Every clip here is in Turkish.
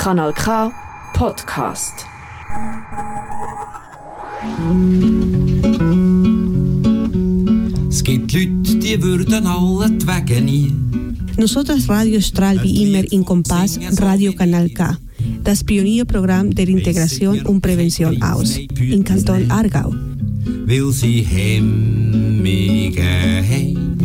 Kanal K Podcast. Es gibt Leute, die würden alle die Wege nie. Nosotras Radio Stralbi Immer in Compás Radio Canal K, das Pionierprogramm der Integration und Prävention aus, in Kanton Aargau. Weil sie Hemmige haben.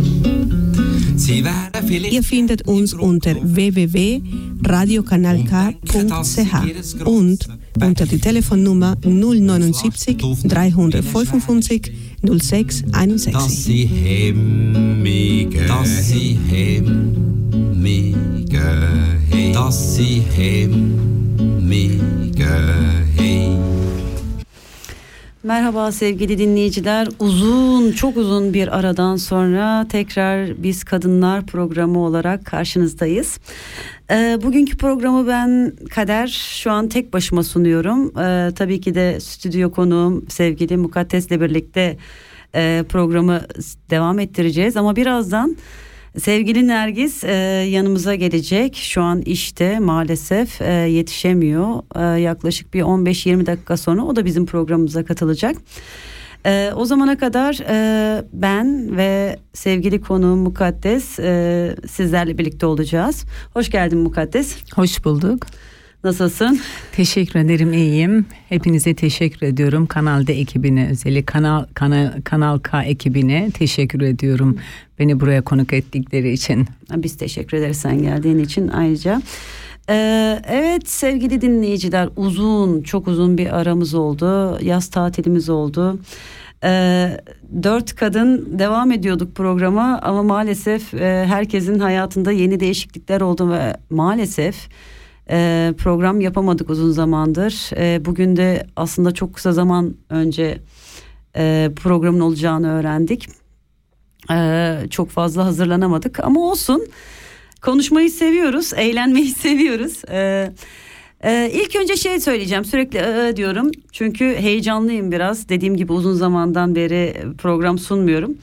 Sie vielleicht Ihr findet uns unter www.radiokanalk.ch und unter die Telefonnummer 079 355 06 dass 61. sie Hemmige dass sie Hemmige. Dass sie Hemmige haben. Merhaba sevgili dinleyiciler. Uzun, çok uzun bir aradan sonra tekrar Biz Kadınlar programı olarak karşınızdayız. Ee, bugünkü programı ben Kader şu an tek başıma sunuyorum. Ee, tabii ki de stüdyo konuğum sevgili Mukaddes'le birlikte e, programı devam ettireceğiz. Ama birazdan Sevgili Nergis e, yanımıza gelecek. Şu an işte maalesef e, yetişemiyor. E, yaklaşık bir 15-20 dakika sonra o da bizim programımıza katılacak. E, o zamana kadar e, ben ve sevgili konuğum Mukaddes e, sizlerle birlikte olacağız. Hoş geldin Mukaddes. Hoş bulduk. Nasılsın? Teşekkür ederim iyiyim. Hepinize teşekkür ediyorum. Kanalda ekibine özellikle Kanal Kanal Kanal K ekibine teşekkür ediyorum. Beni buraya konuk ettikleri için. Biz teşekkür ederiz sen geldiğin için ayrıca. Ee, evet sevgili dinleyiciler uzun çok uzun bir aramız oldu. Yaz tatilimiz oldu. Ee, dört kadın devam ediyorduk programa ama maalesef e, herkesin hayatında yeni değişiklikler oldu ve maalesef e, program yapamadık uzun zamandır. E, bugün de aslında çok kısa zaman önce e, programın olacağını öğrendik. Ee, çok fazla hazırlanamadık ama olsun. Konuşmayı seviyoruz, eğlenmeyi seviyoruz. Ee, e, ilk önce şey söyleyeceğim sürekli diyorum çünkü heyecanlıyım biraz. Dediğim gibi uzun zamandan beri program sunmuyorum.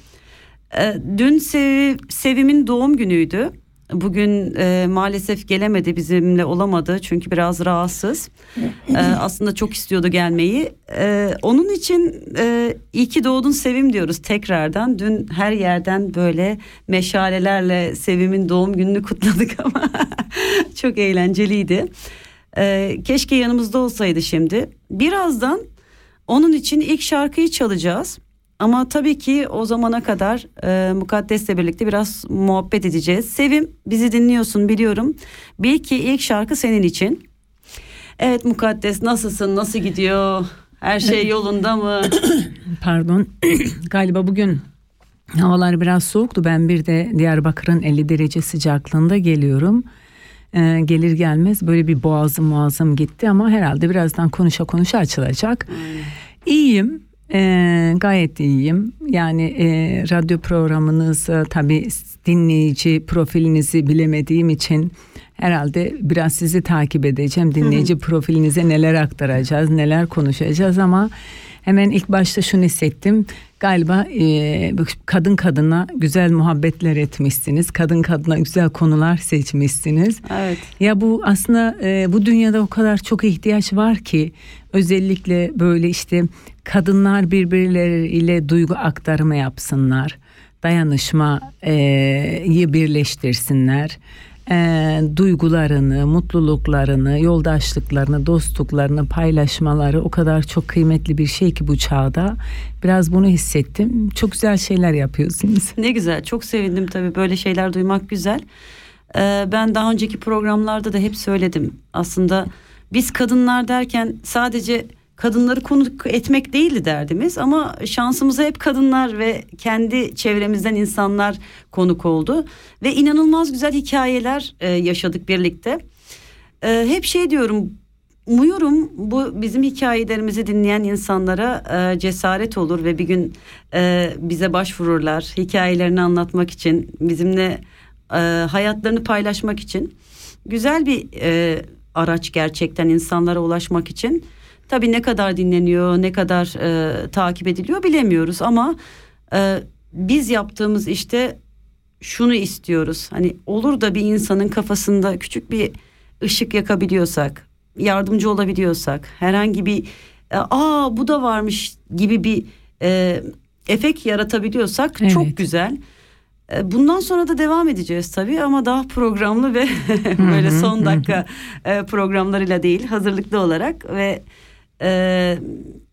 Ee, dün Sev, Sevim'in doğum günüydü. Bugün e, maalesef gelemedi bizimle olamadı çünkü biraz rahatsız. Ee, aslında çok istiyordu gelmeyi. Ee, onun için e, iyi ki doğdun Sevim diyoruz tekrardan. Dün her yerden böyle meşalelerle Sevim'in doğum gününü kutladık ama çok eğlenceliydi. Ee, keşke yanımızda olsaydı şimdi. Birazdan onun için ilk şarkıyı çalacağız. Ama tabii ki o zamana kadar e, Mukaddes'le birlikte biraz muhabbet edeceğiz. Sevim bizi dinliyorsun biliyorum. Bil ki ilk şarkı senin için. Evet Mukaddes nasılsın? Nasıl gidiyor? Her şey yolunda mı? Pardon. Galiba bugün havalar biraz soğuktu. Ben bir de Diyarbakır'ın 50 derece sıcaklığında geliyorum. Ee, gelir gelmez böyle bir boğazım boğazım gitti ama herhalde birazdan konuşa konuşa açılacak. İyiyim. Ee, gayet iyiyim. Yani e, radyo programınız e, tabii dinleyici profilinizi bilemediğim için herhalde biraz sizi takip edeceğim. Dinleyici profilinize neler aktaracağız, neler konuşacağız ama hemen ilk başta şunu hissettim. Galiba e, kadın kadına güzel muhabbetler etmişsiniz. Kadın kadına güzel konular seçmişsiniz. Evet. Ya bu aslında e, bu dünyada o kadar çok ihtiyaç var ki özellikle böyle işte kadınlar birbirleriyle duygu aktarımı yapsınlar. Dayanışmayı birleştirsinler. E, duygularını, mutluluklarını, yoldaşlıklarını, dostluklarını paylaşmaları o kadar çok kıymetli bir şey ki bu çağda. Biraz bunu hissettim. Çok güzel şeyler yapıyorsunuz. Ne güzel çok sevindim tabii böyle şeyler duymak güzel. Ee, ben daha önceki programlarda da hep söyledim. Aslında biz kadınlar derken sadece kadınları konuk etmek değildi derdimiz ama şansımıza hep kadınlar ve kendi çevremizden insanlar konuk oldu ve inanılmaz güzel hikayeler e, yaşadık birlikte. E, hep şey diyorum umuyorum bu bizim hikayelerimizi dinleyen insanlara e, cesaret olur ve bir gün e, bize başvururlar hikayelerini anlatmak için bizimle e, hayatlarını paylaşmak için güzel bir e, araç gerçekten insanlara ulaşmak için. Tabii ne kadar dinleniyor, ne kadar e, takip ediliyor bilemiyoruz ama e, biz yaptığımız işte şunu istiyoruz. Hani olur da bir insanın kafasında küçük bir ışık yakabiliyorsak, yardımcı olabiliyorsak, herhangi bir e, aa bu da varmış gibi bir e, efekt yaratabiliyorsak Evet. çok güzel. E, Bundan sonra da devam edeceğiz tabii ama daha programlı ve böyle son dakika e, programlarıyla değil hazırlıklı olarak ve e,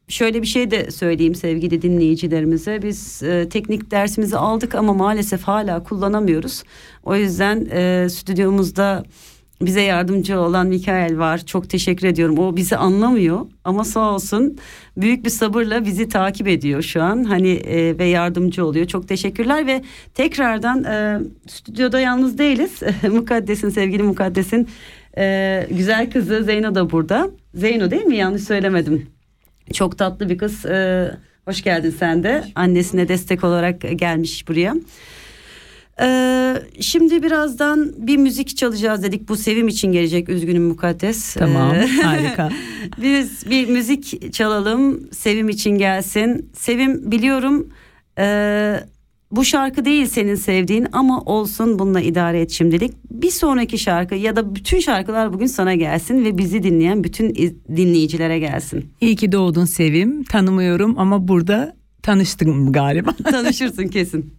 şöyle bir şey de söyleyeyim sevgili dinleyicilerimize biz e, teknik dersimizi aldık ama maalesef hala kullanamıyoruz. O yüzden e, stüdyomuzda bize yardımcı olan Mikael var. Çok teşekkür ediyorum. O bizi anlamıyor ama sağ olsun büyük bir sabırla bizi takip ediyor şu an. Hani e, ve yardımcı oluyor. Çok teşekkürler ve tekrardan e, stüdyoda yalnız değiliz. Mukaddes'in sevgili Mukaddes'in e, güzel kızı Zeyno da burada. Zeyno değil mi? Yanlış söylemedim. Çok tatlı bir kız. E, hoş geldin sen de. Annesine destek olarak gelmiş buraya. Ee, şimdi birazdan bir müzik çalacağız dedik. Bu sevim için gelecek. Üzgünüm mukaddes. Tamam Ee, harika. Biz bir müzik çalalım. Sevim için gelsin. Sevim biliyorum e, bu şarkı değil senin sevdiğin ama olsun bununla idare et şimdilik. Bir sonraki şarkı ya da bütün şarkılar bugün sana gelsin ve bizi dinleyen bütün dinleyicilere gelsin. İyi ki doğdun Sevim. Tanımıyorum ama burada tanıştım galiba. Tanışırsın kesin.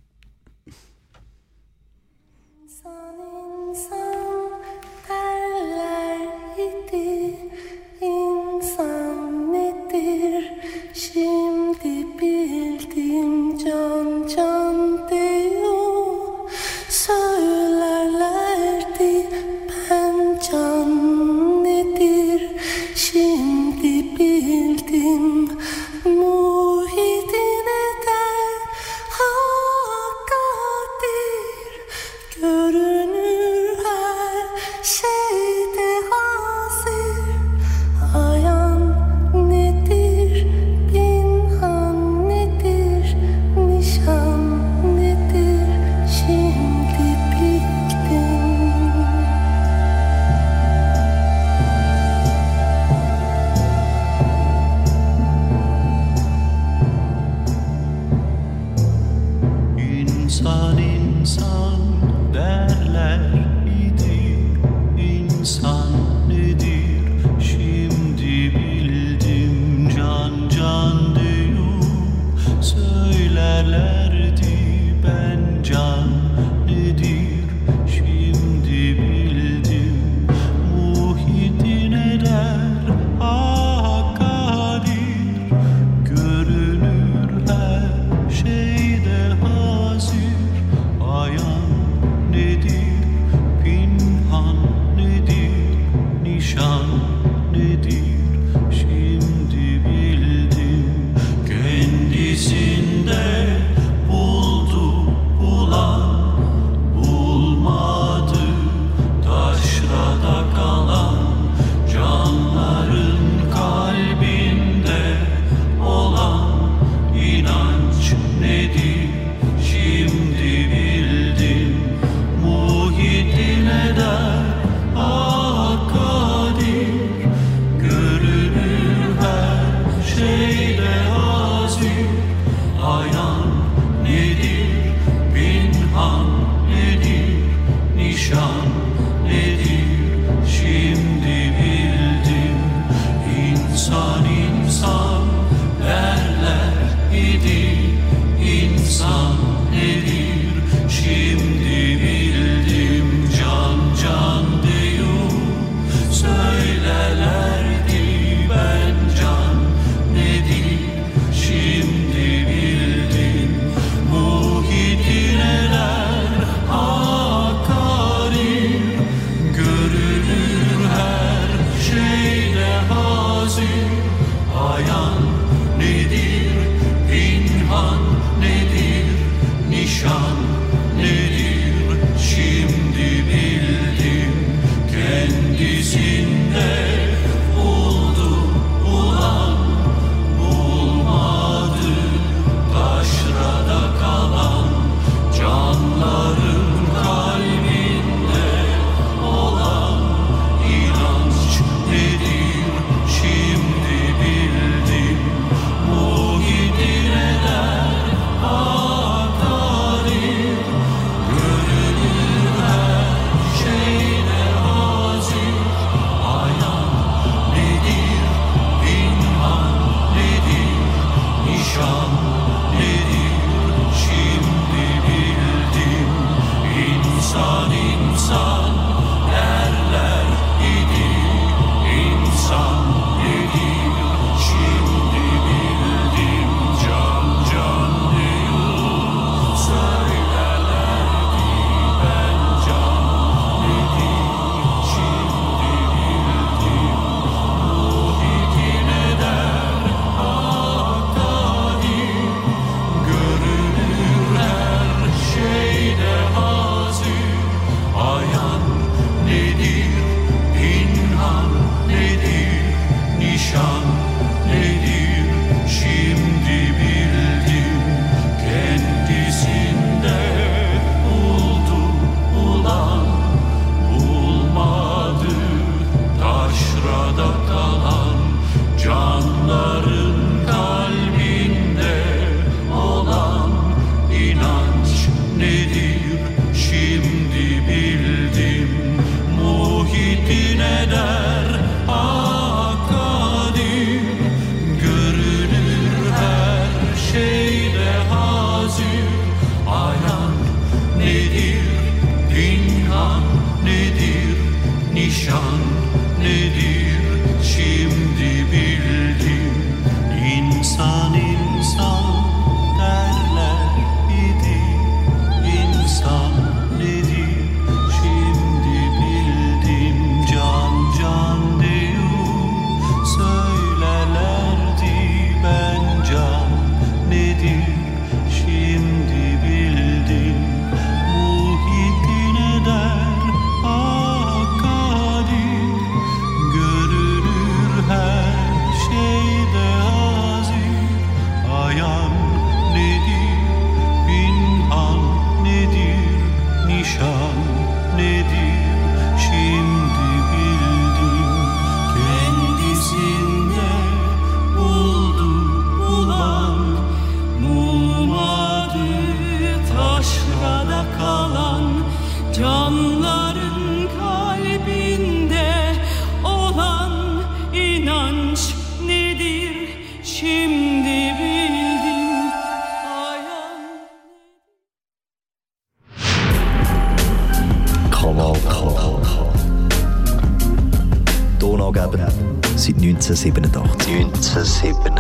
1987. 1987.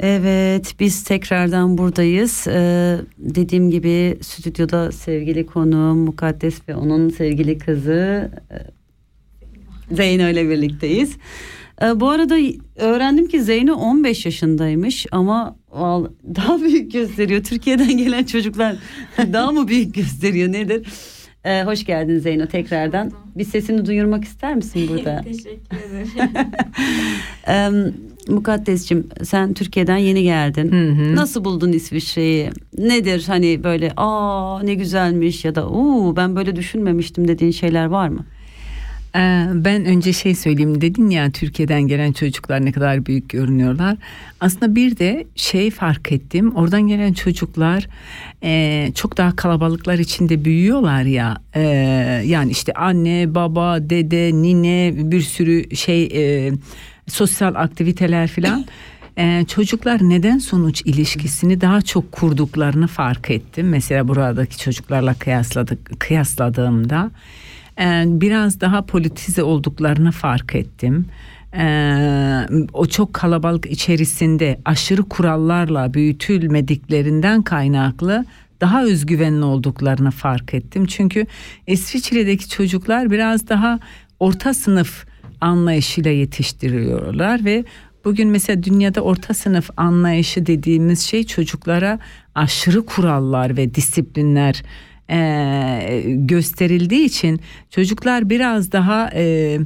Evet biz tekrardan buradayız. Ee, dediğim gibi stüdyoda sevgili konuğum Mukaddes ve onun sevgili kızı e, Zeyno ile birlikteyiz. Ee, bu arada öğrendim ki Zeyno 15 yaşındaymış ama daha büyük gösteriyor. Türkiye'den gelen çocuklar daha mı büyük gösteriyor nedir? Ee, hoş geldin Zeyno tekrardan. Bir sesini duyurmak ister misin burada? Teşekkür ederim. Ee, Mukaddesciğim sen Türkiye'den yeni geldin. Hı hı. Nasıl buldun İsviçre'yi? Nedir hani böyle aa ne güzelmiş ya da uuu ben böyle düşünmemiştim dediğin şeyler var mı? Ee, Ben önce şey söyleyeyim dedin ya Türkiye'den gelen çocuklar ne kadar büyük görünüyorlar. Aslında bir de şey fark ettim oradan gelen çocuklar e, çok daha kalabalıklar içinde büyüyorlar ya. E, yani işte anne, baba, dede, nine bir sürü şey e, sosyal aktiviteler filan. E, çocuklar neden sonuç ilişkisini daha çok kurduklarını fark ettim. Mesela buradaki çocuklarla kıyasladık kıyasladığımda biraz daha politize olduklarını fark ettim. E, o çok kalabalık içerisinde aşırı kurallarla büyütülmediklerinden kaynaklı daha özgüvenli olduklarını fark ettim. Çünkü İsviçre'deki çocuklar biraz daha orta sınıf anlayışıyla yetiştiriyorlar ve bugün mesela dünyada orta sınıf anlayışı dediğimiz şey çocuklara aşırı kurallar ve disiplinler e, gösterildiği için çocuklar biraz daha e,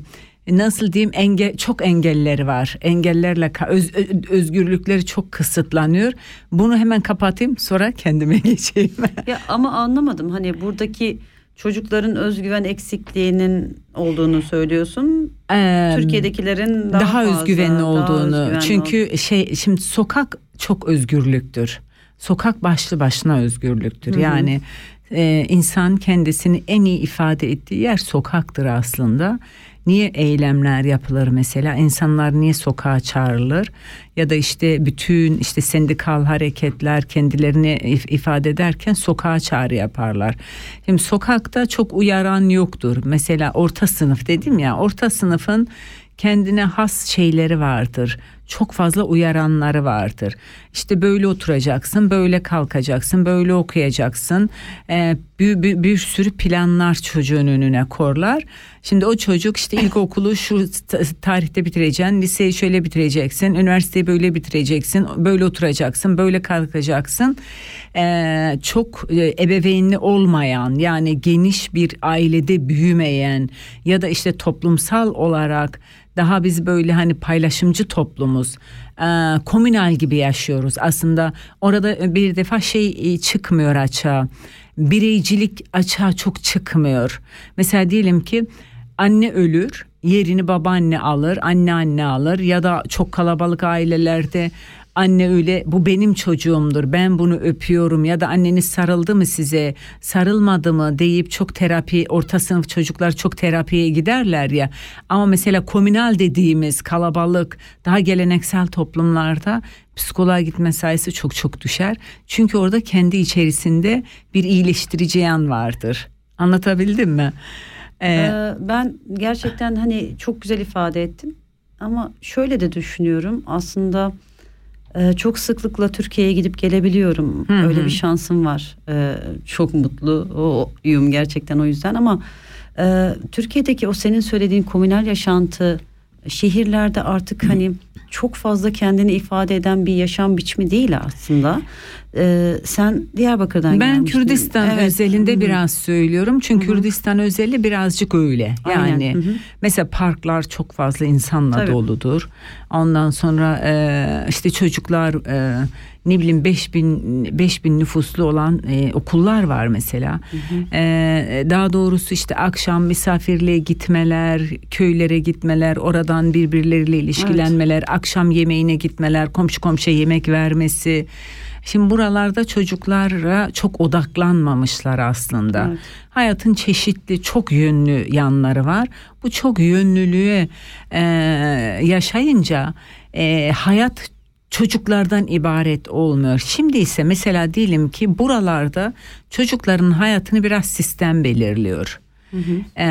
nasıl diyeyim enge çok engelleri var. Engellerle öz- özgürlükleri çok kısıtlanıyor. Bunu hemen kapatayım sonra kendime geçeyim. Ya ama anlamadım hani buradaki çocukların özgüven eksikliğinin olduğunu söylüyorsun. Ee, Türkiye'dekilerin daha, daha, fazla, özgüvenli daha olduğunu. özgüvenli Çünkü şey şimdi sokak çok özgürlüktür. Sokak başlı başına özgürlüktür. Hı hı. Yani e, insan kendisini en iyi ifade ettiği yer sokaktır aslında. Niye eylemler yapılır mesela? İnsanlar niye sokağa çağrılır? Ya da işte bütün işte sendikal hareketler kendilerini if- ifade ederken sokağa çağrı yaparlar. Şimdi sokakta çok uyaran yoktur. Mesela orta sınıf dedim ya orta sınıfın kendine has şeyleri vardır. Çok fazla uyaranları vardır. İşte böyle oturacaksın, böyle kalkacaksın, böyle okuyacaksın. Ee, bir, bir, bir sürü planlar çocuğun önüne korlar. Şimdi o çocuk işte ilkokulu şu ta- tarihte bitireceksin, liseyi şöyle bitireceksin, üniversiteyi böyle bitireceksin, böyle oturacaksın, böyle kalkacaksın. Ee, çok e, ebeveynli olmayan yani geniş bir ailede büyümeyen ya da işte toplumsal olarak daha biz böyle hani paylaşımcı toplumuz e, komünal gibi yaşıyoruz. Aslında orada bir defa şey e, çıkmıyor açığa. Bireycilik açığa çok çıkmıyor. Mesela diyelim ki anne ölür yerini babaanne alır anneanne alır ya da çok kalabalık ailelerde anne öyle bu benim çocuğumdur ben bunu öpüyorum ya da anneniz sarıldı mı size sarılmadı mı? deyip çok terapi orta sınıf çocuklar çok terapiye giderler ya. Ama mesela komünal dediğimiz kalabalık daha geleneksel toplumlarda psikoloğa gitme sayısı çok çok düşer. Çünkü orada kendi içerisinde bir iyileştirici yan vardır. Anlatabildim mi? Ee, Ee, ben gerçekten hani çok güzel ifade ettin ama şöyle de düşünüyorum. Aslında e, çok sıklıkla Türkiye'ye gidip gelebiliyorum Hı hı. öyle bir şansım var Ee, çok mutluyum gerçekten o yüzden ama e, Türkiye'deki o senin söylediğin komünal yaşantı şehirlerde artık hani çok fazla kendini ifade eden bir yaşam biçimi değil aslında. Ee, sen Diyarbakır'dan Ben gelmiştin. Kürdistan Evet. özelinde Hı hı. biraz söylüyorum. Çünkü Hı hı. Kürdistan özeli birazcık öyle. Yani mesela parklar çok fazla insanla Tabii. doludur. Ondan sonra e, işte çocuklar e, ne bileyim 5000 5000 nüfuslu olan e, okullar var mesela. E, daha doğrusu işte akşam misafirliğe gitmeler, köylere gitmeler, oradan birbirleriyle ilişkilenmeler, akşam yemeğine gitmeler, komşu komşuya yemek vermesi. Şimdi buralarda çocuklara çok odaklanmamışlar aslında. Evet. Hayatın çeşitli çok yönlü yanları var. Bu çok yönlülüğe e, yaşayınca e, hayat çocuklardan ibaret olmuyor. Şimdi ise mesela diyelim ki buralarda çocukların hayatını biraz sistem belirliyor. Ee,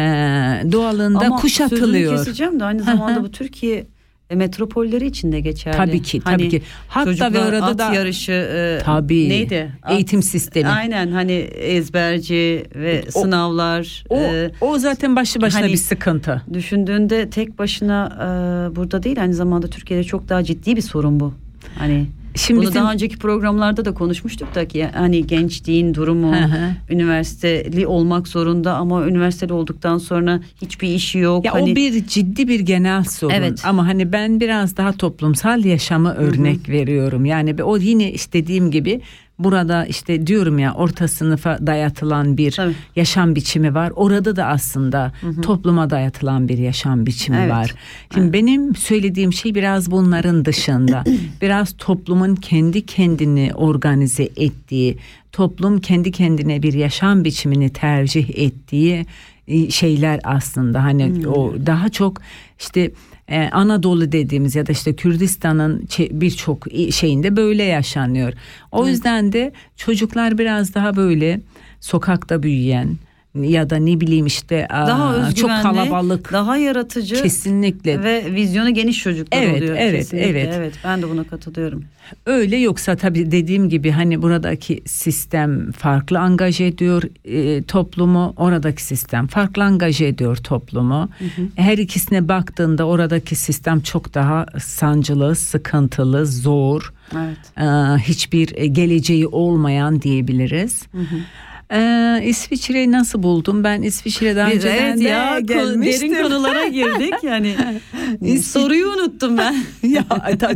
doğalında Ama kuşatılıyor. sözünü keseceğim de aynı Hı zamanda hı. bu Türkiye e, metropolleri için de geçerli. Tabii ki, tabii ki. Hatta ve orada at da- yarışı e, Tabii. neydi? At- Eğitim sistemi. Aynen hani ezberci ve O- sınavlar. O, e, o zaten başlı başına hani- bir sıkıntı. düşündüğünde tek başına e, burada değil aynı zamanda Türkiye'de çok daha ciddi bir sorun bu. Hani Şimdi bunu bizim- daha önceki programlarda da konuşmuştuk da ki hani gençliğin durumu üniversiteli olmak zorunda ama üniversiteli olduktan sonra hiçbir işi yok. Ya hani o bir ciddi bir genel sorun. Evet. Ama hani ben biraz daha toplumsal yaşamı örnek veriyorum. Yani o yine işte dediğim gibi burada işte diyorum ya orta sınıfa dayatılan bir Tabii. yaşam biçimi var. Orada da aslında topluma dayatılan bir yaşam biçimi Evet. var. Şimdi benim söylediğim şey biraz bunların dışında. biraz toplumun kendi kendini organize ettiği, toplum kendi kendine bir yaşam biçimini tercih ettiği e, şeyler aslında hani o daha çok işte e, Anadolu dediğimiz ya da işte Kürdistan'ın birçok şeyinde böyle yaşanıyor. O yüzden de çocuklar biraz daha böyle sokakta büyüyen ya da ne bileyim işte aa, daha çok özgüvenli, kalabalık daha yaratıcı kesinlikle ve vizyonu geniş çocuklar Evet, oluyor. evet, kesinlikle. evet. Evet ben de buna katılıyorum. Öyle yoksa tabii dediğim gibi hani buradaki sistem farklı angaje ediyor e, toplumu, oradaki sistem farklı angaje ediyor toplumu. Her ikisine baktığında oradaki sistem çok daha sancılı, sıkıntılı, zor, Evet. e, hiçbir geleceği olmayan diyebiliriz. E, İsviçre'yi nasıl buldum? Ben İsviçre'den Biz- önceden evet de ya gelmiştim. derin konulara girdik yani soruyu unuttum ben. ya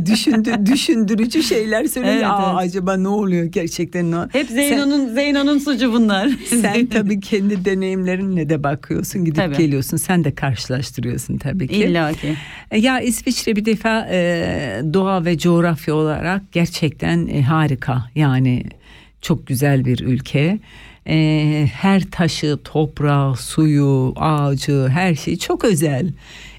düşündü, düşündürücü şeyler söylüyor. Evet, Aa, evet. acaba ne oluyor gerçekten? Ne? Hep Zeyno'nun Zeyno'nun suçu bunlar. Sen, sen tabii kendi deneyimlerinle de bakıyorsun, gidip Tabii. geliyorsun. Sen de karşılaştırıyorsun tabii ki. İlla ki. Ya İsviçre bir defa e, doğa ve coğrafya olarak gerçekten e, harika. Yani çok güzel bir ülke. E, her taşı, toprağı, suyu, ağacı, her şey çok özel.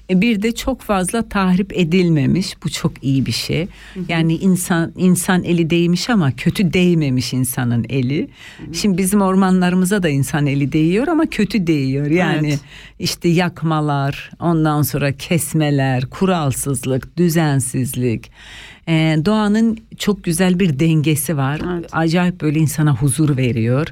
E, bir de çok fazla tahrip edilmemiş. Bu çok iyi bir şey. Yani insan insan eli değmiş ama kötü değmemiş insanın eli. Şimdi bizim ormanlarımıza da insan eli değiyor ama kötü değiyor. Yani Evet. işte yakmalar, ondan sonra kesmeler, kuralsızlık, düzensizlik. Ee, doğanın çok güzel bir dengesi var. Evet. Acayip böyle insana huzur veriyor.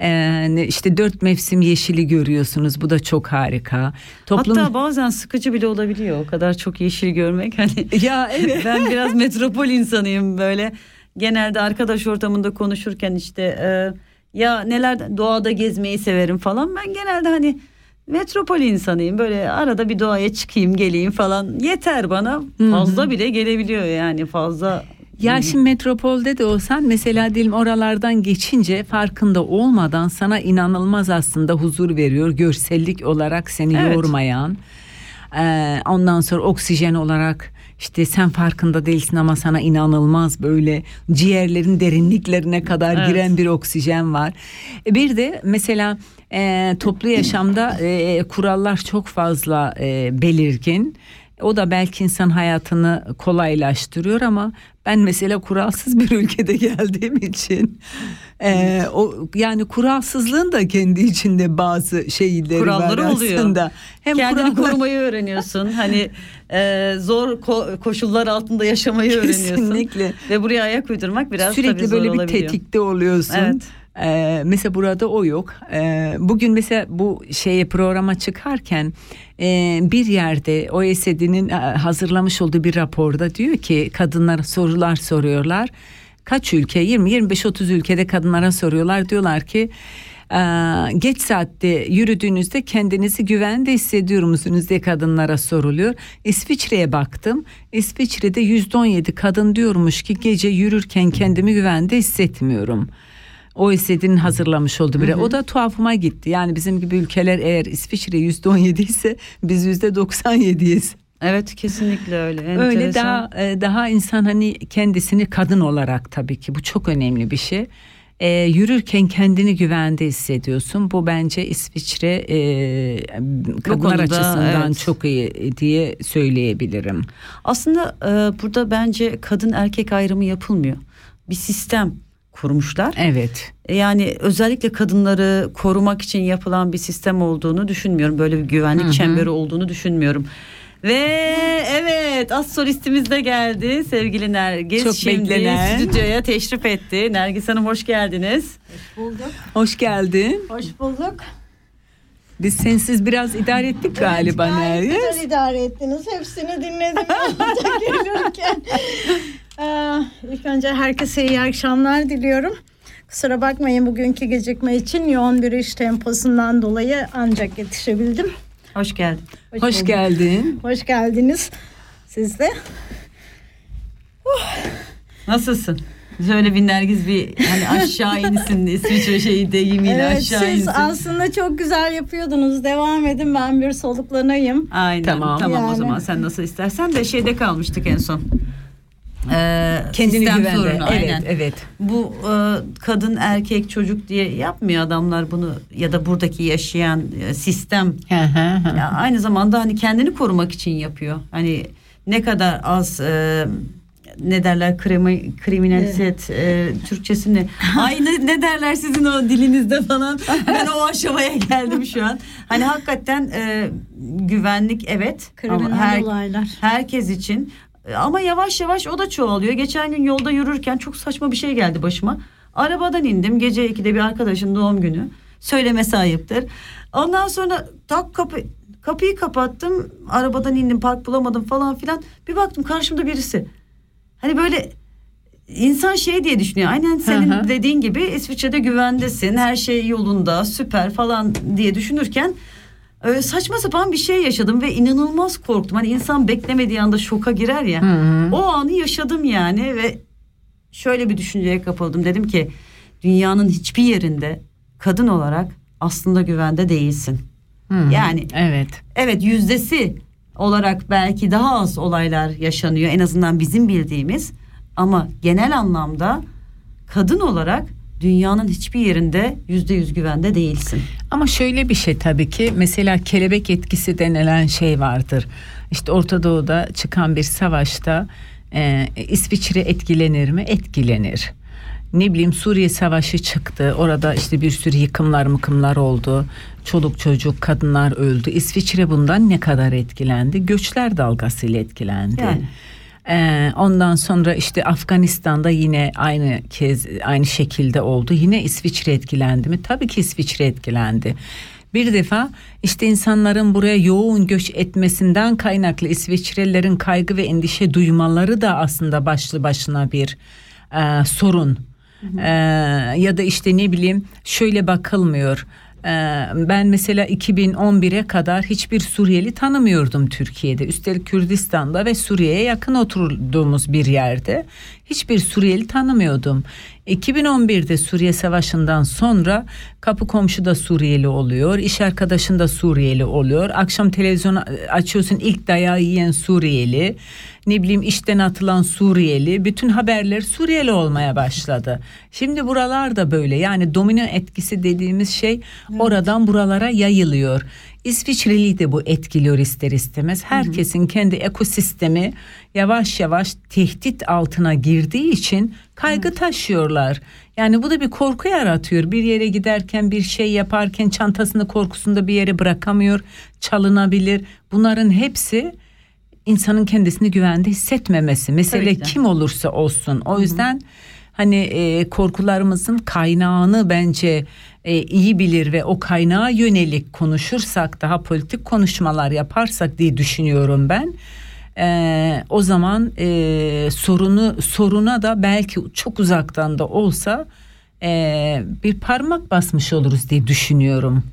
Ee, işte dört mevsim yeşili görüyorsunuz. Bu da çok harika. Toplum Hatta bazen sıkıcı bile olabiliyor o kadar çok yeşil görmek. Hani ya evet. ben biraz metropol insanıyım böyle. Genelde arkadaş ortamında konuşurken işte e, ya neler doğada gezmeyi severim falan. Ben genelde hani metropol insanıyım. Böyle arada bir doğaya çıkayım geleyim falan. Yeter bana. Fazla bile gelebiliyor yani fazla. Ya şimdi metropolde de olsan mesela diyelim oralardan geçince farkında olmadan sana inanılmaz aslında huzur veriyor. Görsellik olarak seni Evet. yormayan. Ee, ondan sonra oksijen olarak işte sen farkında değilsin ama sana inanılmaz böyle ciğerlerin derinliklerine kadar Evet. giren bir oksijen var. E, Bir de mesela e, toplu yaşamda e, kurallar çok fazla e, belirgin. O da belki insan hayatını kolaylaştırıyor ama ben mesela kuralsız bir ülkede geldiğim için e, o yani kuralsızlığın da kendi içinde bazı şeyleri Kuralları var oluyor. aslında. Hem Kendini kurallar- korumayı öğreniyorsun. Hani e, zor ko- koşullar altında yaşamayı öğreniyorsun. Kesinlikle. Ve buraya ayak uydurmak biraz tabii sürekli zor böyle bir olabiliyor. tetikte oluyorsun. Evet. Ee, mesela burada o yok. Ee, bugün mesela bu şeye programa çıkarken e, bir yerde OECD'nin e, hazırlamış olduğu bir raporda diyor ki kadınlara sorular soruyorlar. Kaç ülke 20 25 30 ülkede kadınlara soruyorlar diyorlar ki e, geç saatte yürüdüğünüzde kendinizi güvende hissediyor musunuz diye kadınlara soruluyor. İsviçre'ye baktım. İsviçre'de %17 kadın diyormuş ki gece yürürken kendimi güvende hissetmiyorum. OECD'nin hazırlamış olduğu bir. O da tuhafıma gitti. Yani bizim gibi ülkeler eğer İsviçre %17 ise biz %97'yiz. Evet kesinlikle öyle. Öyle Enteresan. daha e, daha insan hani kendisini kadın olarak tabii ki bu çok önemli bir şey. e, yürürken kendini güvende hissediyorsun. Bu bence İsviçre e, kadınlar konuda, açısından evet. çok iyi diye söyleyebilirim. Aslında e, burada bence kadın erkek ayrımı yapılmıyor. Bir sistem kurmuşlar. Evet. Yani özellikle kadınları korumak için yapılan bir sistem olduğunu düşünmüyorum. Böyle bir güvenlik çemberi olduğunu düşünmüyorum. Ve evet az solistimiz de geldi sevgili Nergis. Çok Şimdi beklenen. stüdyoya teşrif etti. Nergis Hanım hoş geldiniz. Hoş geldin. Hoş bulduk. Biz sensiz biraz idare ettik galiba Gayet Nergis. güzel idare ettiniz. Hepsini dinledim gelirken. Ee, ilk önce herkese iyi akşamlar diliyorum. Kusura bakmayın bugünkü gecikme için yoğun bir iş temposundan dolayı ancak yetişebildim. Hoş geldin. Hoş bulduk. geldin. Hoş geldiniz. Siz de. Nasılsın? Şöyle bir Nergis bir hani aşağı insin İsviçre şeyi deyimiyle Evet, aşağı siz insin. aslında çok güzel yapıyordunuz. Devam edin ben bir soluklanayım. Aynen Tamam. tamam, o Yani. zaman sen nasıl istersen de şeyde kalmıştık en son. Ee, Kendini sistem güvende. sorunu, evet, aynen. evet. Bu e, kadın erkek çocuk diye yapmıyor adamlar bunu ya da buradaki yaşayan e, sistem Hı hı hı. ya aynı zamanda hani kendini korumak için yapıyor. Hani ne kadar az e, ne derler krimi, kriminalitet e, Türkçesi ne? Ay ne, ne derler sizin o dilinizde falan. Ben o aşamaya geldim şu an. Hani hakikaten e, güvenlik evet ama Kriminal her- olaylar. herkes için ama yavaş yavaş o da çoğalıyor. Geçen gün yolda yürürken çok saçma bir şey geldi başıma. Arabadan indim gece 2'de bir arkadaşın doğum günü. Söylemesi ayıptır. Ondan sonra tak kapı kapıyı kapattım. Arabadan indim park bulamadım falan filan. Bir baktım karşımda birisi. Hani böyle insan şey diye düşünüyor. Aynen senin Hı hı. dediğin gibi İsviçre'de güvendesin. Her şey yolunda süper falan diye düşünürken Öyle saçma sapan bir şey yaşadım ve inanılmaz korktum. Hani insan beklemediği anda şoka girer ya. O anı yaşadım yani ve şöyle bir düşünceye kapıldım. Dedim ki dünyanın hiçbir yerinde kadın olarak aslında güvende değilsin. Yani Evet. evet yüzdesi olarak belki daha az olaylar yaşanıyor en azından bizim bildiğimiz ama genel anlamda kadın olarak dünyanın hiçbir yerinde yüzde yüz güvende değilsin. Ama şöyle bir şey tabii ki mesela kelebek etkisi denilen şey vardır. İşte Orta Doğu'da çıkan bir savaşta e, İsviçre etkilenir mi? Etkilenir. Ne bileyim Suriye Savaşı çıktı. Orada işte bir sürü yıkımlar mıkımlar oldu. Çoluk çocuk kadınlar öldü. İsviçre bundan ne kadar etkilendi? Göçler dalgasıyla etkilendi. Yani. Ee, ondan sonra işte Afganistan'da yine aynı kez aynı şekilde oldu. Yine İsviçre etkilendi mi? Tabii ki İsviçre etkilendi. Bir defa işte insanların buraya yoğun göç etmesinden kaynaklı İsviçrelilerin kaygı ve endişe duymaları da aslında başlı başına bir e, sorun. E, ya da işte ne bileyim şöyle bakılmıyor. E, ben mesela 2011'e kadar hiçbir Suriyeli tanımıyordum Türkiye'de. Üstelik Kürdistan'da ve Suriye'ye yakın oturduğumuz bir yerde hiçbir Suriyeli tanımıyordum. 2011'de Suriye Savaşı'ndan sonra kapı komşu da Suriyeli oluyor, iş arkadaşın da Suriyeli oluyor. Akşam televizyon açıyorsun ilk dayağı yiyen Suriyeli, ne bileyim işten atılan Suriyeli, bütün haberler Suriyeli olmaya başladı. Şimdi buralar da böyle yani domino etkisi dediğimiz şey oradan buralara yayılıyor. İsviçreli de bu etkiliyor ister istemez. Herkesin kendi ekosistemi yavaş yavaş tehdit altına girdiği için kaygı taşıyorlar. Yani bu da bir korku yaratıyor. Bir yere giderken bir şey yaparken çantasını korkusunda bir yere bırakamıyor. Çalınabilir. Bunların hepsi insanın kendisini güvende hissetmemesi. Mesele kim olursa olsun. O yüzden hani e, korkularımızın kaynağını bence e, iyi bilir ve o kaynağa yönelik konuşursak daha politik konuşmalar yaparsak diye düşünüyorum ben. E, o zaman e, sorunu soruna da belki çok uzaktan da olsa e, bir parmak basmış oluruz diye düşünüyorum.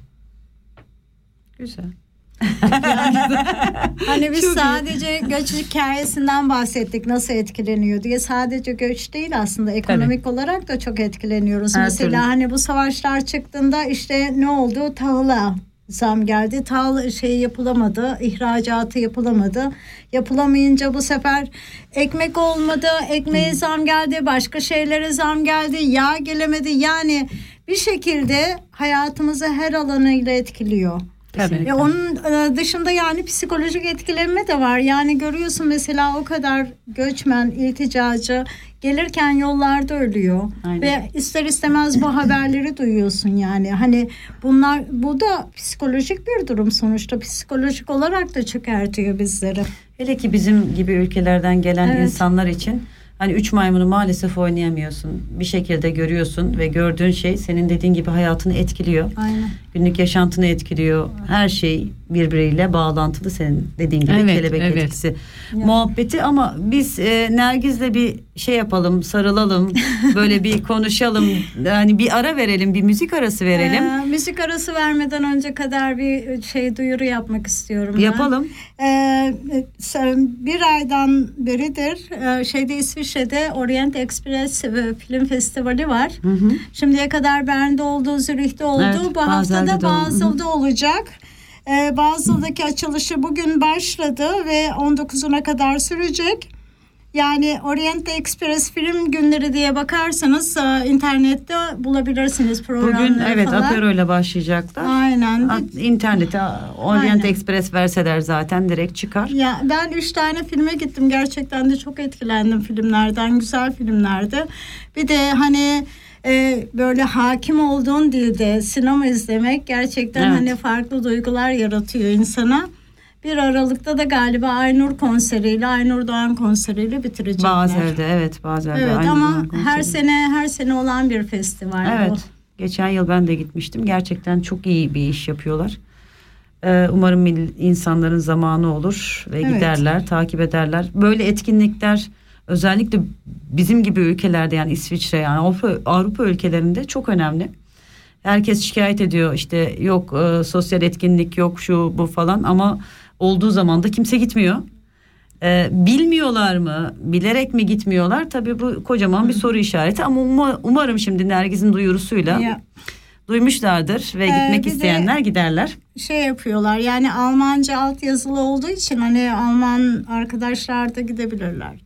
Güzel. Hani biz sadece göç hikayesinden bahsettik nasıl etkileniyor diye. Sadece göç değil aslında ekonomik olarak da çok etkileniyoruz. Her Mesela türlü. hani bu savaşlar çıktığında işte ne oldu? Tahıla zam geldi. Tal şey yapılamadı, ihracatı yapılamadı. Yapılamayınca bu sefer ekmek olmadı, ekmeğe zam geldi, başka şeylere zam geldi, yağ gelemedi. Yani bir şekilde hayatımızı her alanıyla etkiliyor. Tabii. E, onun e, dışında yani psikolojik etkilenme de var. Yani görüyorsun mesela o kadar göçmen, ilticacı gelirken yollarda ölüyor. Aynen. Ve ister istemez bu haberleri duyuyorsun yani. Hani bunlar bu da psikolojik bir durum sonuçta. Psikolojik olarak da çökertiyor bizleri. Hele ki bizim gibi ülkelerden gelen Evet. insanlar için hani üç maymunu maalesef oynayamıyorsun. Bir şekilde görüyorsun ve gördüğün şey senin dediğin gibi hayatını etkiliyor. Aynen. Günlük yaşantını etkiliyor. Her şey birbiriyle bağlantılı senin dediğin gibi Evet, kelebek evet. etkisi. Muhabbeti ama biz e, Nergiz'le bir şey yapalım, sarılalım, böyle bir konuşalım. Yani bir ara verelim, bir müzik arası verelim. Ee, müzik arası vermeden önce kadar bir şey duyuru yapmak istiyorum. ben. Yapalım. Ee, sen- bir aydan beridir e, şeyde İsviçre'de Orient Express e, Film Festivali var. Şimdiye kadar Bern'de oldu, Zürih'te oldu. Evet, Bu hafta da. Basel'de olacak. Ee, Basel'daki açılışı bugün başladı ve 19'una kadar sürecek. Yani Orient Express Film Günleri diye bakarsanız e, internette bulabilirsiniz programları Bugün evet falan. Apero ile başlayacaklar. Aynen. At- İnternete Orient Aynen. Express verseler zaten direkt çıkar. Ya ben üç tane filme gittim. Gerçekten de çok etkilendim filmlerden. Güzel filmlerdi. Bir de hani e, böyle hakim olduğun dilde sinema izlemek gerçekten Evet. hani farklı duygular yaratıyor insana. Bir Aralık'ta da galiba Aynur konseriyle, Aynur Doğan konseriyle bitirecekler. Bazel'de evet Bazel'de. Evet aynı ama konseri. her sene her sene olan bir festival Evet. bu. Geçen yıl ben de gitmiştim. Gerçekten çok iyi bir iş yapıyorlar. Ee, umarım insanların zamanı olur ve Evet. giderler, takip ederler. Böyle etkinlikler özellikle bizim gibi ülkelerde yani İsviçre yani Avrupa, Avrupa ülkelerinde çok önemli. Herkes şikayet ediyor işte yok e, sosyal etkinlik yok şu bu falan ama olduğu zaman da kimse gitmiyor. Ee, bilmiyorlar mı? Bilerek mi gitmiyorlar? Tabii bu kocaman bir soru işareti ama uma- umarım şimdi Nergiz'in duyurusuyla Ya. duymuşlardır ve Ee, gitmek isteyenler giderler. şey yapıyorlar yani Almanca altyazılı olduğu için hani Alman arkadaşlar da gidebilirler.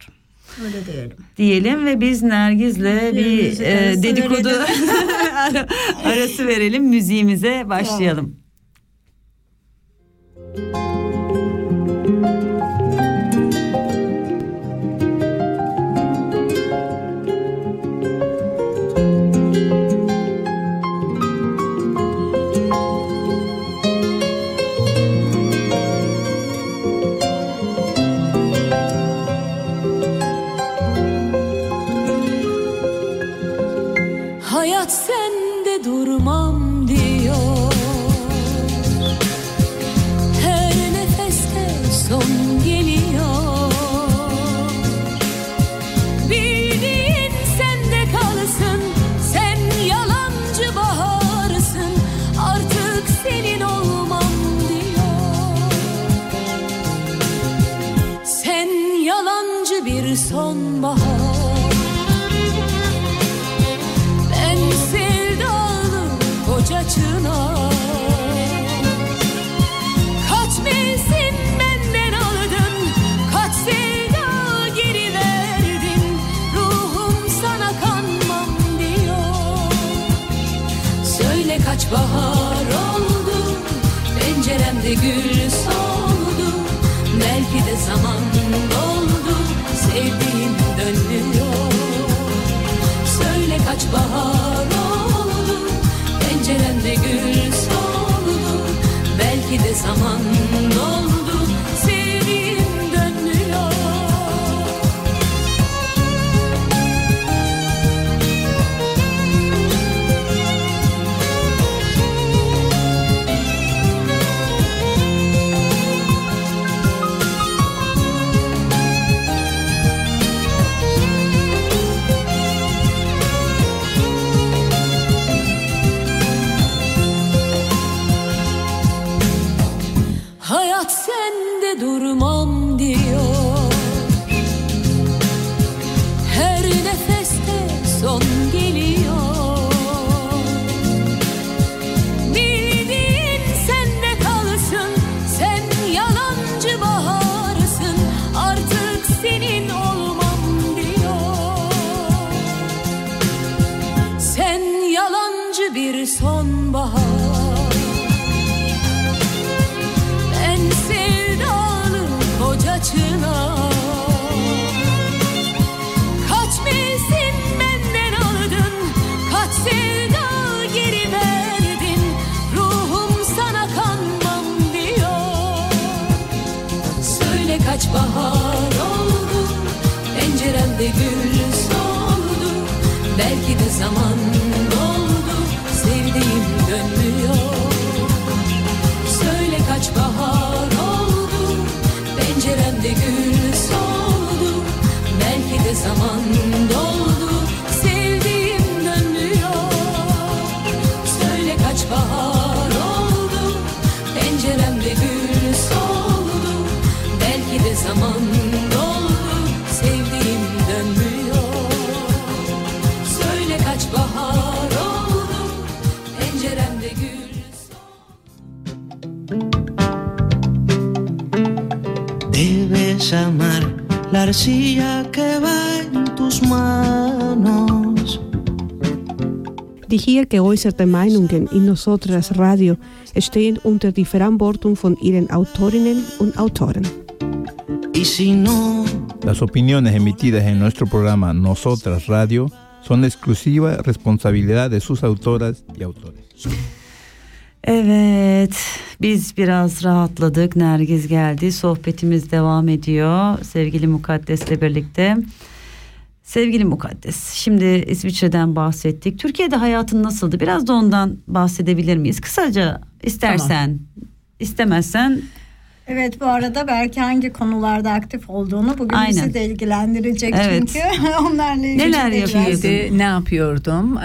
Öyle diyelim. Diyelim ve biz Nergiz'le bir e, dedikodu verelim. arası verelim müziğimize başlayalım. Hayat Penceremde kaç bahar oldu. Penceremde gül soldu Belki de zaman la arcilla que va en tus manos. Die hier geäußerten Meinungen in Nosotras Radio stehen unter die Verantwortung von ihren Autorinnen und Autoren. Y si no, Las opiniones emitidas en nuestro programa Nosotras Radio son la exclusiva responsabilidad de sus autoras y autores. Evet, biz biraz rahatladık. Nergiz geldi. Sohbetimiz devam ediyor. Sevgili Mukaddes'le birlikte. Sevgili Mukaddes, şimdi İsviçre'den bahsettik. Türkiye'de hayatın nasıldı? Biraz da ondan bahsedebilir miyiz? Kısaca istersen, istemezsen Evet bu arada belki hangi konularda aktif olduğunu bugün Aynen. bizi de ilgilendirecek Evet. çünkü onlarla ilgili Neler? Şimdi ne yapıyordum? Ee,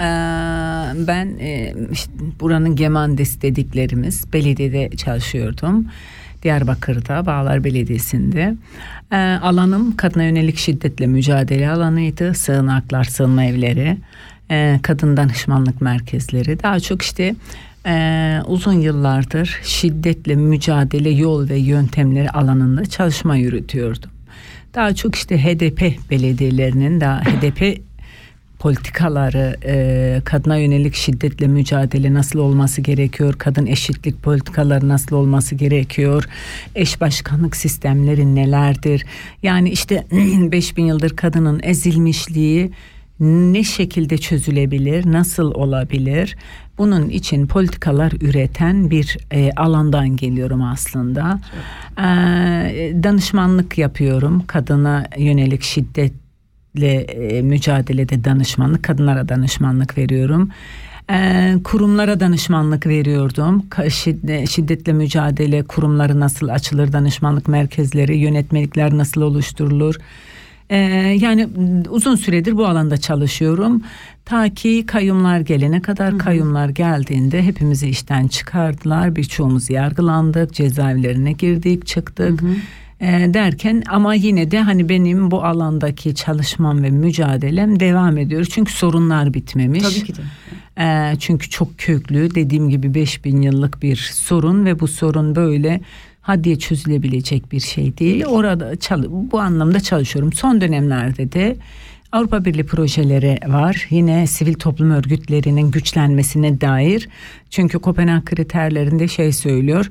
ben e, işte buranın Gemandes dediklerimiz belediyede çalışıyordum. Diyarbakır'da Bağlar Belediyesi'nde. Ee, alanım kadına yönelik şiddetle mücadele alanıydı. Sığınaklar, sığınma evleri, e, kadın danışmanlık merkezleri. Daha çok işte e, uzun yıllardır şiddetle mücadele yol ve yöntemleri alanında çalışma yürütüyordum. Daha çok işte HDP belediyelerinin daha HDP politikaları, e, kadına yönelik şiddetle mücadele nasıl olması gerekiyor, kadın eşitlik politikaları nasıl olması gerekiyor, eş başkanlık sistemleri nelerdir? Yani işte 5000 yıldır kadının ezilmişliği ne şekilde çözülebilir, nasıl olabilir? Bunun için politikalar üreten bir e, alandan geliyorum aslında. E, danışmanlık yapıyorum kadına yönelik şiddetle e, mücadelede danışmanlık, kadınlara danışmanlık veriyorum. E, kurumlara danışmanlık veriyordum. Şiddetle mücadele kurumları nasıl açılır, danışmanlık merkezleri, yönetmelikler nasıl oluşturulur? Ee, yani uzun süredir bu alanda çalışıyorum. Ta ki kayyumlar gelene kadar kayyumlar geldiğinde hepimizi işten çıkardılar. Birçoğumuz yargılandık, cezaevlerine girdik, çıktık. Ee, derken ama yine de hani benim bu alandaki çalışmam ve mücadelem devam ediyor. Çünkü sorunlar bitmemiş. Tabii ki de. Ee, çünkü çok köklü dediğim gibi 5000 yıllık bir sorun ve bu sorun böyle hadiye çözülebilecek bir şey değil. Orada bu anlamda çalışıyorum. Son dönemlerde de Avrupa Birliği projeleri var. Yine sivil toplum örgütlerinin güçlenmesine dair. Çünkü Kopenhag kriterlerinde şey söylüyor.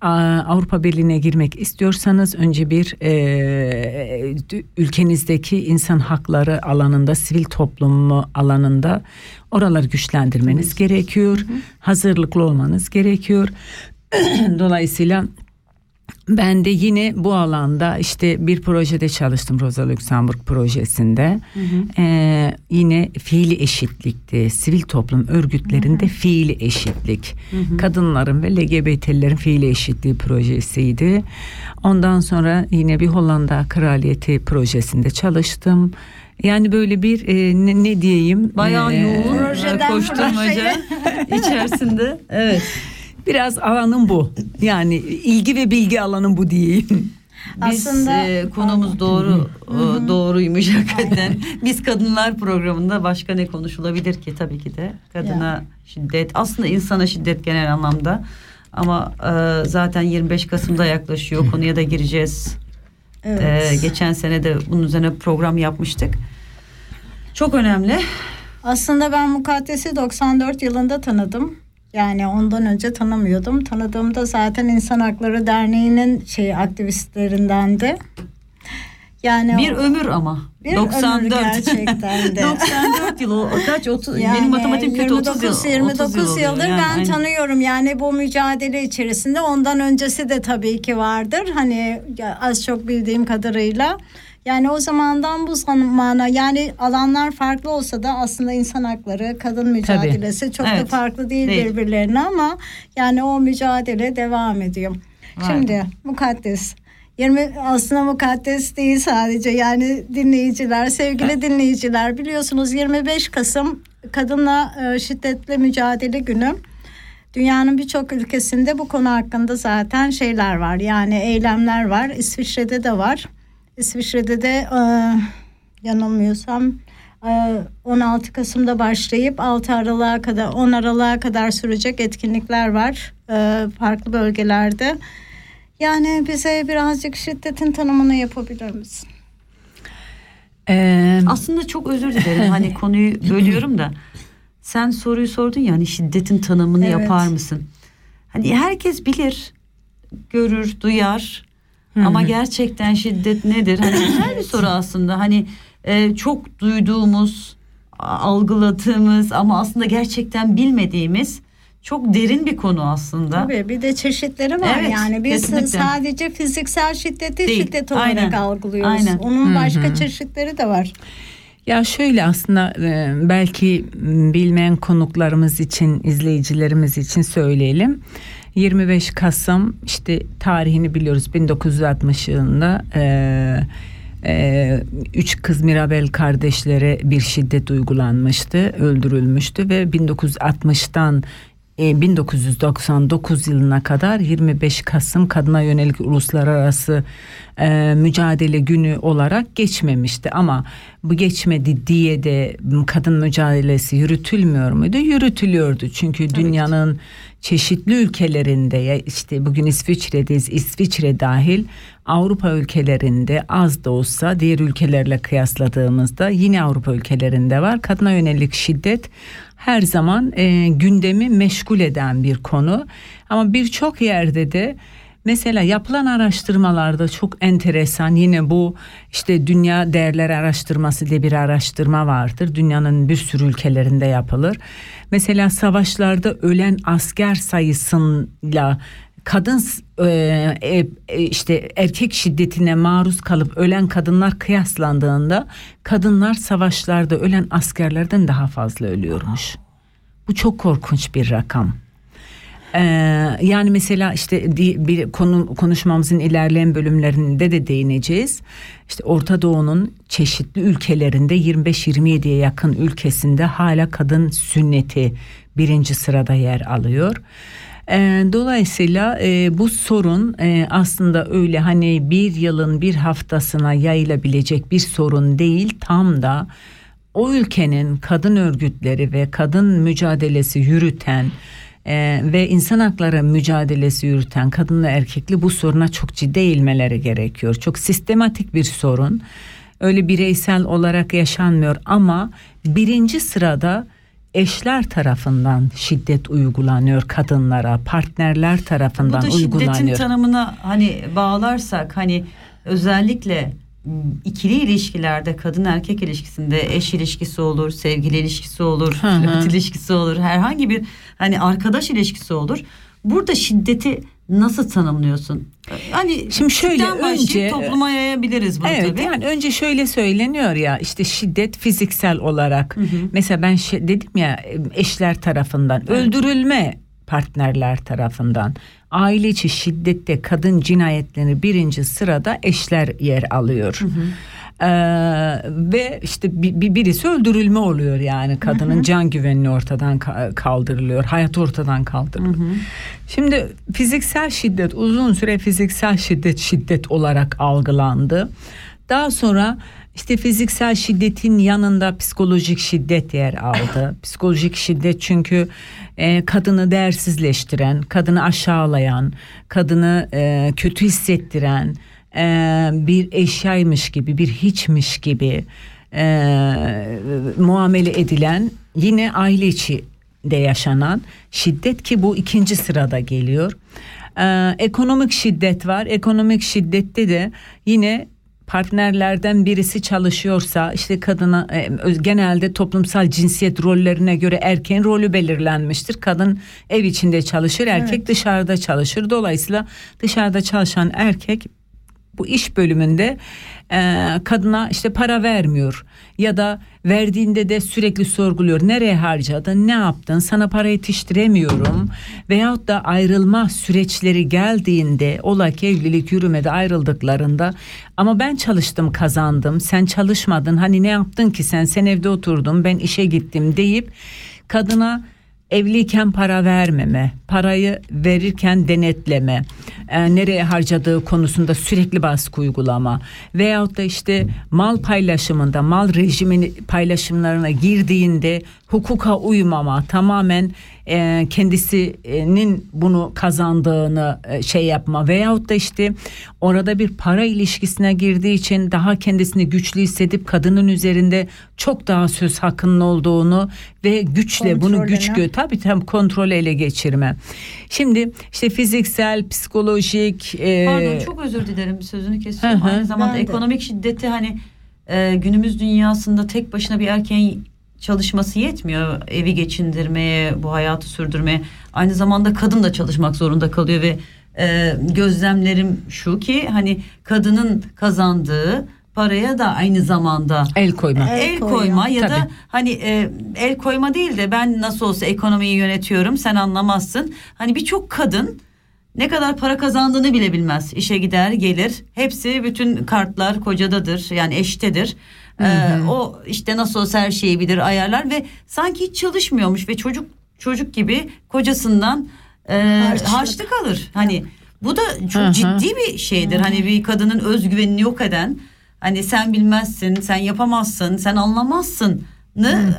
Avrupa Birliği'ne girmek istiyorsanız önce bir e, ülkenizdeki insan hakları alanında, sivil toplumu alanında oraları güçlendirmeniz gerekiyor. Hazırlıklı olmanız gerekiyor. Dolayısıyla ben de yine bu alanda işte bir projede çalıştım Rosa Luxemburg projesinde. Ee, yine fiili eşitlikti. Sivil toplum örgütlerinde fiili eşitlik. Kadınların ve LGBT'lerin fiili eşitliği projesiydi. Ondan sonra yine bir Hollanda Kraliyeti projesinde çalıştım. Yani böyle bir e, ne, ne diyeyim? Bayağı e, yoğun Projeden koşturmaca içerisinde. Evet. Biraz alanım bu. Yani ilgi ve bilgi alanım bu diyeyim. Biz Aslında- e, konumuz doğru e, doğruymuş hakikaten. Biz kadınlar programında başka ne konuşulabilir ki tabii ki de kadına şiddet aslında insana şiddet genel anlamda ama e, zaten 25 Kasım'da yaklaşıyor konuya da gireceğiz. Evet. E, geçen sene de bunun üzerine program yapmıştık. Çok önemli. Aslında ben Mukaddes'i 94 yılında tanıdım. Yani ondan önce tanımıyordum. Tanıdığımda zaten İnsan Hakları Derneği'nin şey aktivistlerindendi. Yani Bir o- ömür ama. Bir 94. ömür gerçekten de. 94 yıl o kaç 30 Yani benim matematiğim kötü 30 yıl. 29 29 30 yıl yıldır yani, ben aynen. tanıyorum. Yani bu mücadele içerisinde ondan öncesi de tabii ki vardır. Hani az çok bildiğim kadarıyla. Yani o zamandan bu zamana yani alanlar farklı olsa da aslında insan hakları, kadın mücadelesi çok da Evet. farklı değil, Değil. birbirlerine ama yani o mücadele devam ediyor. Vay Şimdi mukaddes 20 aslında mukaddes değil sadece yani dinleyiciler, sevgili dinleyiciler biliyorsunuz 25 Kasım Kadınla e, Şiddetle Mücadele Günü. Dünyanın birçok ülkesinde bu konu hakkında zaten şeyler var. Yani eylemler var. İsviçre'de de var. İsviçre'de de e, yanılmıyorsam e, 16 Kasım'da başlayıp 6 Aralık'a kadar 10 Aralık'a kadar sürecek etkinlikler var e, farklı bölgelerde. Yani bize birazcık şiddetin tanımını yapabilir misin? Ee, Aslında çok özür dilerim hani konuyu bölüyorum da. Sen soruyu sordun ya hani şiddetin tanımını Evet. yapar mısın? Hani herkes bilir, görür, duyar. Ama gerçekten şiddet nedir? Hani güzel bir soru aslında. Hani e, çok duyduğumuz, algıladığımız ama aslında gerçekten bilmediğimiz çok derin bir konu aslında. Tabii bir de çeşitleri var Evet, yani biz kesinlikle. sadece fiziksel şiddeti Değil, şiddet olarak aynen, algılıyoruz. aynen. Onun başka çeşitleri de var. Ya şöyle aslında e, belki bilmeyen konuklarımız için, izleyicilerimiz için söyleyelim. 25 Kasım işte tarihini biliyoruz 1960 yılında e, e, üç kız Mirabel kardeşlere bir şiddet uygulanmıştı, öldürülmüştü ve 1960'tan e, 1999 yılına kadar 25 Kasım kadına yönelik uluslararası e, mücadele günü olarak geçmemişti. Ama bu geçmedi diye de kadın mücadelesi yürütülmüyor muydu? Yürütülüyordu. Çünkü dünyanın çeşitli ülkelerinde ya işte bugün İsviçre'deyiz İsviçre dahil Avrupa ülkelerinde az da olsa diğer ülkelerle kıyasladığımızda yine Avrupa ülkelerinde var. Kadına yönelik şiddet her zaman e, gündemi meşgul eden bir konu ama birçok yerde de Mesela yapılan araştırmalarda çok enteresan yine bu işte dünya değerleri araştırması diye bir araştırma vardır. Dünyanın bir sürü ülkelerinde yapılır. Mesela savaşlarda ölen asker sayısıyla kadın e, e, e, işte erkek şiddetine maruz kalıp ölen kadınlar kıyaslandığında kadınlar savaşlarda ölen askerlerden daha fazla ölüyormuş. Bu çok korkunç bir rakam. Ee, yani mesela işte bir konu konuşmamızın ilerleyen bölümlerinde de değineceğiz. İşte Orta Doğu'nun çeşitli ülkelerinde 25-27'ye yakın ülkesinde hala kadın sünneti birinci sırada yer alıyor. Ee, dolayısıyla e, bu sorun e, aslında öyle hani bir yılın bir haftasına yayılabilecek bir sorun değil tam da o ülkenin kadın örgütleri ve kadın mücadelesi yürüten e, ve insan hakları mücadelesi yürüten kadınla erkekli bu soruna çok ciddi eğilmeleri gerekiyor. Çok sistematik bir sorun. Öyle bireysel olarak yaşanmıyor ama birinci sırada eşler tarafından şiddet uygulanıyor kadınlara, partnerler tarafından Bu da şiddetin uygulanıyor. tanımına hani bağlarsak hani özellikle ikili ilişkilerde kadın erkek ilişkisinde eş ilişkisi olur, sevgili ilişkisi olur, flört ilişkisi olur, herhangi bir hani arkadaş ilişkisi olur. Burada şiddeti nasıl tanımlıyorsun? Hani Şimdi şöyle, önce- topluma yayabiliriz bunu evet tabii. yani önce şöyle söyleniyor ya işte şiddet fiziksel olarak mesela ben şey, dedim ya eşler tarafından öldürülme partnerler tarafından aile içi şiddette kadın cinayetlerini birinci sırada eşler yer alıyor. Ee, ve işte bir, bir- birisi öldürülme oluyor yani kadının can güvenini ortadan ka- kaldırılıyor hayat ortadan kaldırılıyor. Şimdi fiziksel şiddet uzun süre fiziksel şiddet şiddet olarak algılandı. Daha sonra işte fiziksel şiddetin yanında psikolojik şiddet yer aldı. psikolojik şiddet çünkü e, kadını değersizleştiren, kadını aşağılayan, kadını e, kötü hissettiren, e, bir eşyaymış gibi, bir hiçmiş gibi e, muamele edilen yine aile içi de yaşanan şiddet ki bu ikinci sırada geliyor. Ee, ekonomik şiddet var. Ekonomik şiddette de yine partnerlerden birisi çalışıyorsa işte kadına e, genelde toplumsal cinsiyet rollerine göre erkeğin rolü belirlenmiştir. Kadın ev içinde çalışır, erkek Evet. dışarıda çalışır. Dolayısıyla dışarıda çalışan erkek bu iş bölümünde e, kadına işte para vermiyor ya da verdiğinde de sürekli sorguluyor. Nereye harcadın ne yaptın? Sana para yetiştiremiyorum. Veyahut da ayrılma süreçleri geldiğinde ola ki evlilik yürümede ayrıldıklarında ama ben çalıştım kazandım. Sen çalışmadın. Hani ne yaptın ki sen? Sen evde oturdun ben işe gittim. deyip kadına evliyken para vermeme, parayı verirken denetleme, e, nereye harcadığı konusunda sürekli baskı uygulama veyahut da işte mal paylaşımında, mal rejimini paylaşımlarına girdiğinde hukuka uymama, tamamen e, kendisinin bunu kazandığını e, şey yapma veyahut da işte orada bir para ilişkisine girdiği için daha kendisini güçlü hissedip kadının üzerinde çok daha söz hakkının olduğunu ve güçle bunu güç gö tabii tam kontrol ele geçirme. Şimdi işte fiziksel, psikolojik e, Pardon çok özür dilerim sözünü kesiyorum. Hı hı. Aynı zamanda ekonomik şiddeti hani e, günümüz dünyasında tek başına bir erkeğin çalışması yetmiyor evi geçindirmeye, bu hayatı sürdürmeye. Aynı zamanda kadın da çalışmak zorunda kalıyor ve e, gözlemlerim şu ki hani kadının kazandığı paraya da aynı zamanda el koyma. El el koyma ya Tabii. da hani e, el koyma değil de ben nasıl olsa ekonomiyi yönetiyorum sen anlamazsın. Hani birçok kadın ne kadar para kazandığını bile bilmez. İşe gider gelir hepsi bütün kartlar kocadadır yani eştedir. Ee, o işte nasıl olsa her şeyi bilir ayarlar ve sanki hiç çalışmıyormuş ve çocuk çocuk gibi kocasından e, Harçlık. harçlık alır. Hani bu da çok Hı hı. ciddi bir şeydir. Hani bir kadının özgüvenini yok eden hani sen bilmezsin, sen yapamazsın, sen anlamazsın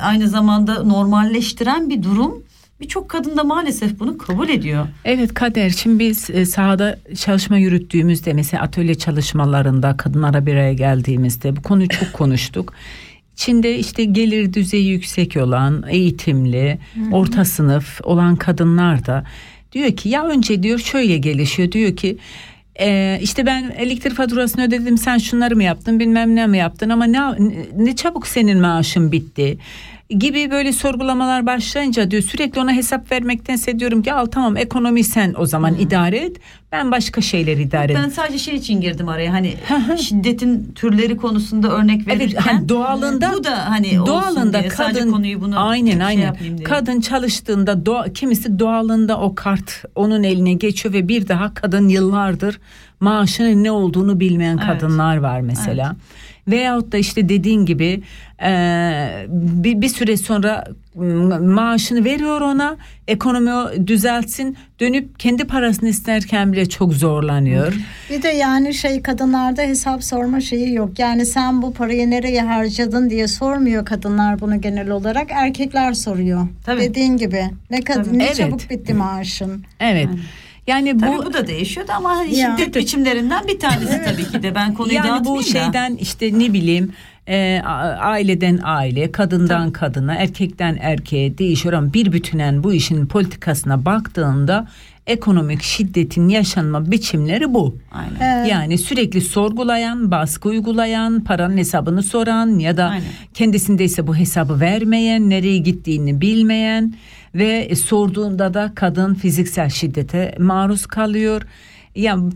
aynı zamanda normalleştiren bir durum. Birçok kadın da maalesef bunu kabul ediyor. Evet Kader şimdi biz e, sahada çalışma yürüttüğümüzde mesela atölye çalışmalarında kadınlara bir araya geldiğimizde bu konuyu çok konuştuk. İçinde işte gelir düzeyi yüksek olan, eğitimli, orta sınıf olan kadınlar da diyor ki ya önce diyor şöyle gelişiyor diyor ki e, işte ben elektrik faturasını ödedim sen şunları mı yaptın bilmem ne mi yaptın ama ne, ne çabuk senin maaşın bitti gibi böyle sorgulamalar başlayınca diyor sürekli ona hesap vermektense diyorum ki al tamam ekonomi sen o zaman idare et ben başka şeyleri idare Ben ederim. sadece şey için girdim araya hani şiddetin türleri konusunda örnek Evet verirken hani doğalında bu da hani doğalında diye kadın konuyu bunu aynen şey aynen kadın çalıştığında doğa, kimisi doğalında o kart onun eline geçiyor ve bir daha kadın yıllardır maaşının ne olduğunu bilmeyen Evet. kadınlar var mesela. Veyahut da işte dediğin gibi e, bir, bir süre sonra maaşını veriyor ona ekonomi düzeltsin dönüp kendi parasını isterken bile çok zorlanıyor. Bir de yani şey kadınlarda hesap sorma şeyi yok. Yani sen bu parayı nereye harcadın diye sormuyor kadınlar bunu genel olarak. Erkekler soruyor. Tabii. Dediğin gibi. Ne Tabii. ne Evet. çabuk bitti maaşın. Evet. Yani Tabii bu bu, da değişiyor da ama hani Ya. şiddet biçimlerinden bir tanesi tabii ki de ben konuyu yani bu dağıtmayayım da. şeyden işte ne bileyim e, aileden aile, kadından kadına, erkekten erkeğe değişiyor ama bir bütünen bu işin politikasına baktığında ekonomik şiddetin yaşanma biçimleri bu. Aynen. Ee, Yani sürekli sorgulayan, baskı uygulayan, paranın hesabını soran ya da Aynen. kendisindeyse bu hesabı vermeyen, nereye gittiğini bilmeyen ve sorduğunda da kadın fiziksel şiddete maruz kalıyor. Yani,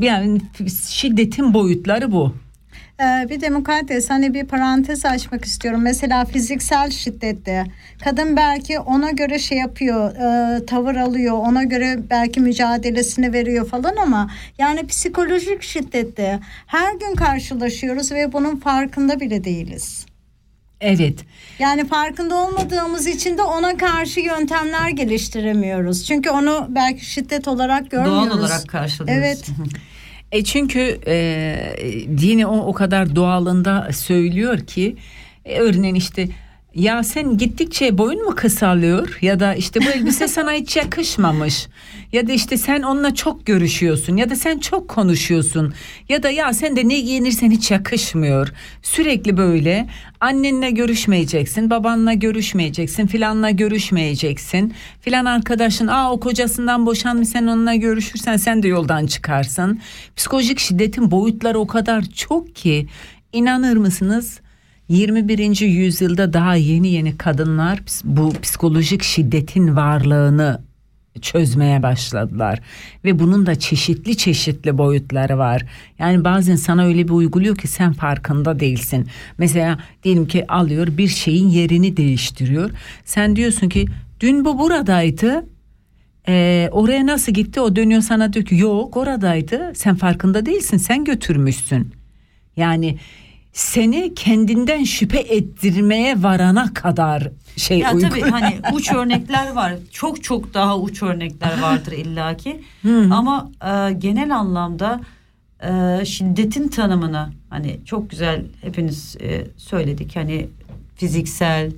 yani şiddetin boyutları bu. Ee, bir de mukaddes hani bir parantez açmak istiyorum. Mesela fiziksel şiddette kadın belki ona göre şey yapıyor, e, tavır alıyor, ona göre belki mücadelesini veriyor falan ama yani psikolojik şiddette her gün karşılaşıyoruz ve bunun farkında bile değiliz. Evet. Yani farkında olmadığımız için de ona karşı yöntemler geliştiremiyoruz. Çünkü onu belki şiddet olarak görmüyoruz. Doğal olarak karşılıyoruz. Evet. E çünkü e, dini o o kadar doğalında söylüyor ki e, örneğin işte ya sen gittikçe boyun mu kısalıyor? Ya da işte bu elbise sana hiç yakışmamış. Ya da işte sen onunla çok görüşüyorsun. Ya da sen çok konuşuyorsun. Ya da ya sen de ne giyinirsen hiç yakışmıyor. Sürekli böyle annenle görüşmeyeceksin babanla görüşmeyeceksin filanla görüşmeyeceksin. Filan arkadaşın aa o kocasından boşanmış sen onunla görüşürsen sen de yoldan çıkarsın. Psikolojik şiddetin boyutları o kadar çok ki inanır mısınız 21. yüzyılda daha yeni yeni kadınlar bu psikolojik şiddetin varlığını çözmeye başladılar ve bunun da çeşitli çeşitli boyutları var. Yani bazen sana öyle bir uyguluyor ki sen farkında değilsin. Mesela diyelim ki alıyor bir şeyin yerini değiştiriyor. Sen diyorsun ki dün bu buradaydı. Ee, oraya nasıl gitti? O dönüyor sana diyor ki yok oradaydı. Sen farkında değilsin. Sen götürmüşsün. Yani seni kendinden şüphe ettirmeye varana kadar şey Ya uygu- tabii hani uç örnekler var. Çok çok daha uç örnekler vardır illaki. Ama e, genel anlamda e, şiddetin tanımını hani çok güzel hepiniz e, söyledik. Hani fiziksel,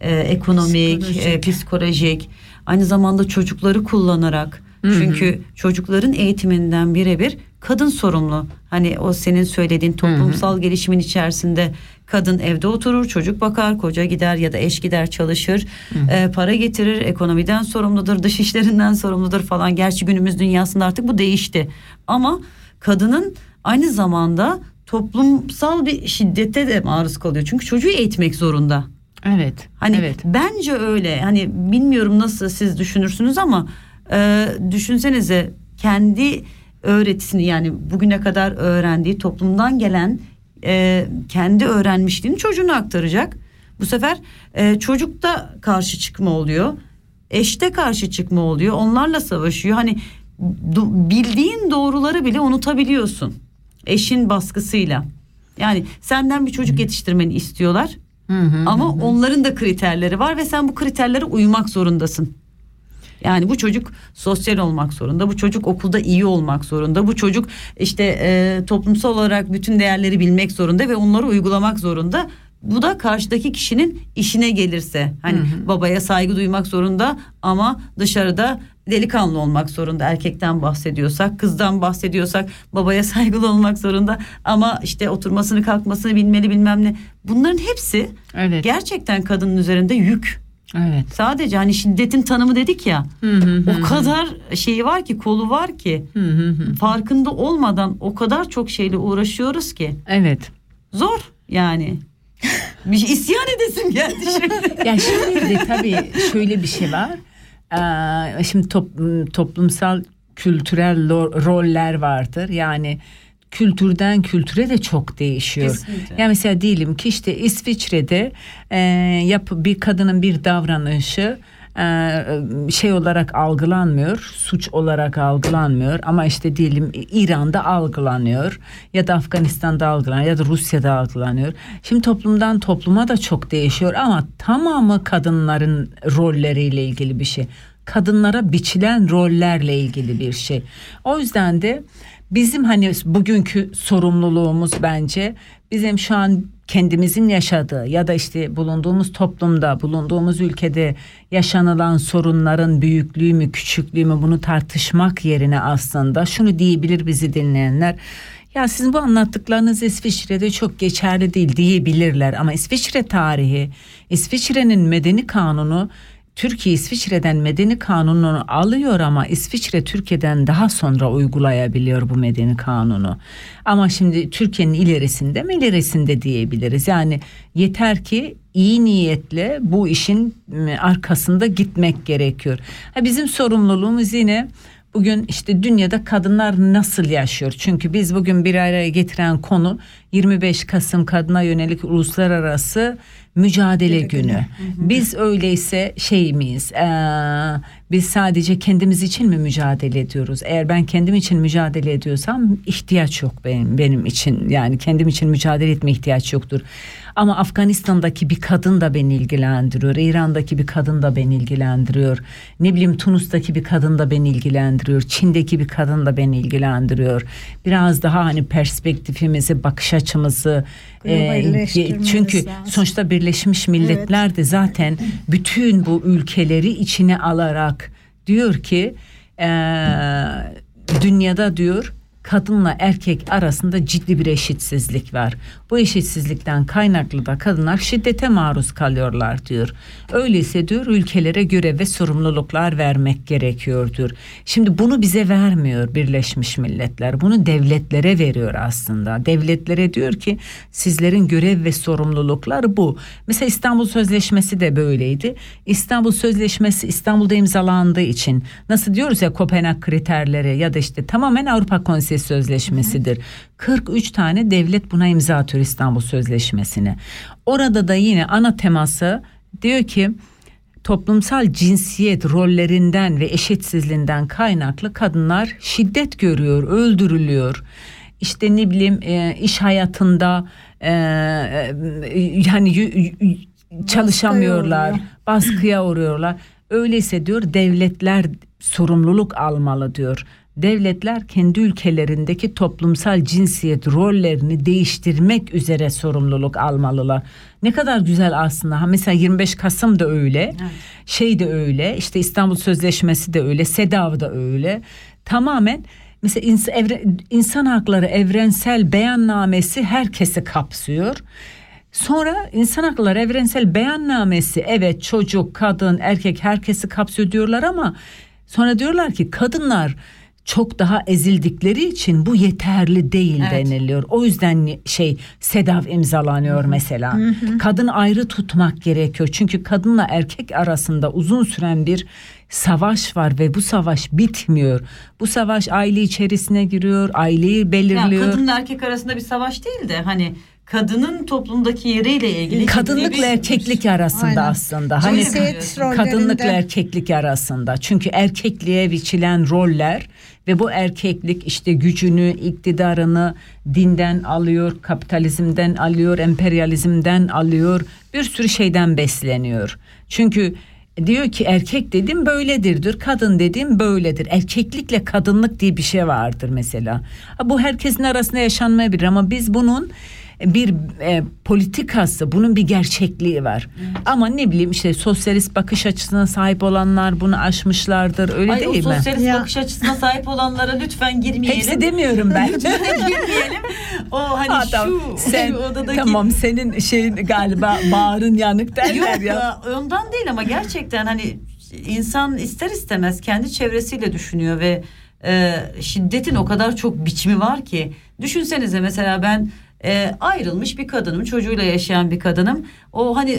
e, ekonomik, Psikolojik. e, psikolojik, aynı zamanda çocukları kullanarak. Çünkü çocukların eğitiminden birebir kadın sorumlu. Hani o senin söylediğin toplumsal gelişimin içerisinde kadın evde oturur, çocuk bakar, koca gider ya da eş gider çalışır, e, para getirir, ekonomiden sorumludur, dış işlerinden sorumludur falan. Gerçi günümüz dünyasında artık bu değişti. Ama kadının aynı zamanda toplumsal bir şiddete de maruz kalıyor. Çünkü çocuğu eğitmek zorunda. Evet. Hani evet. bence öyle. Hani bilmiyorum nasıl siz düşünürsünüz ama e, düşünsenize kendi öğretisini yani bugüne kadar öğrendiği toplumdan gelen e, kendi öğrenmişliğini çocuğuna aktaracak. Bu sefer e, çocukta karşı çıkma oluyor. Eşte karşı çıkma oluyor. Onlarla savaşıyor. Hani du- bildiğin doğruları bile unutabiliyorsun. Eşin baskısıyla. Yani senden bir çocuk yetiştirmeni istiyorlar. Ama onların da kriterleri var ve sen bu kriterlere uymak zorundasın. Yani bu çocuk sosyal olmak zorunda, bu çocuk okulda iyi olmak zorunda, bu çocuk işte e, toplumsal olarak bütün değerleri bilmek zorunda ve onları uygulamak zorunda. Bu da karşıdaki kişinin işine gelirse hani babaya saygı duymak zorunda ama dışarıda delikanlı olmak zorunda erkekten bahsediyorsak kızdan bahsediyorsak babaya saygılı olmak zorunda ama işte oturmasını kalkmasını bilmeli bilmem ne bunların hepsi Evet. gerçekten kadının üzerinde yük. Evet. Sadece hani şiddetin tanımı dedik ya. Hı hı hı. O kadar şeyi var ki kolu var ki Hı hı hı. farkında olmadan o kadar çok şeyle uğraşıyoruz ki Evet. zor yani. Bir şey isyan edesim geldi şimdi. Ya şimdi de tabii şöyle bir şey var. Ee, şimdi top- toplumsal kültürel roller vardır. Yani kültürden kültüre de çok değişiyor. Kesinlikle. Yani mesela diyelim ki işte İsviçre'de e, yap bir kadının bir davranışı e, şey olarak algılanmıyor, suç olarak algılanmıyor ama işte diyelim İran'da algılanıyor ya da Afganistan'da algılanıyor ya da Rusya'da algılanıyor. Şimdi toplumdan topluma da çok değişiyor ama tamamı kadınların rolleriyle ilgili bir şey. Kadınlara biçilen rollerle ilgili bir şey. O yüzden de bizim hani bugünkü sorumluluğumuz bence bizim şu an kendimizin yaşadığı ya da işte bulunduğumuz toplumda, bulunduğumuz ülkede yaşanılan sorunların büyüklüğü mü, küçüklüğü mü bunu tartışmak yerine aslında şunu diyebilir bizi dinleyenler. Ya sizin bu anlattıklarınız İsviçre'de çok geçerli değil diyebilirler ama İsviçre tarihi, İsviçre'nin medeni kanunu Türkiye İsviçre'den medeni kanununu alıyor ama İsviçre Türkiye'den daha sonra uygulayabiliyor bu medeni kanunu. Ama şimdi Türkiye'nin ilerisinde mi ilerisinde diyebiliriz. Yani yeter ki iyi niyetle bu işin arkasında gitmek gerekiyor. Bizim sorumluluğumuz yine bugün işte dünyada kadınlar nasıl yaşıyor? Çünkü biz bugün bir araya getiren konu 25 Kasım kadına yönelik uluslararası mücadele günü. Biz öyleyse şey miyiz? Ee, Biz sadece kendimiz için mi mücadele ediyoruz? Eğer ben kendim için mücadele ediyorsam ihtiyaç yok benim benim için. Yani kendim için mücadele etme ihtiyaç yoktur. Ama Afganistan'daki bir kadın da beni ilgilendiriyor. İran'daki bir kadın da beni ilgilendiriyor. Ne bileyim Tunus'taki bir kadın da beni ilgilendiriyor. Çin'deki bir kadın da beni ilgilendiriyor. Biraz daha hani perspektifimizi, bakış açımızı e, çünkü lazım. sonuçta Birleşmiş Milletler de zaten bütün bu ülkeleri içine alarak diyor ki e, dünyada diyor kadınla erkek arasında ciddi bir eşitsizlik var. Bu eşitsizlikten kaynaklı da kadınlar şiddete maruz kalıyorlar diyor. Öyleyse diyor ülkelere görev ve sorumluluklar vermek gerekiyordur. Şimdi bunu bize vermiyor Birleşmiş Milletler. Bunu devletlere veriyor aslında. Devletlere diyor ki sizlerin görev ve sorumlulukları bu. Mesela İstanbul Sözleşmesi de böyleydi. İstanbul Sözleşmesi İstanbul'da imzalandığı için nasıl diyoruz ya Kopenhag kriterleri ya da işte tamamen Avrupa Konseyi Sözleşmesi'dir. 43 tane devlet buna imza atıyor İstanbul Sözleşmesi'ne. Orada da yine ana teması diyor ki toplumsal cinsiyet rollerinden ve eşitsizliğinden kaynaklı kadınlar şiddet görüyor, öldürülüyor. İşte ne bileyim e, iş hayatında e, e, yani y- y- çalışamıyorlar, baskıya uğruyorlar. Öyleyse diyor devletler sorumluluk almalı diyor. Devletler kendi ülkelerindeki toplumsal cinsiyet rollerini değiştirmek üzere sorumluluk almalılar. Ne kadar güzel aslında. Ha mesela 25 Kasım da öyle. Şey de öyle. işte İstanbul Sözleşmesi de öyle. SEDAV da öyle. Tamamen mesela ins- evre- insan hakları evrensel beyannamesi herkesi kapsıyor. Sonra insan hakları evrensel beyannamesi evet çocuk, kadın, erkek herkesi kapsıyor diyorlar ama sonra diyorlar ki kadınlar çok daha ezildikleri için bu yeterli değil Evet. deniliyor. O yüzden şey SEDAV imzalanıyor mesela. Kadın ayrı tutmak gerekiyor. Çünkü kadınla erkek arasında uzun süren bir savaş var ve bu savaş bitmiyor. Bu savaş aile içerisine giriyor, aileyi Ya belirliyor. kadınla erkek arasında bir savaş değil de hani kadının toplumdaki yeriyle ilgili Kadınlıkla erkeklik arasında Aynen. aslında. Hani kadınlıkla erkeklik arasında. Çünkü erkekliğe biçilen roller ve bu erkeklik işte gücünü, iktidarını dinden alıyor, kapitalizmden alıyor, emperyalizmden alıyor. Bir sürü şeyden besleniyor. Çünkü diyor ki erkek dedim böyledir diyor. Kadın dedim böyledir. Erkeklikle kadınlık diye bir şey vardır mesela. Bu herkesin arasında yaşanmayabilir ama biz bunun bir e, politikası, bunun bir gerçekliği var. Ama ne bileyim işte sosyalist bakış açısına sahip olanlar bunu aşmışlardır. Öyle Ay, değil o mi? sosyalist Ya. bakış açısına sahip olanlara lütfen girmeyelim. Hepsi demiyorum ben. girmeyelim. O hani Ha, şu, sen odadaki tamam senin şeyin galiba bağrın yanık derler Yok ya ondan değil ama gerçekten hani insan ister istemez kendi çevresiyle düşünüyor ve e, şiddetin o kadar çok biçimi var ki düşünsenize mesela ben e, ayrılmış bir kadınım çocuğuyla yaşayan bir kadınım o hani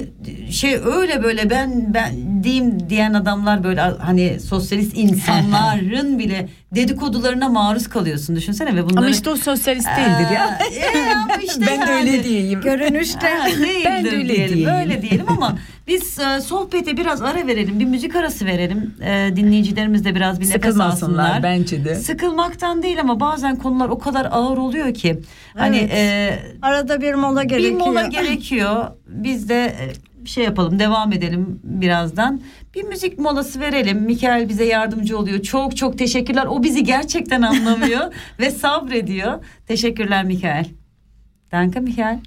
şey öyle böyle ben ben diyeyim diyen adamlar böyle hani sosyalist insanların bile dedikodularına maruz kalıyorsun düşünsene ve bunları Ama işte o sosyalist değildir ya. Ee, e, işte ben de yani. öyle diyeyim. Görünüşte Ha, Ben de öyle diyelim. diyeyim. Öyle diyelim ama biz e, sohbete biraz ara verelim. Bir müzik arası verelim. E, dinleyicilerimiz de biraz bir nefes Sıkılmasınlar alsınlar. bence de. Sıkılmaktan değil ama bazen konular o kadar ağır oluyor ki. Hani Evet. e, arada bir mola bir gerekiyor. mola gerekiyor. Biz de e, bir şey yapalım devam edelim birazdan. Bir müzik molası verelim. Mikael bize yardımcı oluyor. Çok çok teşekkürler. O bizi gerçekten anlamıyor ve sabrediyor. Teşekkürler Mikael. Danke Mikael.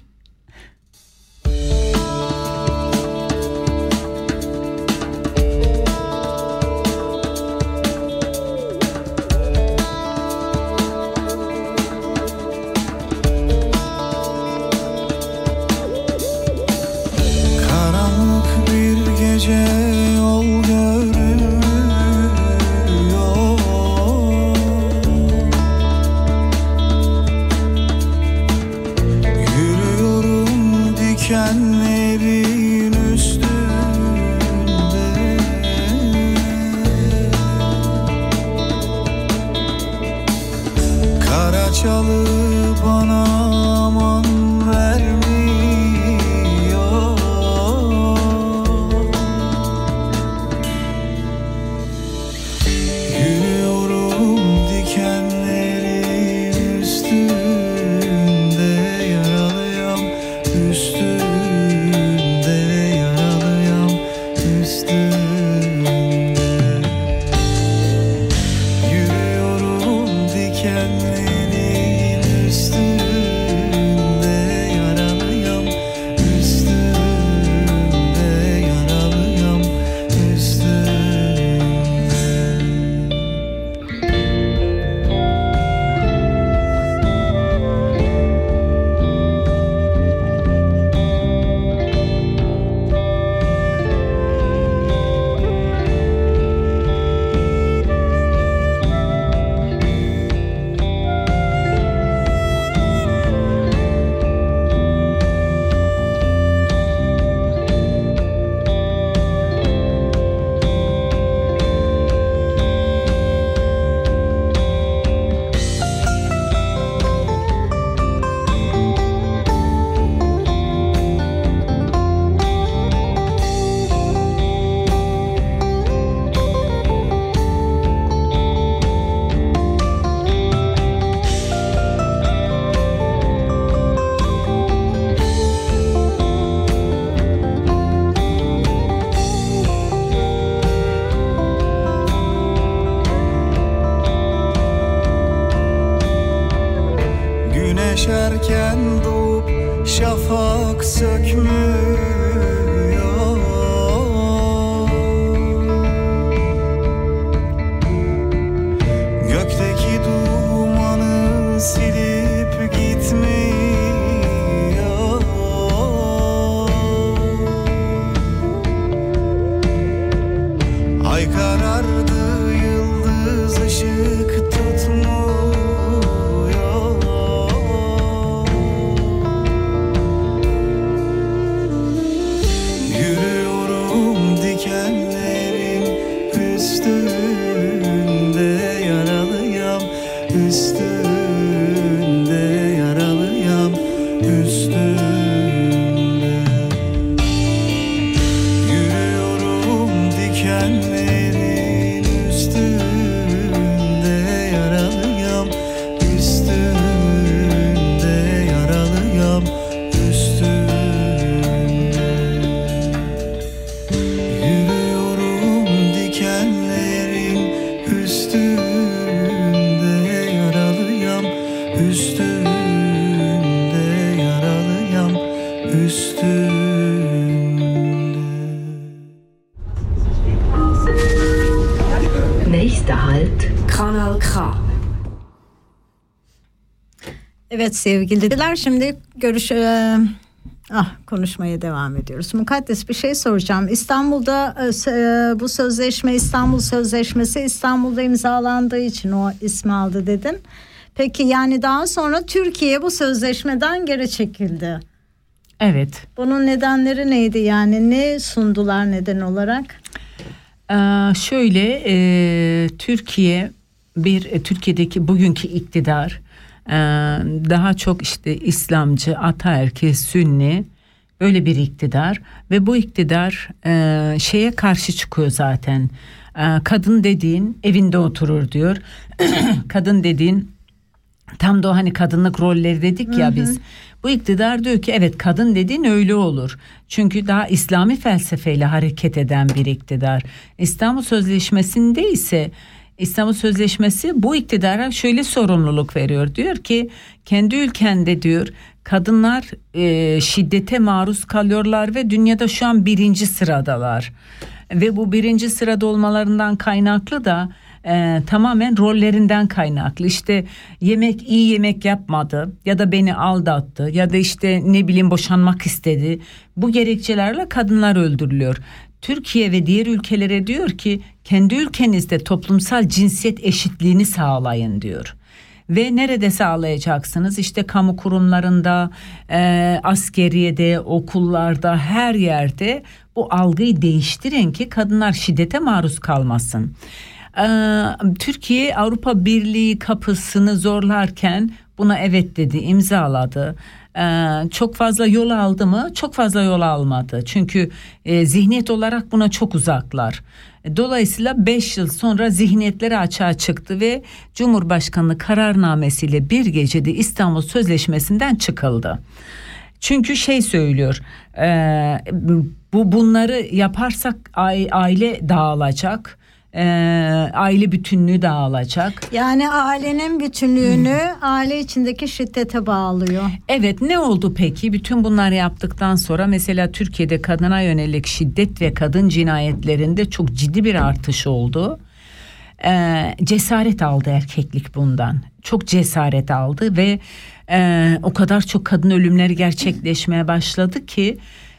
Yaşarken doğup şafak sökmüyor Evet sevgili dinleyiciler şimdi görüş e, ah konuşmaya devam ediyoruz. Mukaddes bir şey soracağım. İstanbul'da e, e, bu sözleşme İstanbul Sözleşmesi İstanbul'da imzalandığı için o ismi aldı dedin. Peki yani daha sonra Türkiye bu sözleşmeden geri çekildi. Evet. Bunun nedenleri neydi yani ne sundular neden olarak? Ee, şöyle e, Türkiye bir e, Türkiye'deki bugünkü iktidar daha çok işte İslamcı, ataerkil, Sünni öyle bir iktidar ve bu iktidar e, şeye karşı çıkıyor zaten. E, kadın dediğin evinde oturur diyor. kadın dediğin tam da o hani kadınlık rolleri dedik ya biz. Bu iktidar diyor ki evet kadın dediğin öyle olur. Çünkü daha İslami felsefeyle hareket eden bir iktidar. İstanbul Sözleşmesi'nde ise İstanbul Sözleşmesi bu iktidara şöyle sorumluluk veriyor. Diyor ki kendi ülkende diyor kadınlar e, şiddete maruz kalıyorlar ve dünyada şu an birinci sıradalar. Ve bu birinci sırada olmalarından kaynaklı da e, tamamen rollerinden kaynaklı. İşte yemek iyi yemek yapmadı ya da beni aldattı ya da işte ne bileyim boşanmak istedi. Bu gerekçelerle kadınlar öldürülüyor. Türkiye ve diğer ülkelere diyor ki kendi ülkenizde toplumsal cinsiyet eşitliğini sağlayın diyor. Ve nerede sağlayacaksınız? İşte kamu kurumlarında, e, askeriyede, okullarda, her yerde bu algıyı değiştirin ki kadınlar şiddete maruz kalmasın. Ee, Türkiye Avrupa Birliği kapısını zorlarken buna evet dedi, imzaladı. Ee, çok fazla yol aldı mı? Çok fazla yol almadı. Çünkü e, zihniyet olarak buna çok uzaklar. Dolayısıyla 5 yıl sonra zihniyetleri açığa çıktı ve Cumhurbaşkanlığı kararnamesiyle bir gecede İstanbul Sözleşmesi'nden çıkıldı. Çünkü şey söylüyor e, bu bunları yaparsak ai- aile dağılacak e, aile bütünlüğü dağılacak. Yani ailenin bütünlüğünü aile içindeki şiddete bağlıyor. Evet ne oldu peki? Bütün bunları yaptıktan sonra mesela Türkiye'de kadına yönelik şiddet ve kadın cinayetlerinde çok ciddi bir artış oldu. Ee, cesaret aldı erkeklik bundan. Çok cesaret aldı ve e, o kadar çok kadın ölümleri gerçekleşmeye başladı ki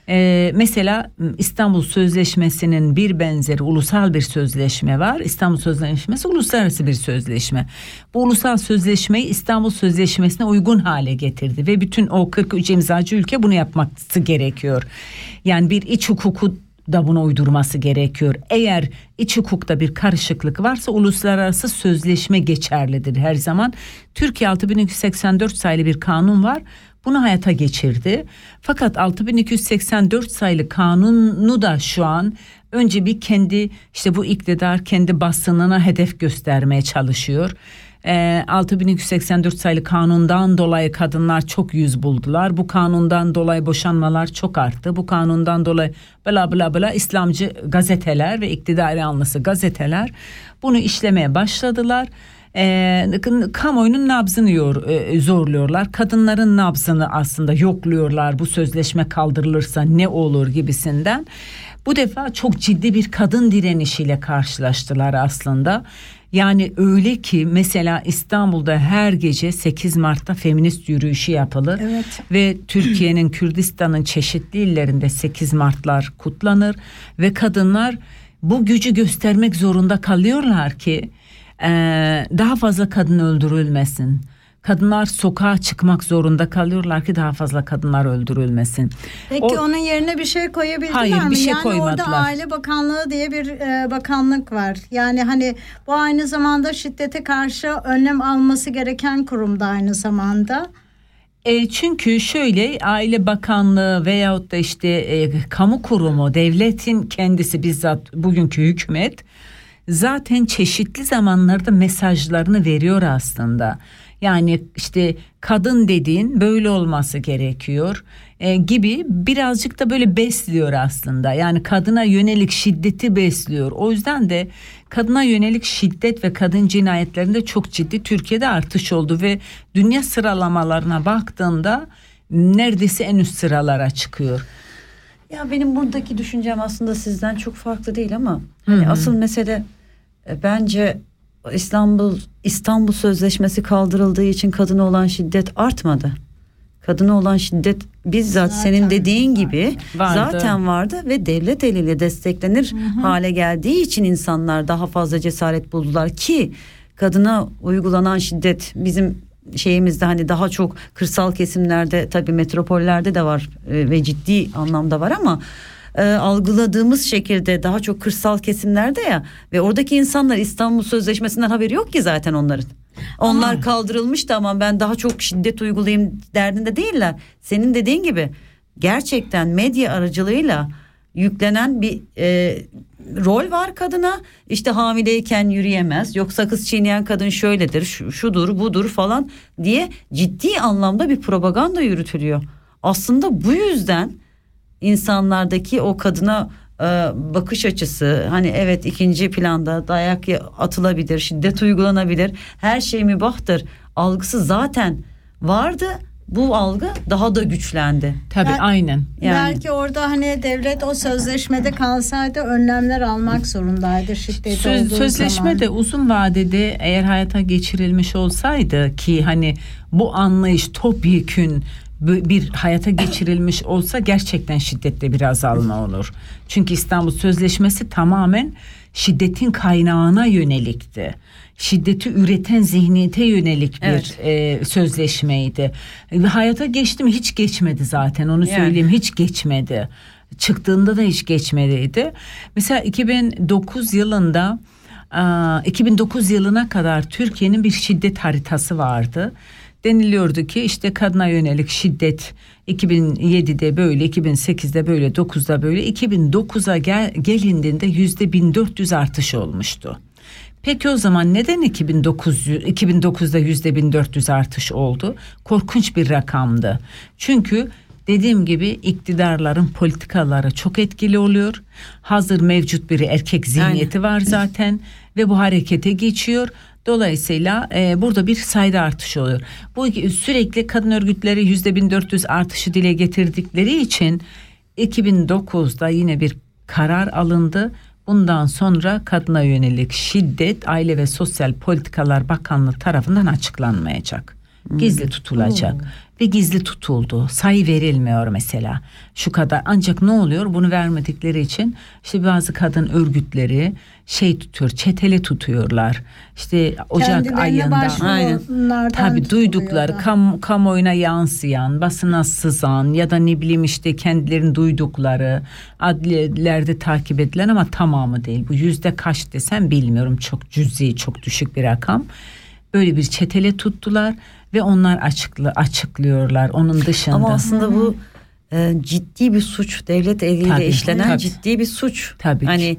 e, mesela İstanbul Sözleşmesi'nin bir benzeri ulusal bir sözleşme var. İstanbul Sözleşmesi uluslararası bir sözleşme. Bu ulusal sözleşmeyi İstanbul Sözleşmesi'ne uygun hale getirdi ve bütün o 43 imzacı ülke bunu yapması gerekiyor. Yani bir iç hukuku da buna uydurması gerekiyor. Eğer iç hukukta bir karışıklık varsa uluslararası sözleşme geçerlidir her zaman. Türkiye 6284 sayılı bir kanun var. Bunu hayata geçirdi. Fakat 6284 sayılı kanunu da şu an önce bir kendi işte bu iktidar kendi basınına hedef göstermeye çalışıyor. E, 6284 sayılı kanundan dolayı kadınlar çok yüz buldular. Bu kanundan dolayı boşanmalar çok arttı. Bu kanundan dolayı bla bla bla İslamcı gazeteler ve iktidar yanlısı gazeteler bunu işlemeye başladılar. E, kamuoyunun nabzını yor, e, zorluyorlar. Kadınların nabzını aslında yokluyorlar. Bu sözleşme kaldırılırsa ne olur gibisinden. Bu defa çok ciddi bir kadın direnişiyle karşılaştılar aslında. Yani öyle ki mesela İstanbul'da her gece 8 Mart'ta feminist yürüyüşü yapılır. Evet. Ve Türkiye'nin Kürdistan'ın çeşitli illerinde 8 Mart'lar kutlanır ve kadınlar bu gücü göstermek zorunda kalıyorlar ki e, daha fazla kadın öldürülmesin. Kadınlar sokağa çıkmak zorunda kalıyorlar ki daha fazla kadınlar öldürülmesin. Peki O- onun yerine bir şey koyabildiler Hayır, mi? bir şey yani orada koymadılar. Aile Bakanlığı diye bir e, bakanlık var. Yani hani bu aynı zamanda şiddete karşı önlem alması gereken kurumda aynı zamanda. E, çünkü şöyle Aile Bakanlığı veyahut da işte e, kamu kurumu, devletin kendisi bizzat bugünkü hükümet zaten çeşitli zamanlarda mesajlarını veriyor aslında. Yani işte kadın dediğin böyle olması gerekiyor e, gibi birazcık da böyle besliyor aslında. Yani kadına yönelik şiddeti besliyor. O yüzden de kadına yönelik şiddet ve kadın cinayetlerinde çok ciddi Türkiye'de artış oldu ve dünya sıralamalarına baktığında neredeyse en üst sıralara çıkıyor. Ya benim buradaki düşüncem aslında sizden çok farklı değil ama hani asıl mesele bence İstanbul İstanbul Sözleşmesi kaldırıldığı için kadına olan şiddet artmadı. Kadına olan şiddet bizzat senin dediğin gibi Vardı. zaten vardı ve devlet eliyle desteklenir hale geldiği için insanlar daha fazla cesaret buldular ki kadına uygulanan şiddet bizim şeyimizde hani daha çok kırsal kesimlerde tabii metropollerde de var e, ve ciddi anlamda var ama e, algıladığımız şekilde daha çok kırsal kesimlerde ya ve oradaki insanlar İstanbul Sözleşmesi'nden haberi yok ki zaten onların. Onlar kaldırılmış tamam ben daha çok şiddet uygulayayım derdinde değiller. Senin dediğin gibi gerçekten medya aracılığıyla yüklenen bir e, rol var kadına. İşte hamileyken yürüyemez. Yok sakız çiğneyen kadın şöyledir, şu, şudur, budur falan diye ciddi anlamda bir propaganda yürütülüyor. Aslında bu yüzden insanlardaki o kadına e, bakış açısı hani evet ikinci planda dayak ya- atılabilir, şiddet uygulanabilir, her şey mübahtır algısı zaten vardı. Bu algı daha da güçlendi. Tabii Ben- aynen. Yani Belki orada hani devlet o sözleşmede kalsaydı önlemler almak zorundaydı şiddet Söz, olduğu sözleşme zaman. de uzun vadede eğer hayata geçirilmiş olsaydı ki hani bu anlayış topyekün bir hayata geçirilmiş olsa gerçekten şiddette bir azalma olur. Çünkü İstanbul Sözleşmesi tamamen şiddetin kaynağına yönelikti. Şiddeti üreten zihniyete yönelik bir Evet. e, sözleşmeydi. Ve hayata geçti mi hiç geçmedi zaten onu Yani. söyleyeyim hiç geçmedi. Çıktığında da hiç geçmediydi. Mesela 2009 yılında aa, 2009 yılına kadar Türkiye'nin bir şiddet haritası vardı. Deniliyordu ki işte kadına yönelik şiddet 2007'de böyle, 2008'de böyle, 9'da böyle, 2009'a gel, gelindiğinde yüzde 1400 artış olmuştu. Peki o zaman neden 2009 2009'da yüzde 1400 artış oldu? Korkunç bir rakamdı. Çünkü dediğim gibi iktidarların politikaları çok etkili oluyor. Hazır mevcut bir erkek zihniyeti var zaten ve bu harekete geçiyor. Dolayısıyla e, burada bir sayıda artış oluyor. Bu sürekli kadın örgütleri yüzde 1400 artışı dile getirdikleri için 2009'da yine bir karar alındı. Bundan sonra kadına yönelik şiddet Aile ve Sosyal Politikalar Bakanlığı tarafından açıklanmayacak. Gizli tutulacak ve gizli tutuldu. Sayı verilmiyor mesela. Şu kadar ancak ne oluyor? Bunu vermedikleri için işte bazı kadın örgütleri şey tutuyor, çetele tutuyorlar. İşte Ocak Kendilerine ayında başvuranlardan Tabii duydukları kam, kamuoyuna yansıyan, basına sızan ya da ne bileyim işte kendilerini duydukları adliyelerde takip edilen ama tamamı değil. Bu yüzde kaç desem bilmiyorum çok cüzi çok düşük bir rakam. Böyle bir çetele tuttular ve onlar açıklı açıklıyorlar onun dışında. Ama aslında bu e, ciddi bir suç. Devlet eliyle Tabii, işlenen tabii. ciddi bir suç. Tabii ki.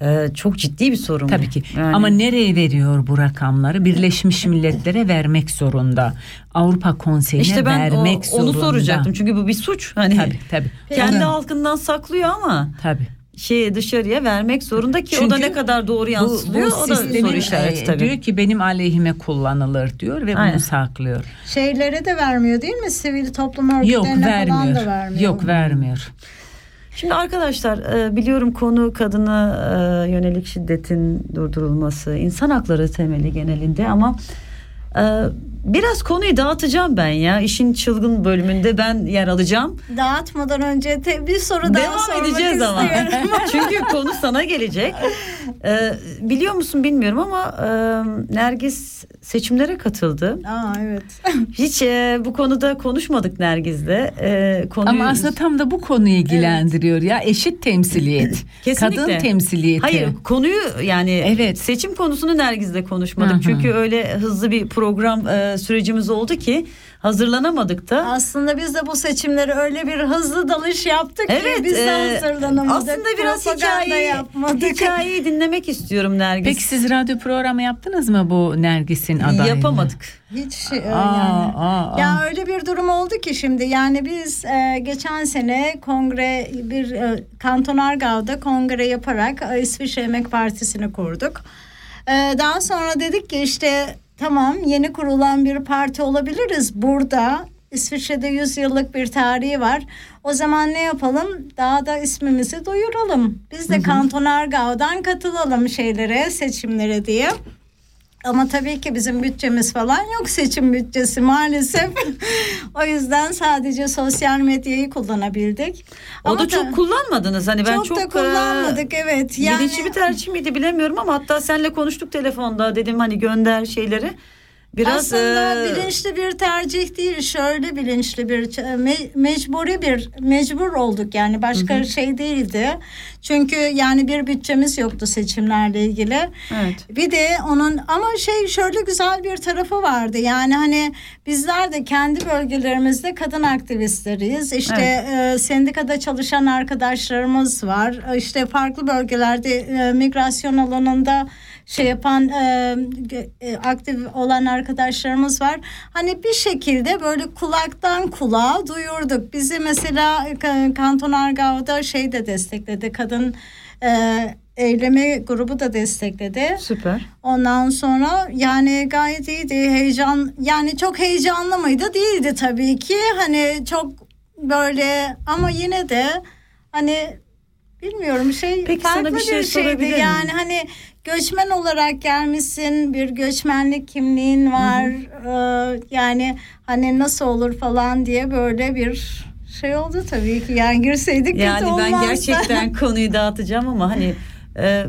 Hani e, çok ciddi bir sorun. bu. Tabii ki. Yani- Ama nereye veriyor bu rakamları? Birleşmiş Milletler'e vermek zorunda. Avrupa Konseyi'ne işte ben o- vermek zorunda. onu soracaktım. Çünkü bu bir suç. Hani Tabii tabii. kendi Onu- halkından saklıyor ama Tabii. şey dışarıya vermek zorunda ki o da Çünkü ne kadar doğru yansıtılıyor o da soru işareti e, tabii. Diyor ki benim aleyhime kullanılır diyor ve Aynen. bunu saklıyor. Şeylere de vermiyor değil mi? Sivil toplum Yok örgütlerine falan da vermiyor. vermiyor. Yok vermiyor. Şimdi arkadaşlar e, biliyorum konu kadına e, yönelik şiddetin durdurulması, insan hakları temeli genelinde ama e, biraz konuyu dağıtacağım ben ya. İşin çılgın bölümünde ben yer alacağım. Dağıtmadan önce te- bir soru daha Devam sormak edeceğiz ama. Çünkü konu sana gelecek. E, biliyor musun bilmiyorum ama e, Nergis seçimlere katıldı. Aa evet. Hiç e, bu konuda konuşmadık Nergiz'le. E, konuyu... Ama aslında tam da bu konuyu ilgilendiriyor ya eşit temsiliyet. Kesinlikle. Kadın temsiliyeti. Hayır konuyu yani Evet. seçim konusunu Nergiz'le konuşmadık. Hı hı. Çünkü öyle hızlı bir program e, sürecimiz oldu ki hazırlanamadık da. Aslında biz de bu seçimleri öyle bir hızlı dalış yaptık Evet, ki biz de e, hazırlanamadık. aslında biraz propaganda hikayeyi, yapmadık. hikayeyi dinlemek istiyorum Nergiz. Peki siz radyo programı yaptınız mı bu Nergis'in adayını? Yapamadık. Hiç şey, Aa, yani. aa, Ya aa. öyle bir durum oldu ki şimdi yani biz e, geçen sene kongre bir e, Kanton Argau'da kongre yaparak e, İsviçre Emek Partisi'ni kurduk. E, daha sonra dedik ki işte tamam yeni kurulan bir parti olabiliriz burada. İsviçre'de 100 yıllık bir tarihi var. O zaman ne yapalım? Daha da ismimizi duyuralım. Biz de Kanton Argau'dan katılalım şeylere, seçimlere diye. Ama tabii ki bizim bütçemiz falan yok seçim bütçesi maalesef. o yüzden sadece sosyal medyayı kullanabildik. O Ama da çok kullanmadınız. Hani ben çok, çok, da kullanmadık e, evet. Yani Bilinçli bir tercih miydi bilemiyorum ama hatta seninle konuştuk telefonda dedim hani gönder şeyleri. Biraz aslında e, bilinçli bir tercih değil şöyle bilinçli bir me- mecburi bir mecbur olduk yani başka şey değildi. Çünkü yani bir bütçemiz yoktu seçimlerle ilgili. Evet. Bir de onun ama şey şöyle güzel bir tarafı vardı. Yani hani bizler de kendi bölgelerimizde kadın aktivistleriyiz. İşte e, sendikada çalışan arkadaşlarımız var. E, İşte farklı bölgelerde e, migrasyon alanında şey yapan e, e, aktif olan arkadaşlarımız var. Hani bir şekilde böyle kulaktan kulağa duyurduk. Bizi mesela e, Kanton Argau'da şey de destekledi. Kadın e, eylemi grubu da destekledi. süper. Ondan sonra yani gayet iyiydi. Heyecan yani çok heyecanlı mıydı? Değildi tabii ki. Hani çok böyle ama yine de hani bilmiyorum şey Peki farklı sana bir şey şeydi. sorabilir miyim? Yani hani göçmen olarak gelmişsin. Bir göçmenlik kimliğin var. Ee, yani hani nasıl olur falan diye böyle bir şey oldu tabii ki. Yani girseydik kötü Yani ben olmazdı. gerçekten konuyu dağıtacağım ama hani e,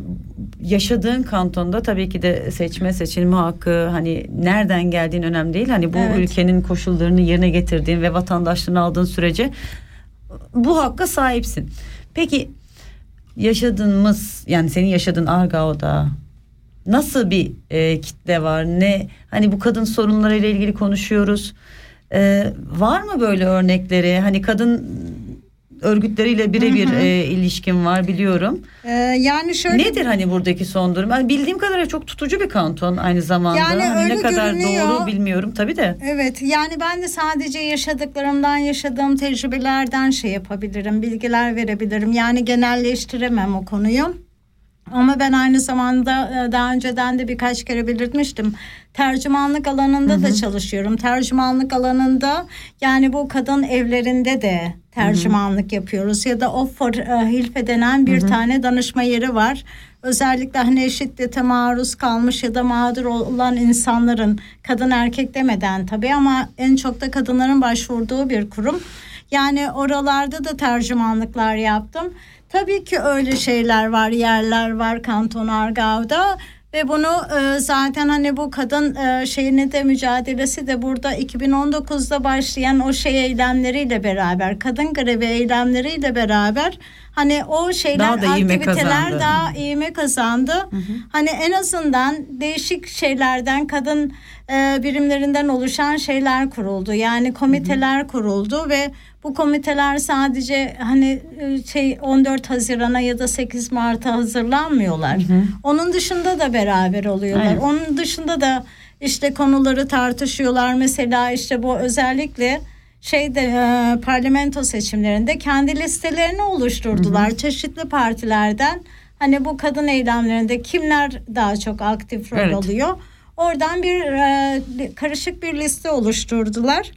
yaşadığın kantonda tabii ki de seçme seçilme hakkı hani nereden geldiğin önemli değil. Hani bu Evet. ülkenin koşullarını yerine getirdiğin ve vatandaşlığını aldığın sürece bu hakka sahipsin. Peki yaşadığımız yani senin yaşadığın Argao'da nasıl bir e, kitle var? Ne hani bu kadın sorunlarıyla ilgili konuşuyoruz. E, var mı böyle örnekleri? Hani kadın örgütleriyle birebir e, ilişkin var biliyorum. Ee, yani şöyle Nedir hani buradaki son durum? Yani bildiğim kadarıyla çok tutucu bir kanton aynı zamanda. Yani Hani öyle ne kadar görünüyor. doğru bilmiyorum tabii de. Evet yani ben de sadece yaşadıklarımdan yaşadığım tecrübelerden şey yapabilirim bilgiler verebilirim yani genelleştiremem o konuyu. Ama ben aynı zamanda e, daha önceden de birkaç kere belirtmiştim. Tercümanlık alanında da çalışıyorum. Tercümanlık alanında yani bu kadın evlerinde de tercümanlık yapıyoruz. Ya da Offer e, Hilfe denen bir tane danışma yeri var. Özellikle hani şiddete maruz kalmış ya da mağdur olan insanların kadın erkek demeden tabii ama en çok da kadınların başvurduğu bir kurum. Yani oralarda da tercümanlıklar yaptım. Tabii ki öyle şeyler var, yerler var Kanton Argau'da ve bunu e, zaten hani bu kadın e, şeyini de mücadelesi de burada 2019'da başlayan o şey eylemleriyle beraber, kadın grevi eylemleriyle beraber hani o şeyler Daha da ivme aktiviteler kazandı. daha ivme kazandı. Hani en azından değişik şeylerden kadın e, birimlerinden oluşan şeyler kuruldu. Yani komiteler kuruldu ve bu komiteler sadece hani e, şey 14 Haziran'a ya da 8 Mart'a hazırlanmıyorlar. Onun dışında da beraber oluyorlar. Aynen. Onun dışında da işte konuları tartışıyorlar. Mesela işte bu özellikle şeyde e, parlamento seçimlerinde kendi listelerini oluşturdular çeşitli partilerden. Hani bu kadın eylemlerinde kimler daha çok aktif rol Evet. alıyor? Oradan bir e, karışık bir liste oluşturdular.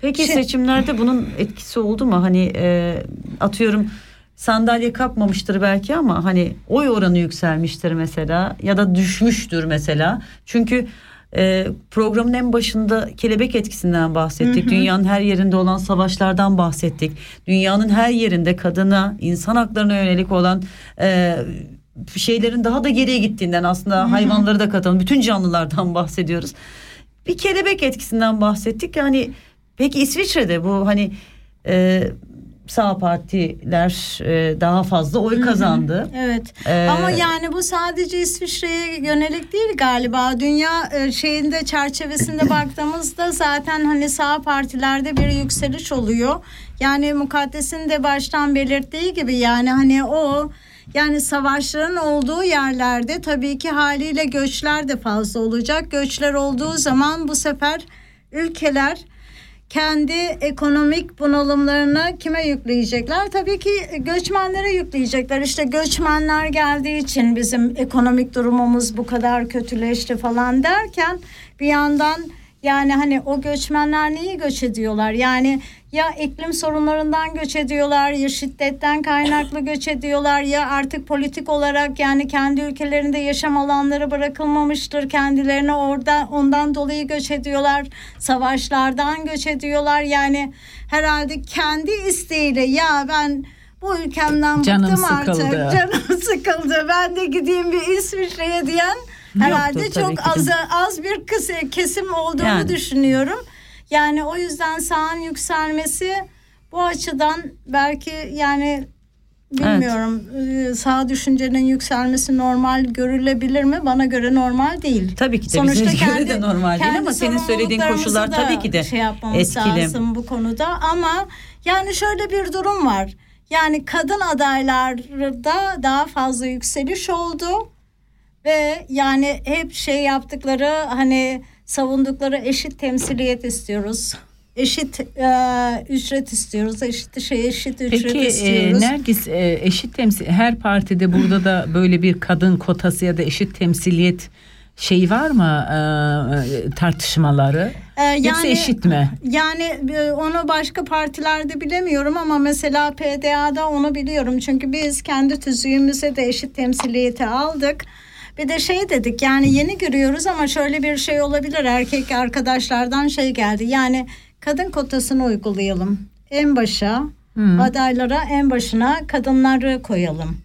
Peki Şey- seçimlerde bunun etkisi oldu mu? Hani e, atıyorum sandalye kapmamıştır belki ama hani oy oranı yükselmiştir mesela ya da düşmüştür mesela. Çünkü e, programın en başında kelebek etkisinden bahsettik. Hı hı. Dünyanın her yerinde olan savaşlardan bahsettik. Dünyanın her yerinde kadına, insan haklarına yönelik olan e, şeylerin daha da geriye gittiğinden aslında Hı hı. hayvanları da katalım. Bütün canlılardan bahsediyoruz. Bir kelebek etkisinden bahsettik. Yani peki İsviçre'de bu hani e, sağ partiler e, daha fazla oy kazandı. Evet. Ee, Ama yani bu sadece İsviçre'ye yönelik değil galiba. Dünya e, şeyinde çerçevesinde baktığımızda zaten hani sağ partilerde bir yükseliş oluyor. Yani Mukaddes'in de baştan belirttiği gibi yani hani o yani savaşların olduğu yerlerde tabii ki haliyle göçler de fazla olacak. Göçler olduğu zaman bu sefer ülkeler kendi ekonomik bunalımlarını kime yükleyecekler? Tabii ki göçmenlere yükleyecekler. İşte göçmenler geldiği için bizim ekonomik durumumuz bu kadar kötüleşti falan derken bir yandan yani hani o göçmenler neyi göç ediyorlar? Yani ya iklim sorunlarından göç ediyorlar ya şiddetten kaynaklı göç ediyorlar ya artık politik olarak yani kendi ülkelerinde yaşam alanları bırakılmamıştır kendilerine orada ondan dolayı göç ediyorlar savaşlardan göç ediyorlar yani herhalde kendi isteğiyle ya ben bu ülkemden Canım bıktım artık sıkıldı. canım sıkıldı ben de gideyim bir İsviçre'ye diyen herhalde Yoktur çok az az bir kesim olduğunu Yani. düşünüyorum. Yani o yüzden sağın yükselmesi bu açıdan belki yani bilmiyorum e, sağ düşüncenin yükselmesi normal görülebilir mi? Bana göre normal değil. Tabii ki de bize göre de normal değil kendi ama senin söylediğin koşullar tabii ki de şey yapmamız etkili. lazım bu konuda ama yani şöyle bir durum var. Yani kadın adaylarda daha fazla yükseliş oldu ve yani hep şey yaptıkları hani savundukları eşit temsiliyet istiyoruz. Eşit e, ücret istiyoruz. Eşit şey eşit ücret Peki e, istiyoruz. Nergis e, eşit temsil her partide burada da böyle bir kadın kotası ya da eşit temsiliyet şey var mı e, tartışmaları? Ee, Yoksa eşit mi? Yani e, onu başka partilerde bilemiyorum ama mesela PDA'da onu biliyorum. Çünkü biz kendi tüzüğümüze de eşit temsiliyeti aldık. Bir de şey dedik yani yeni görüyoruz ama şöyle bir şey olabilir. Erkek arkadaşlardan şey geldi. Yani kadın kotasını uygulayalım. En başa Hı. adaylara en başına kadınları koyalım.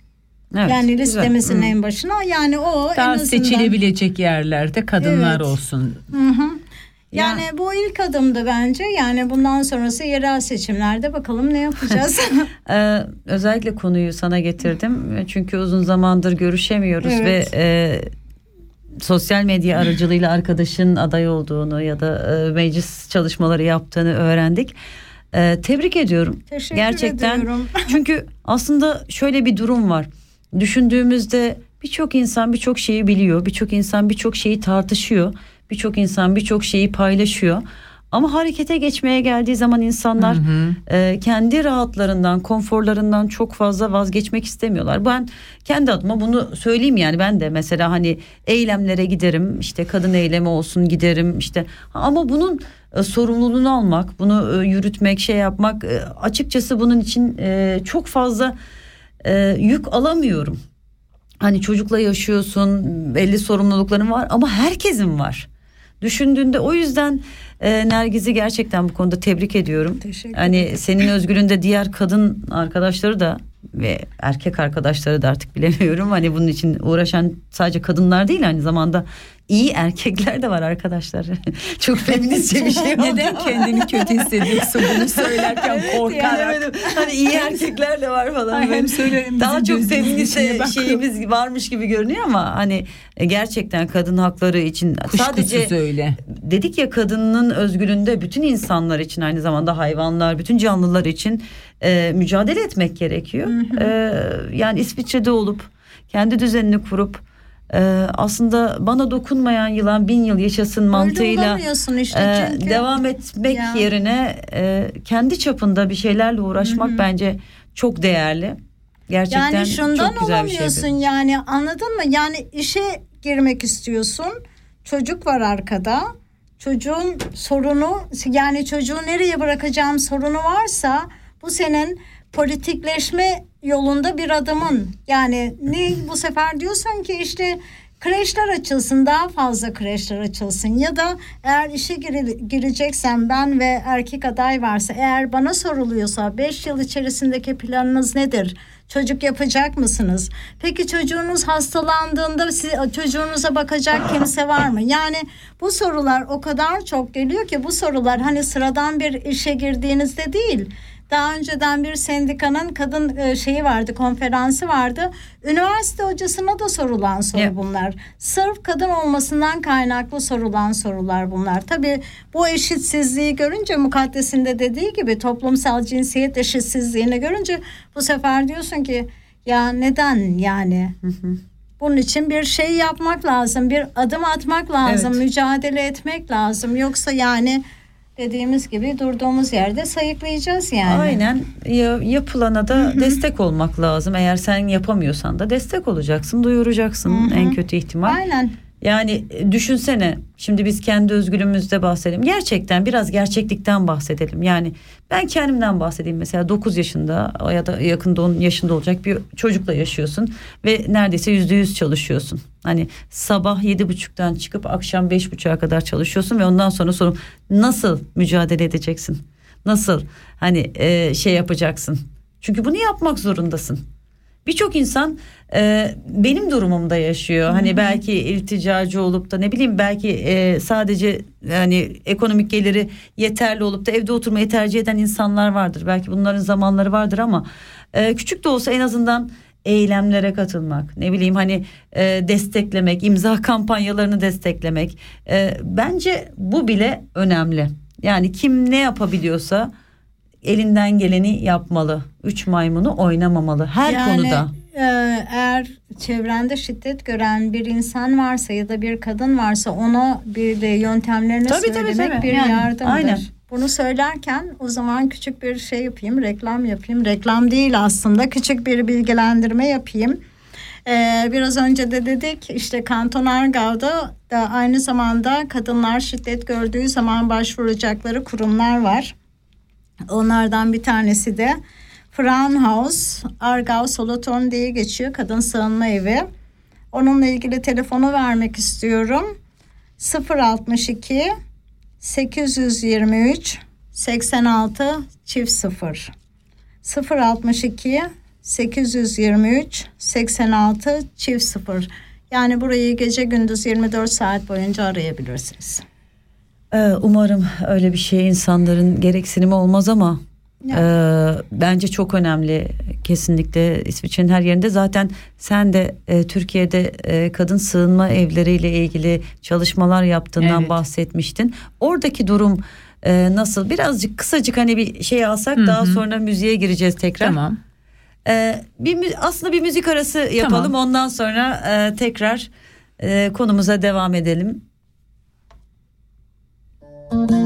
Evet, yani güzel. listemizin Hı. en başına yani o en Daha azından seçilebilecek yerlerde kadınlar Evet. olsun. Hı hı. Yani bu ilk adımdı bence. Yani bundan sonrası yerel seçimlerde bakalım ne yapacağız. Ee, özellikle konuyu sana getirdim çünkü uzun zamandır görüşemiyoruz Evet. ve e, sosyal medya aracılığıyla arkadaşın aday olduğunu ya da e, meclis çalışmaları yaptığını öğrendik. Ee, tebrik ediyorum. Teşekkür Gerçekten ediyorum. çünkü aslında şöyle bir durum var. Düşündüğümüzde birçok insan birçok şeyi biliyor, birçok insan birçok şeyi tartışıyor, birçok insan birçok şeyi paylaşıyor. Ama harekete geçmeye geldiği zaman insanlar e, kendi rahatlarından, konforlarından çok fazla vazgeçmek istemiyorlar. Ben kendi adıma bunu söyleyeyim yani ben de mesela hani eylemlere giderim, işte kadın eylemi olsun giderim işte ama bunun e, sorumluluğunu almak, bunu e, yürütmek, şey yapmak e, açıkçası bunun için e, çok fazla e, yük alamıyorum. Hani çocukla yaşıyorsun, belli sorumlulukların var ama herkesin var. Düşündüğünde o yüzden e, Nergiz'i gerçekten bu konuda tebrik ediyorum. Teşekkür hani senin özgürlüğünde diğer kadın arkadaşları da ve erkek arkadaşları da artık bilemiyorum. Hani bunun için uğraşan sadece kadınlar değil aynı zamanda iyi erkekler de var arkadaşlar. Çok feministçe bir şey oldu. Neden kendini kötü hissediyorsun bunu söylerken korkarak? Diyemedim. Hani iyi erkekler de var falan. Ay, hem Böyle söyle hem Daha çok feminist bakıyor. şeyimiz varmış gibi görünüyor ama hani e, gerçekten kadın hakları için Kuşkusuz sadece öyle. dedik ya kadının özgürlüğünde bütün insanlar için aynı zamanda hayvanlar, bütün canlılar için e, mücadele etmek gerekiyor. E, yani İsviçre'de olup kendi düzenini kurup Ee, aslında bana dokunmayan yılan bin yıl yaşasın mantığıyla olamıyorsun işte e, devam etmek Ya. yerine e, kendi çapında bir şeylerle uğraşmak bence çok değerli. Gerçekten yani şundan çok güzel bir şey. olamıyorsun yani anladın mı? Yani işe girmek istiyorsun. Çocuk var arkada. Çocuğun sorunu yani çocuğu nereye bırakacağım sorunu varsa bu senin politikleşme yolunda bir adımın. Yani ne bu sefer diyorsun ki işte kreşler açılsın daha fazla kreşler açılsın ya da eğer işe gire- gireceksen ben ve erkek aday varsa eğer bana soruluyorsa 5 yıl içerisindeki planınız nedir? Çocuk yapacak mısınız? Peki çocuğunuz hastalandığında siz, çocuğunuza bakacak kimse var mı? Yani bu sorular o kadar çok geliyor ki bu sorular hani sıradan bir işe girdiğinizde değil. Daha önceden bir sendikanın kadın e, şeyi vardı, konferansı vardı. Üniversite hocasına da sorulan soru Ya. bunlar. Sırf kadın olmasından kaynaklı sorulan sorular bunlar. Tabii bu eşitsizliği görünce mukaddesinde dediği gibi toplumsal cinsiyet eşitsizliğini görünce bu sefer diyorsun ki ya neden yani? Bunun için bir şey yapmak lazım, bir adım atmak lazım, Evet. mücadele etmek lazım. Yoksa yani dediğimiz gibi durduğumuz yerde sayıklayacağız yani. Aynen ya, yapılana da destek olmak lazım. Eğer sen yapamıyorsan da destek olacaksın, duyuracaksın en kötü ihtimal. Aynen. Yani e, düşünsene şimdi biz kendi özgürlüğümüzde bahsedelim. Gerçekten biraz gerçeklikten bahsedelim. Yani ben kendimden bahsedeyim mesela 9 yaşında ya da yakında 10 yaşında olacak bir çocukla yaşıyorsun ve neredeyse yüzde yüz çalışıyorsun. Hani sabah yedi buçuktan çıkıp akşam beş buçuğa kadar çalışıyorsun ve ondan sonra sorum nasıl mücadele edeceksin? Nasıl hani e, şey yapacaksın? Çünkü bunu yapmak zorundasın. Birçok insan e, benim durumumda yaşıyor. Hani belki ilticacı olup da ne bileyim belki e, sadece yani ekonomik geliri yeterli olup da evde oturmayı tercih eden insanlar vardır. Belki bunların zamanları vardır ama e, küçük de olsa en azından eylemlere katılmak, ne bileyim hani e, desteklemek, imza kampanyalarını desteklemek. E, bence bu bile önemli. Yani kim ne yapabiliyorsa elinden geleni yapmalı. Üç maymunu oynamamalı her Yani, konuda. e, eğer çevrende şiddet gören bir insan varsa ya da bir kadın varsa ona bir de yöntemlerini Tabii, tabii, söylemek tabii. bir Yani, yardımdır. aynen. Bunu söylerken o zaman küçük bir şey yapayım, reklam yapayım. Reklam değil aslında, küçük bir bilgilendirme yapayım. Ee, biraz önce de dedik işte Kanton Argau'da da aynı zamanda kadınlar şiddet gördüğü zaman başvuracakları kurumlar var. Onlardan bir tanesi de Frauenhaus Argau Solothurn diye geçiyor kadın sığınma evi. Onunla ilgili telefonu vermek istiyorum. 062 823 86 çift 0 062 823 86 çift 0 yani burayı gece gündüz 24 saat boyunca arayabilirsiniz. Ee, Umarım öyle bir şey insanların gereksinimi olmaz ama e, bence çok önemli kesinlikle İsviçre'nin her yerinde zaten sen de e, Türkiye'de e, kadın sığınma evleriyle ilgili çalışmalar yaptığından Evet. bahsetmiştin. Oradaki durum e, nasıl? Birazcık kısacık hani bir şey alsak Hı daha sonra müziğe gireceğiz tekrar. Tamam. Ee, bir aslında bir müzik arası yapalım Tamam. ondan sonra e, tekrar e, konumuza devam edelim. thank you.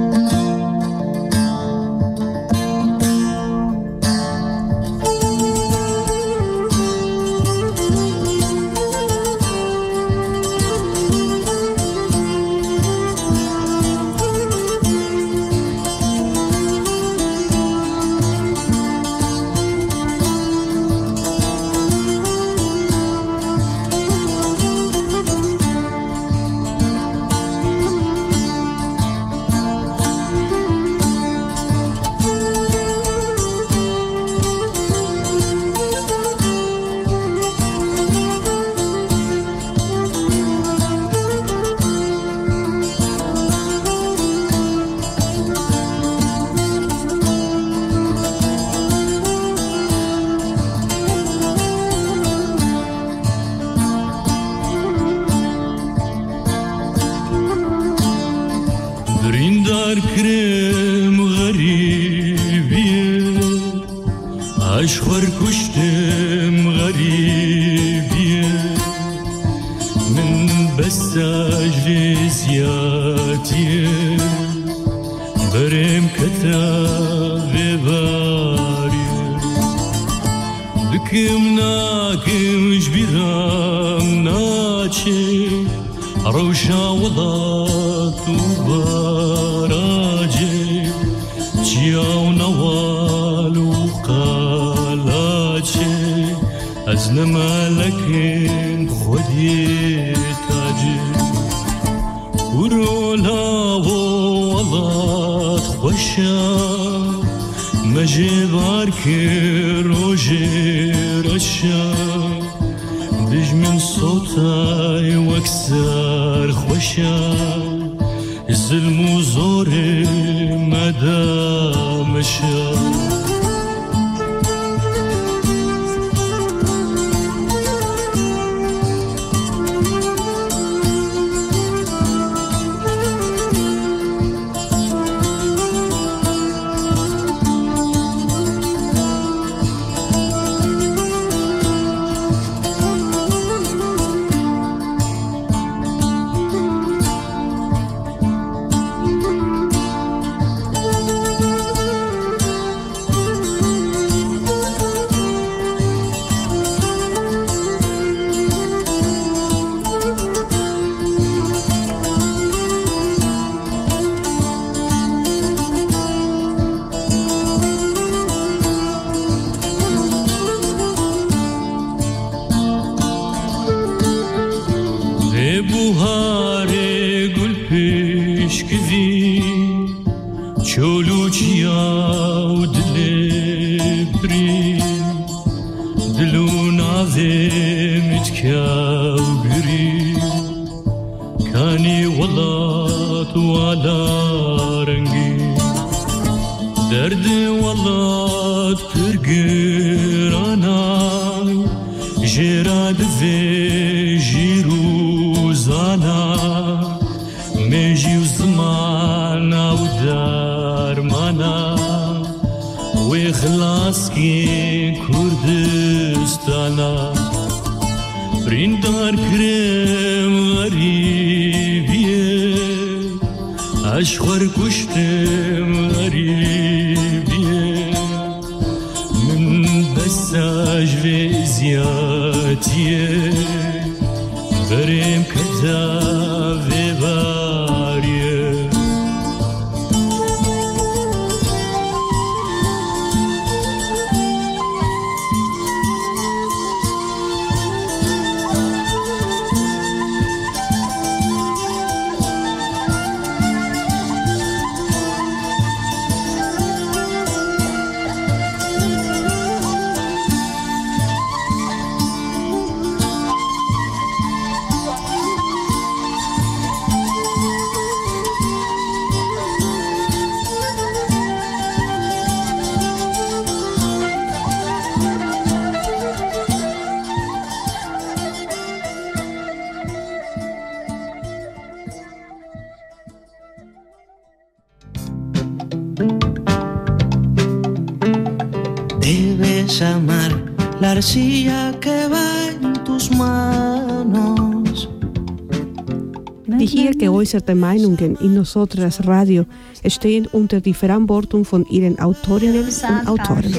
Meinungen in Nosotras Radio stehen unter die Verantwortung von ihren Autorinnen und Autoren.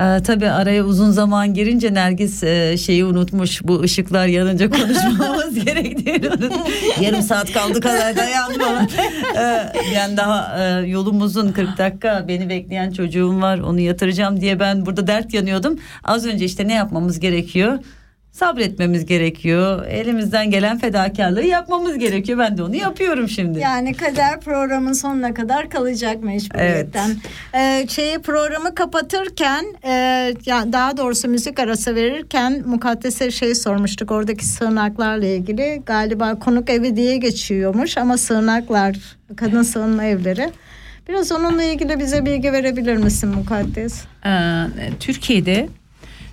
Ee, tabii araya uzun zaman girince Nergis e, şeyi unutmuş. Bu ışıklar yanınca konuşmamız gerektiğini unutmuş. Yarım saat kaldı kadar dayandım ama. Ee, yani daha e, yolumuzun 40 dakika beni bekleyen çocuğum var onu yatıracağım diye ben burada dert yanıyordum. Az önce işte ne yapmamız gerekiyor? Sabretmemiz gerekiyor. Elimizden gelen fedakarlığı yapmamız gerekiyor. Ben de onu yapıyorum şimdi. Yani kader programın sonuna kadar kalacak mecburiyetten. Ee, şeyi programı kapatırken e, ya daha doğrusu müzik arası verirken mukaddese şey sormuştuk oradaki sığınaklarla ilgili. Galiba konuk evi diye geçiyormuş ama sığınaklar kadın sığınma evleri. Biraz onunla ilgili bize bilgi verebilir misin mukaddes? Ee, Türkiye'de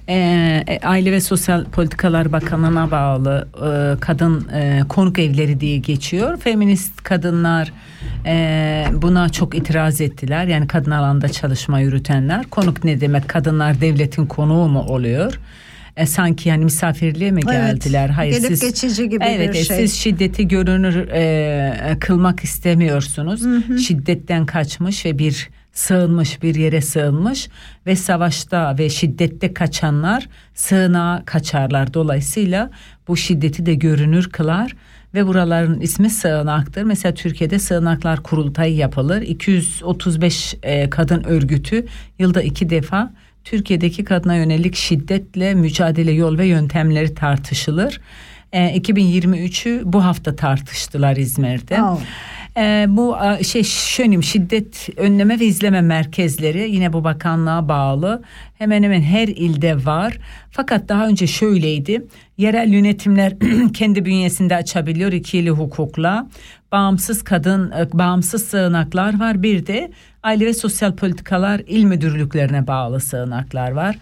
e, Aile ve Sosyal Politikalar Bakanlığı'na bağlı e, kadın e, konuk evleri diye geçiyor. Feminist kadınlar e, buna çok itiraz ettiler. Yani kadın alanda çalışma yürütenler. Konuk ne demek? Kadınlar devletin konuğu mu oluyor? e, sanki yani misafirliğe mi Evet, geldiler? Hayır gelip siz geçici gibi evet, bir e, şey. siz şiddeti görünür e, kılmak istemiyorsunuz. Şiddetten kaçmış ve bir sığınmış bir yere sığınmış ve savaşta ve şiddette kaçanlar sığınağa kaçarlar. Dolayısıyla bu şiddeti de görünür kılar ve buraların ismi sığınaktır. Mesela Türkiye'de sığınaklar kurultayı yapılır. 235 e, kadın örgütü yılda iki defa Türkiye'deki kadına yönelik şiddetle mücadele yol ve yöntemleri tartışılır. E, 2023'ü bu hafta tartıştılar İzmir'de. Oh. Ee, bu şey şöyle şiddet önleme ve izleme merkezleri yine bu bakanlığa bağlı hemen hemen her ilde var. Fakat daha önce şöyleydi yerel yönetimler kendi bünyesinde açabiliyor ikili hukukla bağımsız kadın e, bağımsız sığınaklar var bir de aile ve sosyal politikalar il müdürlüklerine bağlı sığınaklar var.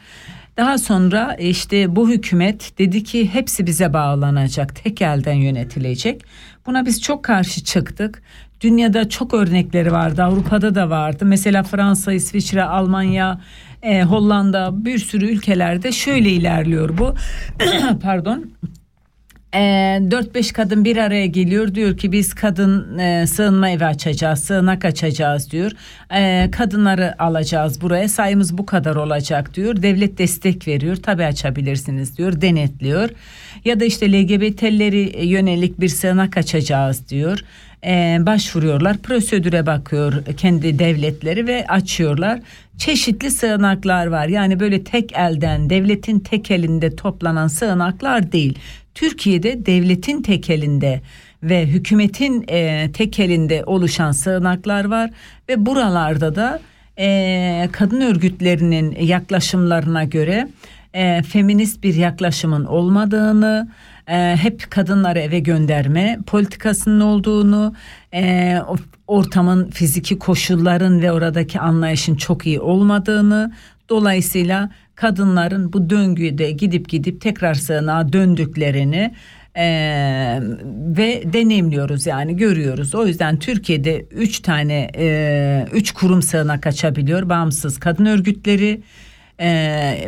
Daha sonra işte bu hükümet dedi ki hepsi bize bağlanacak, tek elden yönetilecek. Buna biz çok karşı çıktık. Dünyada çok örnekleri vardı, Avrupa'da da vardı. Mesela Fransa, İsviçre, Almanya, e, Hollanda bir sürü ülkelerde şöyle ilerliyor bu. Pardon. E, 4-5 kadın bir araya geliyor diyor ki biz kadın e, sığınma evi açacağız sığınak açacağız diyor E, kadınları alacağız buraya sayımız bu kadar olacak diyor devlet destek veriyor tabi açabilirsiniz diyor denetliyor ya da işte LGBT'leri yönelik bir sığınak açacağız diyor E, başvuruyorlar. Prosedüre bakıyor kendi devletleri ve açıyorlar. Çeşitli sığınaklar var. Yani böyle tek elden devletin tek elinde toplanan sığınaklar değil. Türkiye'de devletin tekelinde ve hükümetin e, tekelinde oluşan sığınaklar var ve buralarda da e, kadın örgütlerinin yaklaşımlarına göre e, feminist bir yaklaşımın olmadığını, e, hep kadınları eve gönderme politikasının olduğunu, e, ortamın fiziki koşulların ve oradaki anlayışın çok iyi olmadığını, dolayısıyla kadınların bu döngüde gidip gidip tekrar sığınağa döndüklerini e, ve deneyimliyoruz yani görüyoruz. O yüzden Türkiye'de üç tane e, üç kurum sığınak açabiliyor. Bağımsız kadın örgütleri, e,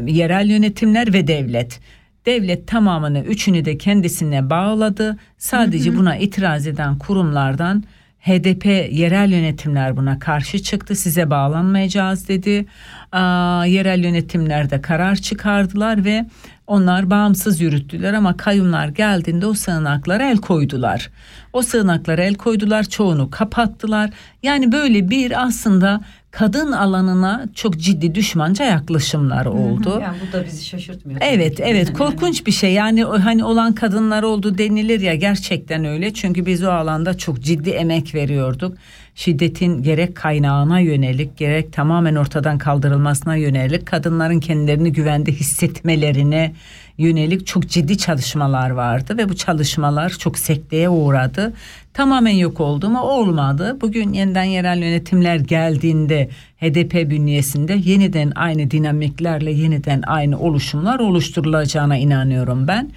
yerel yönetimler ve devlet. Devlet tamamını üçünü de kendisine bağladı. Sadece buna itiraz eden kurumlardan HDP yerel yönetimler buna karşı çıktı. Size bağlanmayacağız dedi. Aa, yerel yönetimler de karar çıkardılar ve onlar bağımsız yürüttüler ama kayyumlar geldiğinde o sığınaklara el koydular. O sığınaklara el koydular, çoğunu kapattılar. Yani böyle bir aslında kadın alanına çok ciddi düşmanca yaklaşımlar oldu. Yani bu da bizi şaşırtmıyor. Evet evet korkunç bir şey yani hani olan kadınlar oldu denilir ya gerçekten öyle çünkü biz o alanda çok ciddi emek veriyorduk. Şiddetin gerek kaynağına yönelik gerek tamamen ortadan kaldırılmasına yönelik kadınların kendilerini güvende hissetmelerine yönelik çok ciddi çalışmalar vardı ve bu çalışmalar çok sekteye uğradı. Tamamen yok oldu mu olmadı. Bugün yeniden yerel yönetimler geldiğinde HDP bünyesinde yeniden aynı dinamiklerle yeniden aynı oluşumlar oluşturulacağına inanıyorum ben.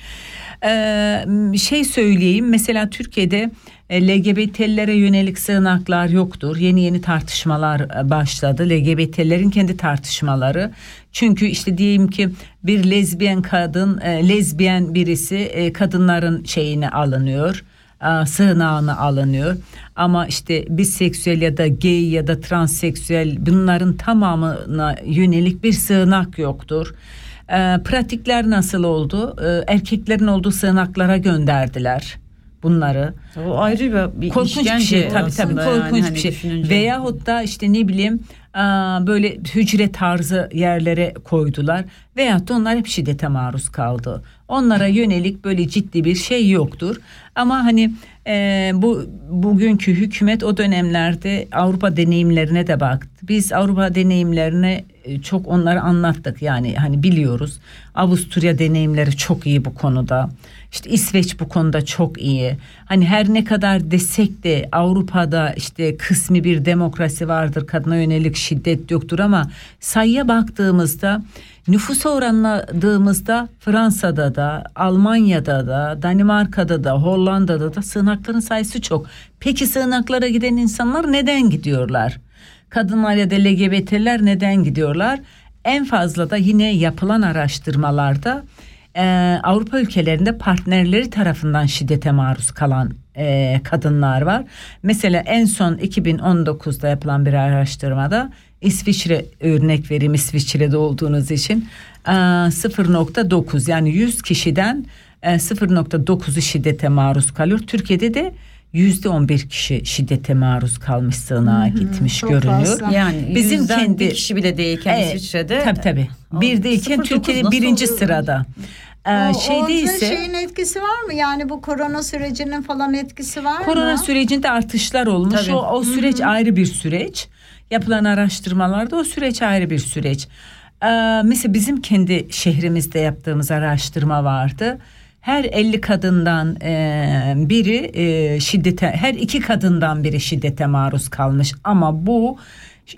Ee, şey söyleyeyim mesela Türkiye'de e, LGBT'lere yönelik sığınaklar yoktur. Yeni yeni tartışmalar e, başladı. LGBT'lerin kendi tartışmaları. Çünkü işte diyeyim ki bir lezbiyen kadın, e, lezbiyen birisi kadınların şeyine alınıyor sığınağına alınıyor. Ama işte biseksüel ya da gay ya da transseksüel bunların tamamına yönelik bir sığınak yoktur. E, pratikler nasıl oldu? E, erkeklerin olduğu sığınaklara gönderdiler bunları. O ayrı bir, bir korkunç bir şey tabii tabii korkunç yani hani bir şey. Veyahut da işte ne bileyim böyle hücre tarzı yerlere koydular veyahut da onlar hep şiddete maruz kaldı. Onlara yönelik böyle ciddi bir şey yoktur. Ama hani e, bu bugünkü hükümet o dönemlerde Avrupa deneyimlerine de baktı. Biz Avrupa deneyimlerine e, çok onları anlattık yani hani biliyoruz. Avusturya deneyimleri çok iyi bu konuda. İşte İsveç bu konuda çok iyi. Hani her ne kadar desek de Avrupa'da işte kısmi bir demokrasi vardır. Kadına yönelik şiddet yoktur ama sayıya baktığımızda nüfusa oranladığımızda Fransa'da da, Almanya'da da, Danimarka'da da, Hollanda'da da sığınakların sayısı çok. Peki sığınaklara giden insanlar neden gidiyorlar? Kadınlar ya da LGBT'ler neden gidiyorlar? En fazla da yine yapılan araştırmalarda e, Avrupa ülkelerinde partnerleri tarafından şiddete maruz kalan e, kadınlar var. Mesela en son 2019'da yapılan bir araştırmada İsviçre örnek vereyim İsviçre'de olduğunuz için e, 0.9 yani 100 kişiden e, 0.9'u şiddete maruz kalıyor. Türkiye'de de yüzde 11 kişi şiddete maruz kalmış sığınağa gitmiş çok görünüyor. fazla. Yani bizim kendi bir kişi bile değilken Evet, İsviçre'de- tabii tabii. Bir değilken 0.9 Türkiye'de birinci oluyor? sırada. Ee, O- şeyde ise şeyin etkisi var mı? Yani bu korona sürecinin falan etkisi var mı? korona sürecinde artışlar olmuş. Tabii. O, o süreç ayrı bir süreç. Yapılan araştırmalarda o süreç ayrı bir süreç. Ee, mesela bizim kendi şehrimizde yaptığımız araştırma vardı. Her 50 kadından e, biri e, şiddete, her iki kadından biri şiddete maruz kalmış. Ama bu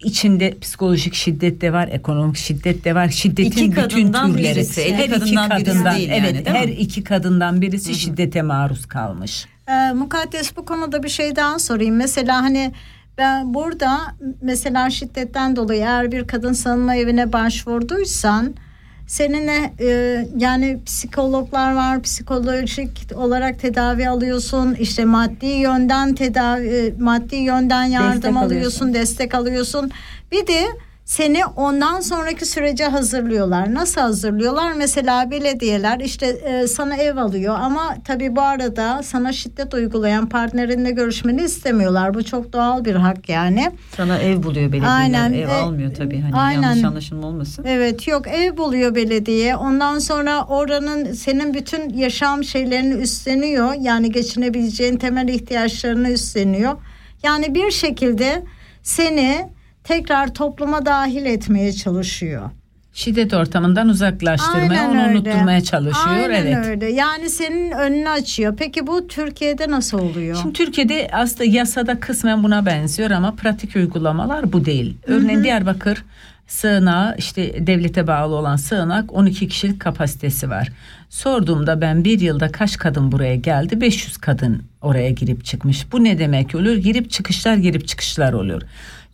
içinde psikolojik şiddet de var, ekonomik şiddet de var. Şiddetin İki bütün kadından türleri. birisi, her iki kadından birisi kadından, değil yani, evet, değil mi? her iki kadından birisi şiddete maruz kalmış. Ee, mukaddes bu konuda bir şey daha sorayım. Mesela hani ben burada mesela şiddetten dolayı eğer bir kadın sığınma evine başvurduysan seninle e, yani psikologlar var psikolojik olarak tedavi alıyorsun işte maddi yönden tedavi e, maddi yönden yardım Destek alıyorsun. destek alıyorsun bir de seni ondan sonraki sürece hazırlıyorlar. Nasıl hazırlıyorlar? Mesela belediyeler işte e, sana ev alıyor ama tabii bu arada sana şiddet uygulayan partnerinle görüşmeni istemiyorlar. Bu çok doğal bir hak yani. Sana ev buluyor belediyeler. Aynen. Ev E, almıyor tabii. Hani aynen. yanlış anlaşılma olmasın. Evet yok ev buluyor belediye. Ondan sonra oranın senin bütün yaşam şeylerini üstleniyor. Yani geçinebileceğin temel ihtiyaçlarını üstleniyor. Yani bir şekilde seni tekrar topluma dahil etmeye çalışıyor. Şiddet ortamından uzaklaştırmaya, onu unutturmaya çalışıyor. Aynen evet. öyle. Yani senin önünü açıyor. Peki bu Türkiye'de nasıl oluyor? Şimdi Türkiye'de aslında yasada kısmen buna benziyor ama pratik uygulamalar bu değil. Örneğin Hı hı. Diyarbakır sığınağı işte devlete bağlı olan sığınak 12 kişilik kapasitesi var. Sorduğumda ben bir yılda kaç kadın buraya geldi? 500 kadın oraya girip çıkmış. Bu ne demek oluyor? Girip çıkışlar girip çıkışlar oluyor.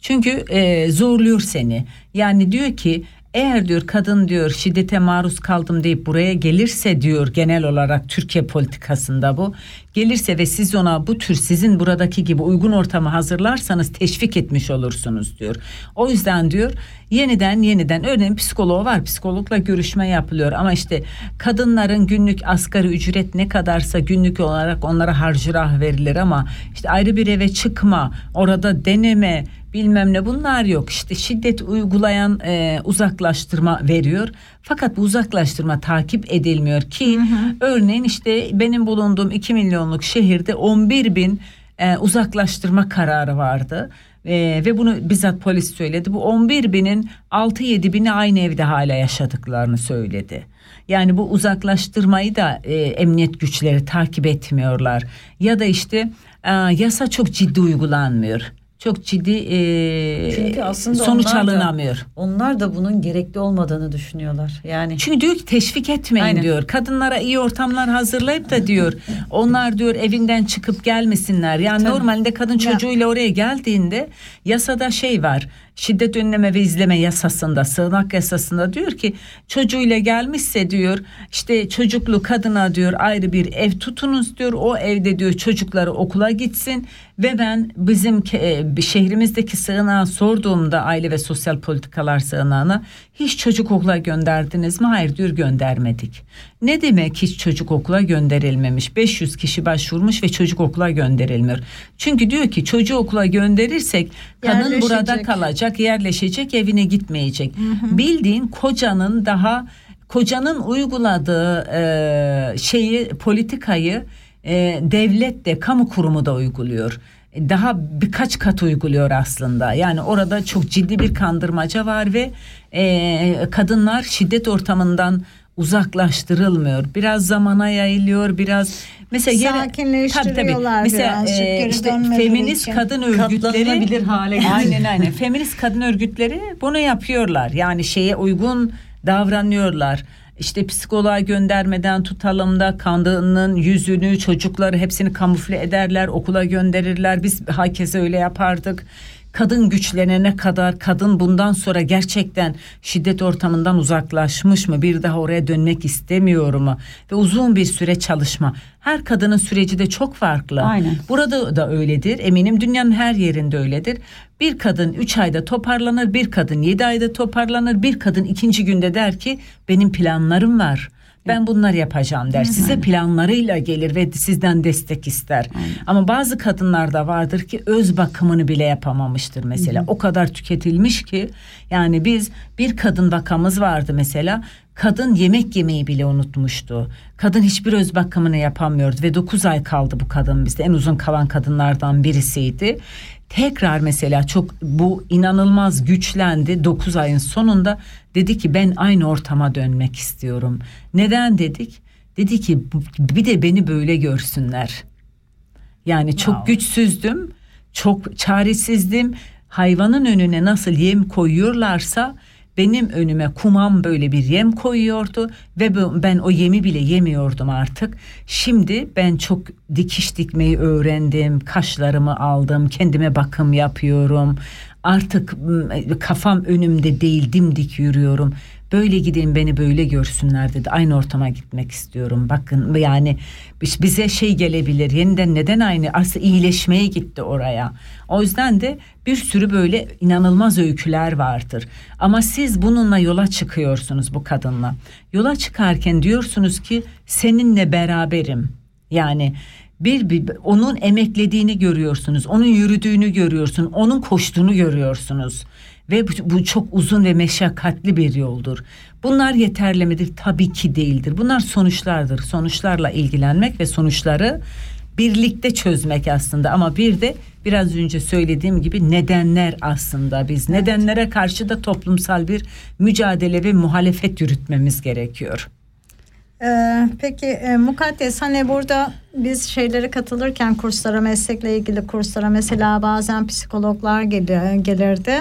Çünkü e, zorluyor seni. Yani diyor ki eğer diyor kadın diyor şiddete maruz kaldım deyip buraya gelirse diyor genel olarak Türkiye politikasında bu gelirse ve siz ona bu tür sizin buradaki gibi uygun ortamı hazırlarsanız teşvik etmiş olursunuz diyor. O yüzden diyor yeniden yeniden örneğin psikoloğu var psikologla görüşme yapılıyor. Ama işte kadınların günlük asgari ücret ne kadarsa günlük olarak onlara harcırah verilir ama işte ayrı bir eve çıkma orada deneme bilmem ne bunlar yok. İşte şiddet uygulayan e, uzaklaştırma veriyor fakat bu uzaklaştırma takip edilmiyor ki örneğin işte benim bulunduğum 2 milyonluk şehirde 11 bin e, uzaklaştırma kararı vardı. E, ve bunu bizzat polis söyledi. Bu 11 binin 6-7 bini aynı evde hala yaşadıklarını söyledi. Yani bu uzaklaştırmayı da e, emniyet güçleri takip etmiyorlar. Ya da işte e, yasa çok ciddi uygulanmıyor çok ciddi e, Çünkü aslında sonuç onlar da- alınamıyor. Onlar da bunun gerekli olmadığını düşünüyorlar. Yani Çünkü diyor ki teşvik etmeyin Aynen. diyor. Kadınlara iyi ortamlar hazırlayıp da diyor onlar diyor evinden çıkıp gelmesinler. Yani Tabii. normalde kadın çocuğuyla oraya geldiğinde yasada şey var. Şiddet önleme ve izleme yasasında, sığınak yasasında diyor ki çocuğuyla gelmişse diyor işte çocuklu kadına diyor ayrı bir ev tutunuz diyor. O evde diyor çocukları okula gitsin ve ben bizim e, şehrimizdeki sığınağa sorduğumda aile ve sosyal politikalar sığınağına hiç çocuk okula gönderdiniz mi? Hayır diyor göndermedik. Ne demek hiç çocuk okula gönderilmemiş? 500 kişi başvurmuş ve çocuk okula gönderilmiyor. Çünkü diyor ki çocuğu okula gönderirsek kadın burada kalacak, yerleşecek, evine gitmeyecek. Bildiğin kocanın daha kocanın uyguladığı e, şeyi politikayı e, devlet de kamu kurumu da uyguluyor. Daha birkaç kat uyguluyor aslında. Yani orada çok ciddi bir kandırmaca var ve e, kadınlar şiddet ortamından uzaklaştırılmıyor. Biraz zamana yayılıyor, biraz mesela Sakinleştiriyorlar Mesela birazcık, e, işte feminist için. kadın örgütleri hale getiriyor. Aynen aynen. Feminist kadın örgütleri bunu yapıyorlar. Yani şeye uygun davranıyorlar. İşte psikoloğa göndermeden tutalım da kadının yüzünü, çocukları hepsini kamufle ederler, okula gönderirler. Biz herkese öyle yapardık. Kadın güçlenene kadar kadın bundan sonra gerçekten şiddet ortamından uzaklaşmış mı bir daha oraya dönmek istemiyor mu ve uzun bir süre çalışma her kadının süreci de çok farklı. Aynen. Burada da öyledir eminim dünyanın her yerinde öyledir. Bir kadın 3 ayda toparlanır bir kadın 7 ayda toparlanır bir kadın ikinci günde der ki benim planlarım var. Ben bunları yapacağım der. Size planlarıyla gelir ve sizden destek ister. Ama bazı kadınlar da vardır ki öz bakımını bile yapamamıştır mesela. O kadar tüketilmiş ki yani biz bir kadın vakamız vardı mesela. Kadın yemek yemeyi bile unutmuştu. Kadın hiçbir öz bakımını yapamıyordu ve 9 ay kaldı bu kadın bizde. En uzun kalan kadınlardan birisiydi. Tekrar mesela çok bu inanılmaz güçlendi 9 ayın sonunda dedi ki ben aynı ortama dönmek istiyorum. Neden dedik? Dedi ki "Bu- bir de beni böyle görsünler. Yani çok güçsüzdüm, çok çaresizdim. Hayvanın önüne nasıl yem koyuyorlarsa benim önüme kumam böyle bir yem koyuyordu ve ben o yemi bile yemiyordum artık. Şimdi ben çok dikiş dikmeyi öğrendim, kaşlarımı aldım, kendime bakım yapıyorum. Artık m, kafam önümde değil dimdik yürüyorum. Böyle gideyim beni böyle görsünler dedi. Aynı ortama gitmek istiyorum. Bakın yani biz- bize şey gelebilir. Yeniden neden aynı? Aslında iyileşmeye gitti oraya. O yüzden de bir sürü böyle inanılmaz öyküler vardır. Ama siz bununla yola çıkıyorsunuz bu kadınla. Yola çıkarken diyorsunuz ki seninle beraberim. Yani bir, bir onun emeklediğini görüyorsunuz. Onun yürüdüğünü görüyorsun. Onun koştuğunu görüyorsunuz. Ve bu, bu çok uzun ve meşakkatli bir yoldur. Bunlar yeterli midir? Tabii ki değildir. Bunlar sonuçlardır. Sonuçlarla ilgilenmek ve sonuçları birlikte çözmek aslında. Ama bir de biraz önce söylediğim gibi nedenler aslında. Biz nedenlere karşı da toplumsal bir mücadele ve muhalefet yürütmemiz gerekiyor. Ee, peki e, Mukaddes hani burada biz şeylere katılırken kurslara meslekle ilgili kurslara mesela bazen psikologlar gel- gelirdi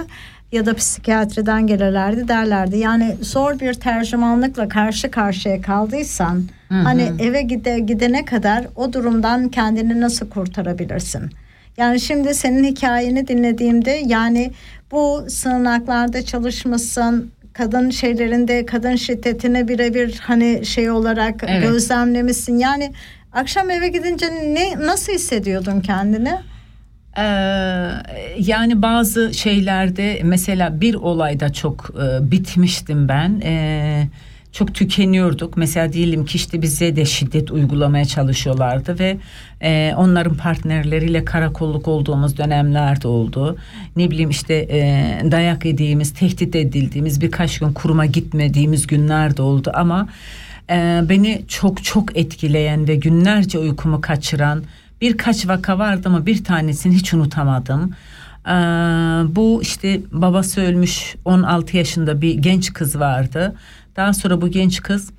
ya da psikiyatriden gelirlerdi derlerdi. Yani zor bir tercümanlıkla karşı karşıya kaldıysan Hı hı. hani eve gide, gidene kadar o durumdan kendini nasıl kurtarabilirsin? Yani şimdi senin hikayeni dinlediğimde yani bu sığınaklarda çalışmışsın, kadın şeylerinde kadın şiddetine birebir hani şey olarak Evet. gözlemlemişsin. Yani akşam eve gidince ne nasıl hissediyordun kendini? Ee, yani bazı şeylerde mesela bir olayda çok e, bitmiştim ben. Ee, çok tükeniyorduk. Mesela diyelim ki işte bize de şiddet uygulamaya çalışıyorlardı ve e, onların partnerleriyle karakolluk olduğumuz dönemlerde oldu. Ne bileyim işte e, dayak yediğimiz, tehdit edildiğimiz, birkaç gün kuruma gitmediğimiz günler de oldu ama e, beni çok çok etkileyen ve günlerce uykumu kaçıran birkaç vaka vardı ama bir tanesini hiç unutamadım. Ee, bu işte babası ölmüş 16 yaşında bir genç kız vardı. Daha sonra bu genç kız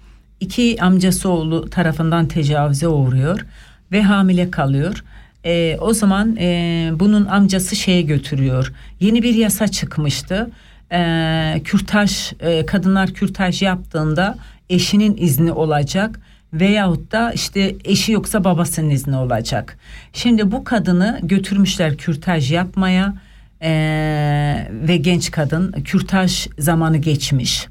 iki amcası oğlu tarafından tecavüze uğruyor ve hamile kalıyor. Ee, o zaman e, bunun amcası şeye götürüyor. Yeni bir yasa çıkmıştı. Ee, kürtaj e, kadınlar kürtaj yaptığında eşinin izni olacak veyahut da işte eşi yoksa babasının izni olacak. Şimdi bu kadını götürmüşler kürtaj yapmaya eee, ve genç kadın kürtaj zamanı geçmiş.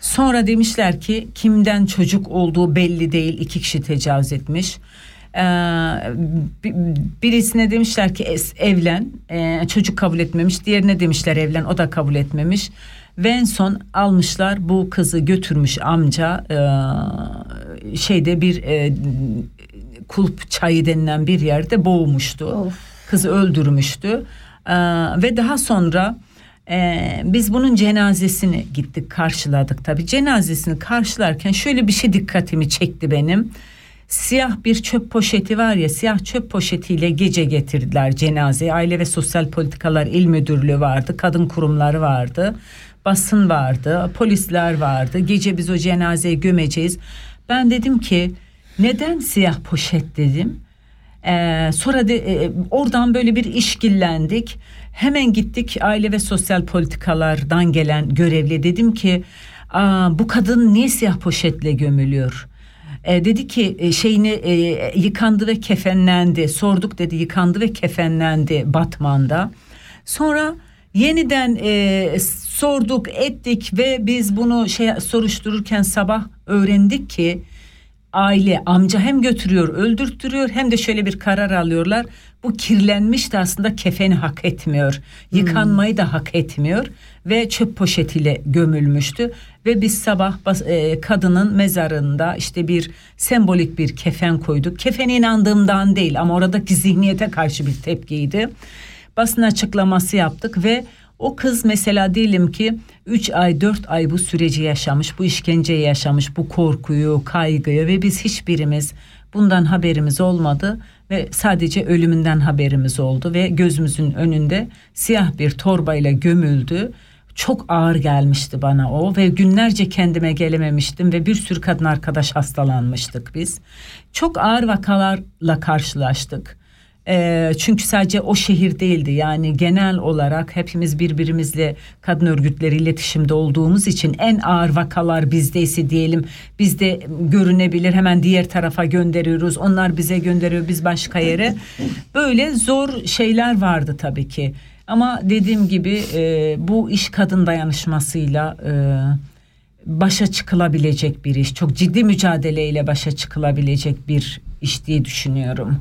Sonra demişler ki kimden çocuk olduğu belli değil iki kişi tecavüz etmiş. Ee, bi- birisine demişler ki evlen Ee, çocuk kabul etmemiş diğerine demişler evlen o da kabul etmemiş ve en son almışlar bu kızı götürmüş amca ee, şeyde bir e, kulp çayı denilen bir yerde boğmuştu. Kızı öldürmüştü. Ee, ve daha sonra ee, biz bunun cenazesini gittik karşıladık tabi cenazesini karşılarken şöyle bir şey dikkatimi çekti benim. Siyah bir çöp poşeti var ya siyah çöp poşetiyle gece getirdiler cenazeyi aile ve sosyal politikalar il müdürlüğü vardı kadın kurumları vardı basın vardı polisler vardı gece biz o cenazeyi gömeceğiz ben dedim ki neden siyah poşet dedim ee, sonra de, e, oradan böyle bir işkillendik. Hemen gittik aile ve sosyal politikalardan gelen görevli dedim ki Aa, bu kadın niye siyah poşetle gömülüyor? Ee, dedi ki e, şeyini e, yıkandı ve kefenlendi. Sorduk dedi yıkandı ve kefenlendi Batman'da. Sonra yeniden e, sorduk ettik ve biz bunu şey soruştururken sabah öğrendik ki aile amca hem götürüyor öldürttürüyor hem de şöyle bir karar alıyorlar. Bu kirlenmiş de aslında kefeni hak etmiyor. Yıkanmayı da hak etmiyor ve çöp poşetiyle gömülmüştü ve biz sabah e, kadının mezarında işte bir sembolik bir kefen koyduk. Kefene inandığımdan değil ama oradaki zihniyete karşı bir tepkiydi. Basın açıklaması yaptık ve o kız mesela diyelim ki 3 ay 4 ay bu süreci yaşamış, bu işkenceyi yaşamış, bu korkuyu, kaygıyı ve biz hiçbirimiz bundan haberimiz olmadı ve sadece ölümünden haberimiz oldu ve gözümüzün önünde siyah bir torbayla gömüldü. Çok ağır gelmişti bana o ve günlerce kendime gelememiştim ve bir sürü kadın arkadaş hastalanmıştık biz. Çok ağır vakalarla karşılaştık. Ee, çünkü sadece o şehir değildi. Yani genel olarak hepimiz birbirimizle kadın örgütleri iletişimde olduğumuz için en ağır vakalar bizdeyse diyelim bizde görünebilir hemen diğer tarafa gönderiyoruz. Onlar bize gönderiyor biz başka yere. Böyle zor şeyler vardı tabii ki. Ama dediğim gibi e, bu iş kadın dayanışmasıyla e, başa çıkılabilecek bir iş. Çok ciddi mücadeleyle başa çıkılabilecek bir iş diye düşünüyorum.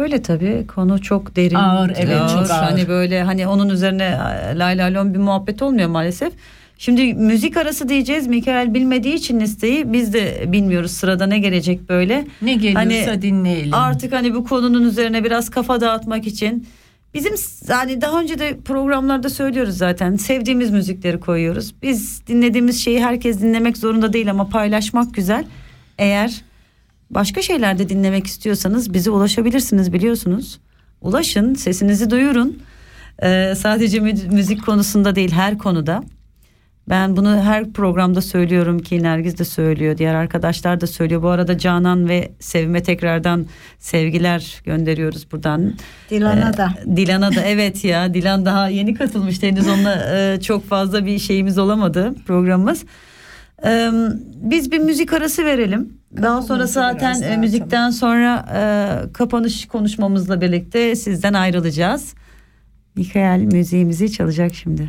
Öyle tabii konu çok derin. Ağır, evet, çok ağır. Hani böyle hani onun üzerine e, lay lay lon bir muhabbet olmuyor maalesef. Şimdi müzik arası diyeceğiz. Mikael bilmediği için listeyi biz de bilmiyoruz sırada ne gelecek böyle. Ne geliyorsa Hani dinleyelim. Artık hani bu konunun üzerine biraz kafa dağıtmak için bizim hani daha önce de programlarda söylüyoruz zaten sevdiğimiz müzikleri koyuyoruz. Biz dinlediğimiz şeyi herkes dinlemek zorunda değil ama paylaşmak güzel. Eğer başka şeyler de dinlemek istiyorsanız bize ulaşabilirsiniz biliyorsunuz. Ulaşın sesinizi duyurun. Ee, sadece mü- müzik konusunda değil her konuda. Ben bunu her programda söylüyorum ki Nergiz de söylüyor, diğer arkadaşlar da söylüyor. Bu arada Canan ve Sevime tekrardan sevgiler gönderiyoruz buradan. Dilan'a Ee, da. Dilan'a da evet ya Dilan daha yeni katılmıştı henüz onunla e, çok fazla bir şeyimiz olamadı programımız. Ee, biz bir müzik arası verelim. Daha sonra zaten e, müzikten sonra e, kapanış konuşmamızla birlikte sizden ayrılacağız. Mikael müziğimizi çalacak şimdi.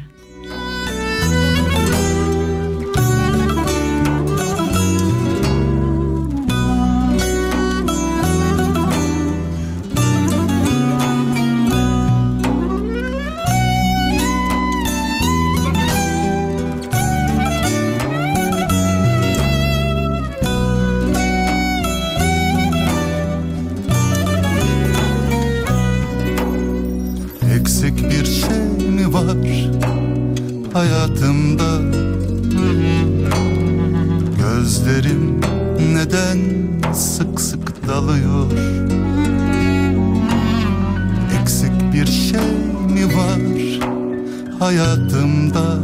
Hayatımda. Gözlerim neden sık sık dalıyor? Eksik bir şey mi var hayatımda?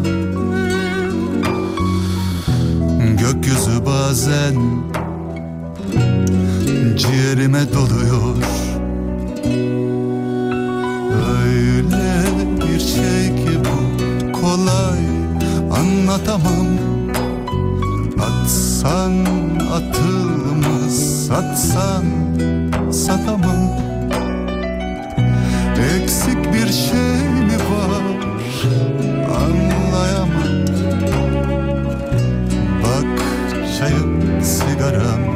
Gökyüzü bazen ciğerime doluyor anlatamam Atsan atılmaz satsan satamam. Eksik bir şey mi var? Anlayamam. Bak çayım sigaram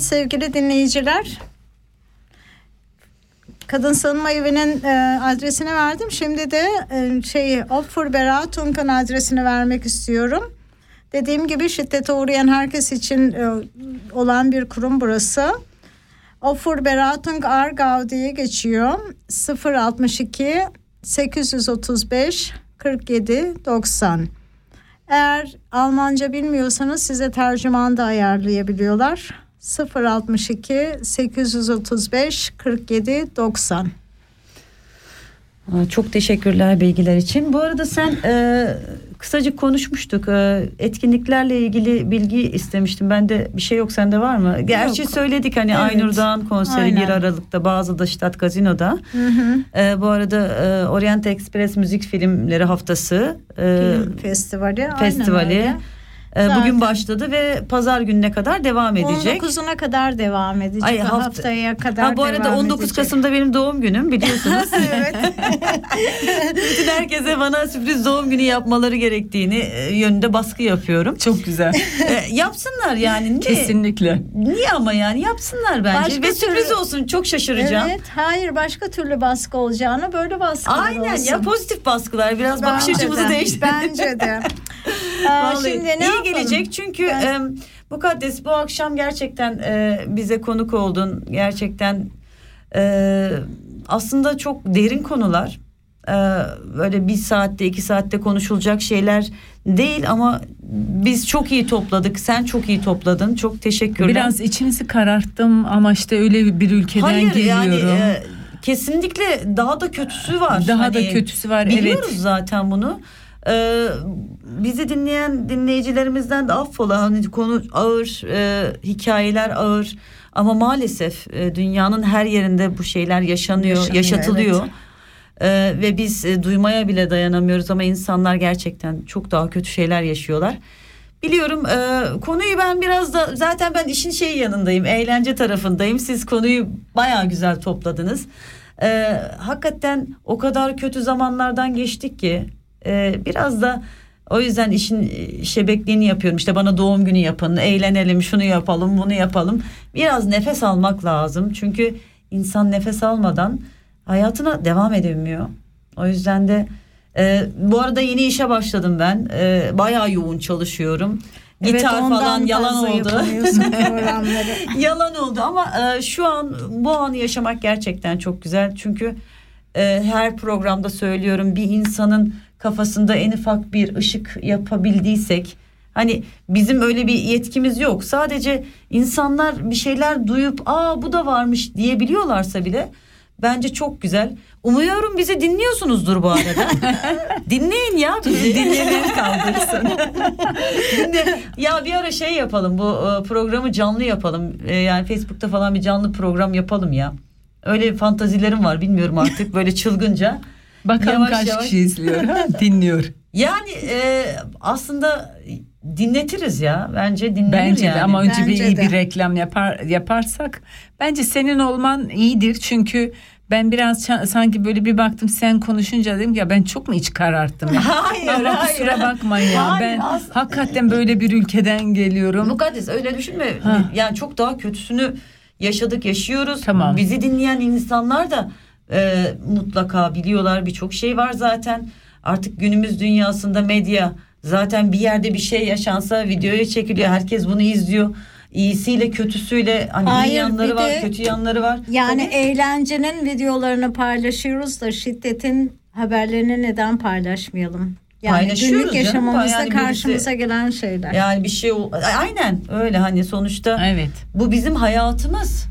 evet sevgili dinleyiciler. Kadın Sığınma Evi'nin e, adresini verdim. Şimdi de e, şey Offur Beratung'un adresini vermek istiyorum. Dediğim gibi şiddete uğrayan herkes için e, olan bir kurum burası. Offur Beratung Argau diye geçiyor. 062 835 47 90. Eğer Almanca bilmiyorsanız size tercüman da ayarlayabiliyorlar. 062 835 47 90. Aa, Çok teşekkürler bilgiler için. Bu arada sen e, kısacık konuşmuştuk. E, etkinliklerle ilgili bilgi istemiştim. Ben de bir şey yok sende var mı? Gerçi Yok. söyledik hani Evet. Aynur Dağ'ın konseri Aynen. 1 Aralık'ta bazı Stadt Gazino'da. Hı hı. E, bu arada e, Orient Express Müzik Filmleri Haftası e, Film festivali. aynen festivali öyle. E, Zaten- bugün başladı ve pazar gününe kadar devam edecek. 19'una kadar devam edecek. Ay, hafta- Haftaya kadar Ha, bu arada devam 19 edecek. Kasım'da benim doğum günüm biliyorsunuz. evet. Bütün herkese bana sürpriz doğum günü yapmaları gerektiğini e, yönünde baskı yapıyorum. Çok güzel. E, yapsınlar yani. Ne? Kesinlikle. Niye ama yani yapsınlar bence. Başka Ve sürpriz türlü- olsun çok şaşıracağım. Evet, hayır başka türlü baskı olacağına böyle baskı Aynen olsun. ya pozitif baskılar biraz bakış açımızı de, değiştirir. Bence de. Aa, şimdi ne iyi yapalım? gelecek çünkü Ben- e, Mukaddes bu akşam gerçekten e, bize konuk oldun. Gerçekten e, aslında çok derin konular. E, böyle bir saatte iki saatte konuşulacak şeyler değil ama biz çok iyi topladık. Sen çok iyi topladın. Çok teşekkürler. Biraz içimizi kararttım ama işte öyle bir ülkeden Hayır geliyorum. yani e, kesinlikle daha da kötüsü var. Daha da kötüsü var, Biliyoruz evet. zaten bunu. Ee, bizi dinleyen dinleyicilerimizden de affola hani konu ağır, e, hikayeler ağır ama maalesef e, dünyanın her yerinde bu şeyler yaşanıyor, Yaşanıyor, yaşatılıyor. Ee, ve biz e, duymaya bile dayanamıyoruz ama insanlar gerçekten çok daha kötü şeyler yaşıyorlar. Biliyorum e, konuyu ben biraz da zaten ben işin şeyi yanındayım eğlence tarafındayım siz konuyu baya güzel topladınız. E, hakikaten o kadar kötü zamanlardan geçtik ki e, biraz da o yüzden işin e, şebekliğini yapıyorum işte bana doğum günü yapın eğlenelim şunu yapalım bunu yapalım biraz nefes almak lazım çünkü insan nefes almadan hayatına devam edemiyor. O yüzden de e, bu arada yeni işe başladım ben. E, bayağı yoğun çalışıyorum. Evet, Gitar ondan falan yalan oldu. yalan oldu ama e, şu an bu anı yaşamak gerçekten çok güzel. Çünkü e, her programda söylüyorum bir insanın kafasında en ufak bir ışık yapabildiysek hani bizim öyle bir yetkimiz yok. Sadece insanlar bir şeyler duyup aa bu da varmış diyebiliyorlarsa bile bence çok güzel. Umuyorum bizi dinliyorsunuzdur bu arada. Dinleyin ya bizi. Dinlemeyen kaldırsın. Dinle. Ya bir ara şey yapalım bu e, programı canlı yapalım. E, Yani Facebook'ta falan bir canlı program yapalım ya. Öyle fantazilerim var bilmiyorum artık böyle çılgınca. Bakalım Yavaş kaç yavaş. kişi izliyor, dinliyor. Yani e, aslında dinletiriz ya. Bence dinlenir Bence yani. de ama önce bir Bence iyi de. bir reklam yapar yaparsak bence senin olman iyidir çünkü ben biraz sanki böyle bir baktım sen konuşunca dedim ki ya ben çok mu iç kararttım ya? Hayır, ama hayır. kusura bakmayın ya Hayır, ben aslında- hakikaten böyle bir ülkeden geliyorum. Mukaddes öyle düşünme. Ha. Yani çok daha kötüsünü yaşadık, yaşıyoruz. Tamam. Bizi dinleyen insanlar da e, mutlaka biliyorlar. Birçok şey var zaten. Artık günümüz dünyasında medya zaten bir yerde bir şey yaşansa videoya çekiliyor. Herkes bunu izliyor. İyisiyle kötüsüyle hani iyi Hayır, yanları bir var, de- kötü yanları var. Yani Tabii. eğlencenin videolarını paylaşıyoruz da şiddetin haberlerini neden paylaşmayalım? Yani Paylaşıyoruz günlük canım. yaşamımızda Yani birisi- karşımıza gelen şeyler. Yani bir şey aynen öyle hani sonuçta Evet. bu bizim hayatımız.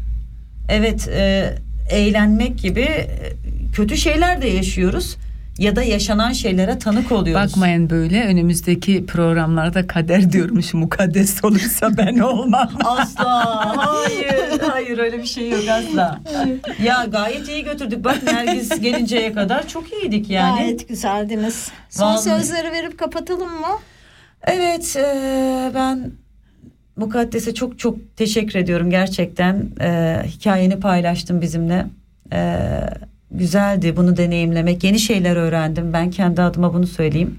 Evet e, eğlenmek gibi e, kötü şeyler de yaşıyoruz ya da yaşanan şeylere tanık oluyoruz. Bakmayın böyle önümüzdeki programlarda kader diyormuş mukaddes olursa ben olmam. Asla hayır hayır öyle bir şey yok asla. ya gayet iyi götürdük bak Nergis gelinceye kadar çok iyiydik yani. Gayet güzeldiniz. Son Vallahi. sözleri verip kapatalım mı? Evet e, ben Mukaddes'e çok çok teşekkür ediyorum gerçekten. E, hikayeni paylaştın bizimle. E, güzeldi bunu deneyimlemek. Yeni şeyler öğrendim. Ben kendi adıma bunu söyleyeyim.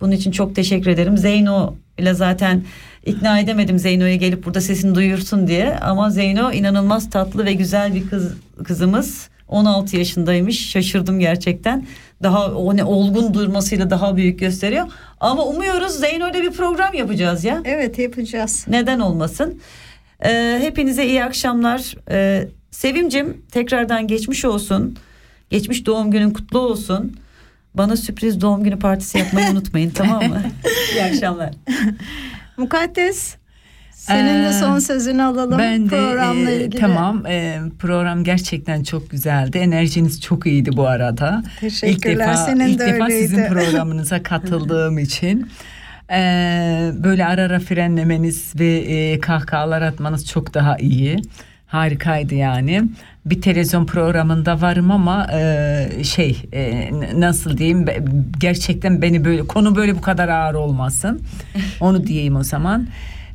Bunun için çok teşekkür ederim. Zeyno ile zaten ikna edemedim Zeyno'ya gelip burada sesini duyursun diye. Ama Zeyno inanılmaz tatlı ve güzel bir kız kızımız. 16 yaşındaymış. Şaşırdım gerçekten. Daha o ne olgun durmasıyla daha büyük gösteriyor. Ama umuyoruz Zeyno ile bir program yapacağız ya. Evet yapacağız. Neden olmasın? Ee, hepinize iyi akşamlar. Ee, Sevimcim tekrardan geçmiş olsun. Geçmiş doğum günün kutlu olsun. Bana sürpriz doğum günü partisi yapmayı unutmayın tamam mı? iyi akşamlar. Mukaddes senin de Ee, son sözünü alalım Ben de programla e, ilgili. tamam e, program gerçekten çok güzeldi. Enerjiniz çok iyiydi bu arada. Teşekkürler, İlk defa, senin ilk de defa öyleydi. sizin programınıza katıldığım için. e, böyle ara ara frenlemeniz ve e, kahkahalar atmanız çok daha iyi. Harikaydı yani. Bir televizyon programında varım ama e, şey e, nasıl diyeyim gerçekten beni böyle konu böyle bu kadar ağır olmasın. Onu diyeyim o zaman.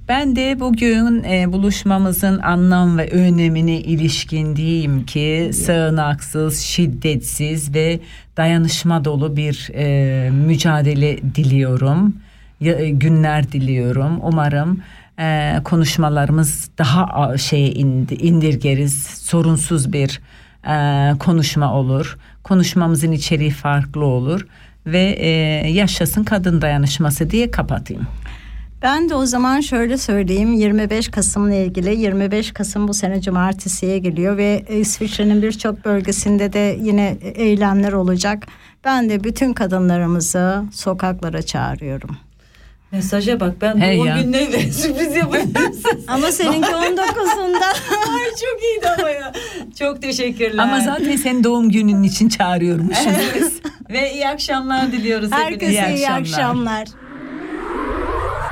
Ben de bugün e, buluşmamızın anlam ve önemine ilişkin diyeyim ki sığınaksız, şiddetsiz ve dayanışma dolu bir e, mücadele diliyorum. Ya- e, günler diliyorum. Umarım e, konuşmalarımız daha şeye indi, indirgeriz. Sorunsuz bir e, konuşma olur. Konuşmamızın içeriği farklı olur ve e, yaşasın kadın dayanışması diye kapatayım. Ben de o zaman şöyle söyleyeyim 25 Kasım'la ilgili 25 Kasım bu sene cumartesiye geliyor ve İsviçre'nin birçok bölgesinde de yine eylemler olacak. Ben de bütün kadınlarımızı sokaklara çağırıyorum. Mesaja bak ben Hey doğum ya. gününe sürpriz yapayım. Ama seninki 19'unda. Ay çok iyiydi ama ya. Çok teşekkürler. Ama zaten senin doğum günün için çağırıyormuşuz biz. Ve iyi akşamlar diliyoruz Herkese hepinize. iyi akşamlar.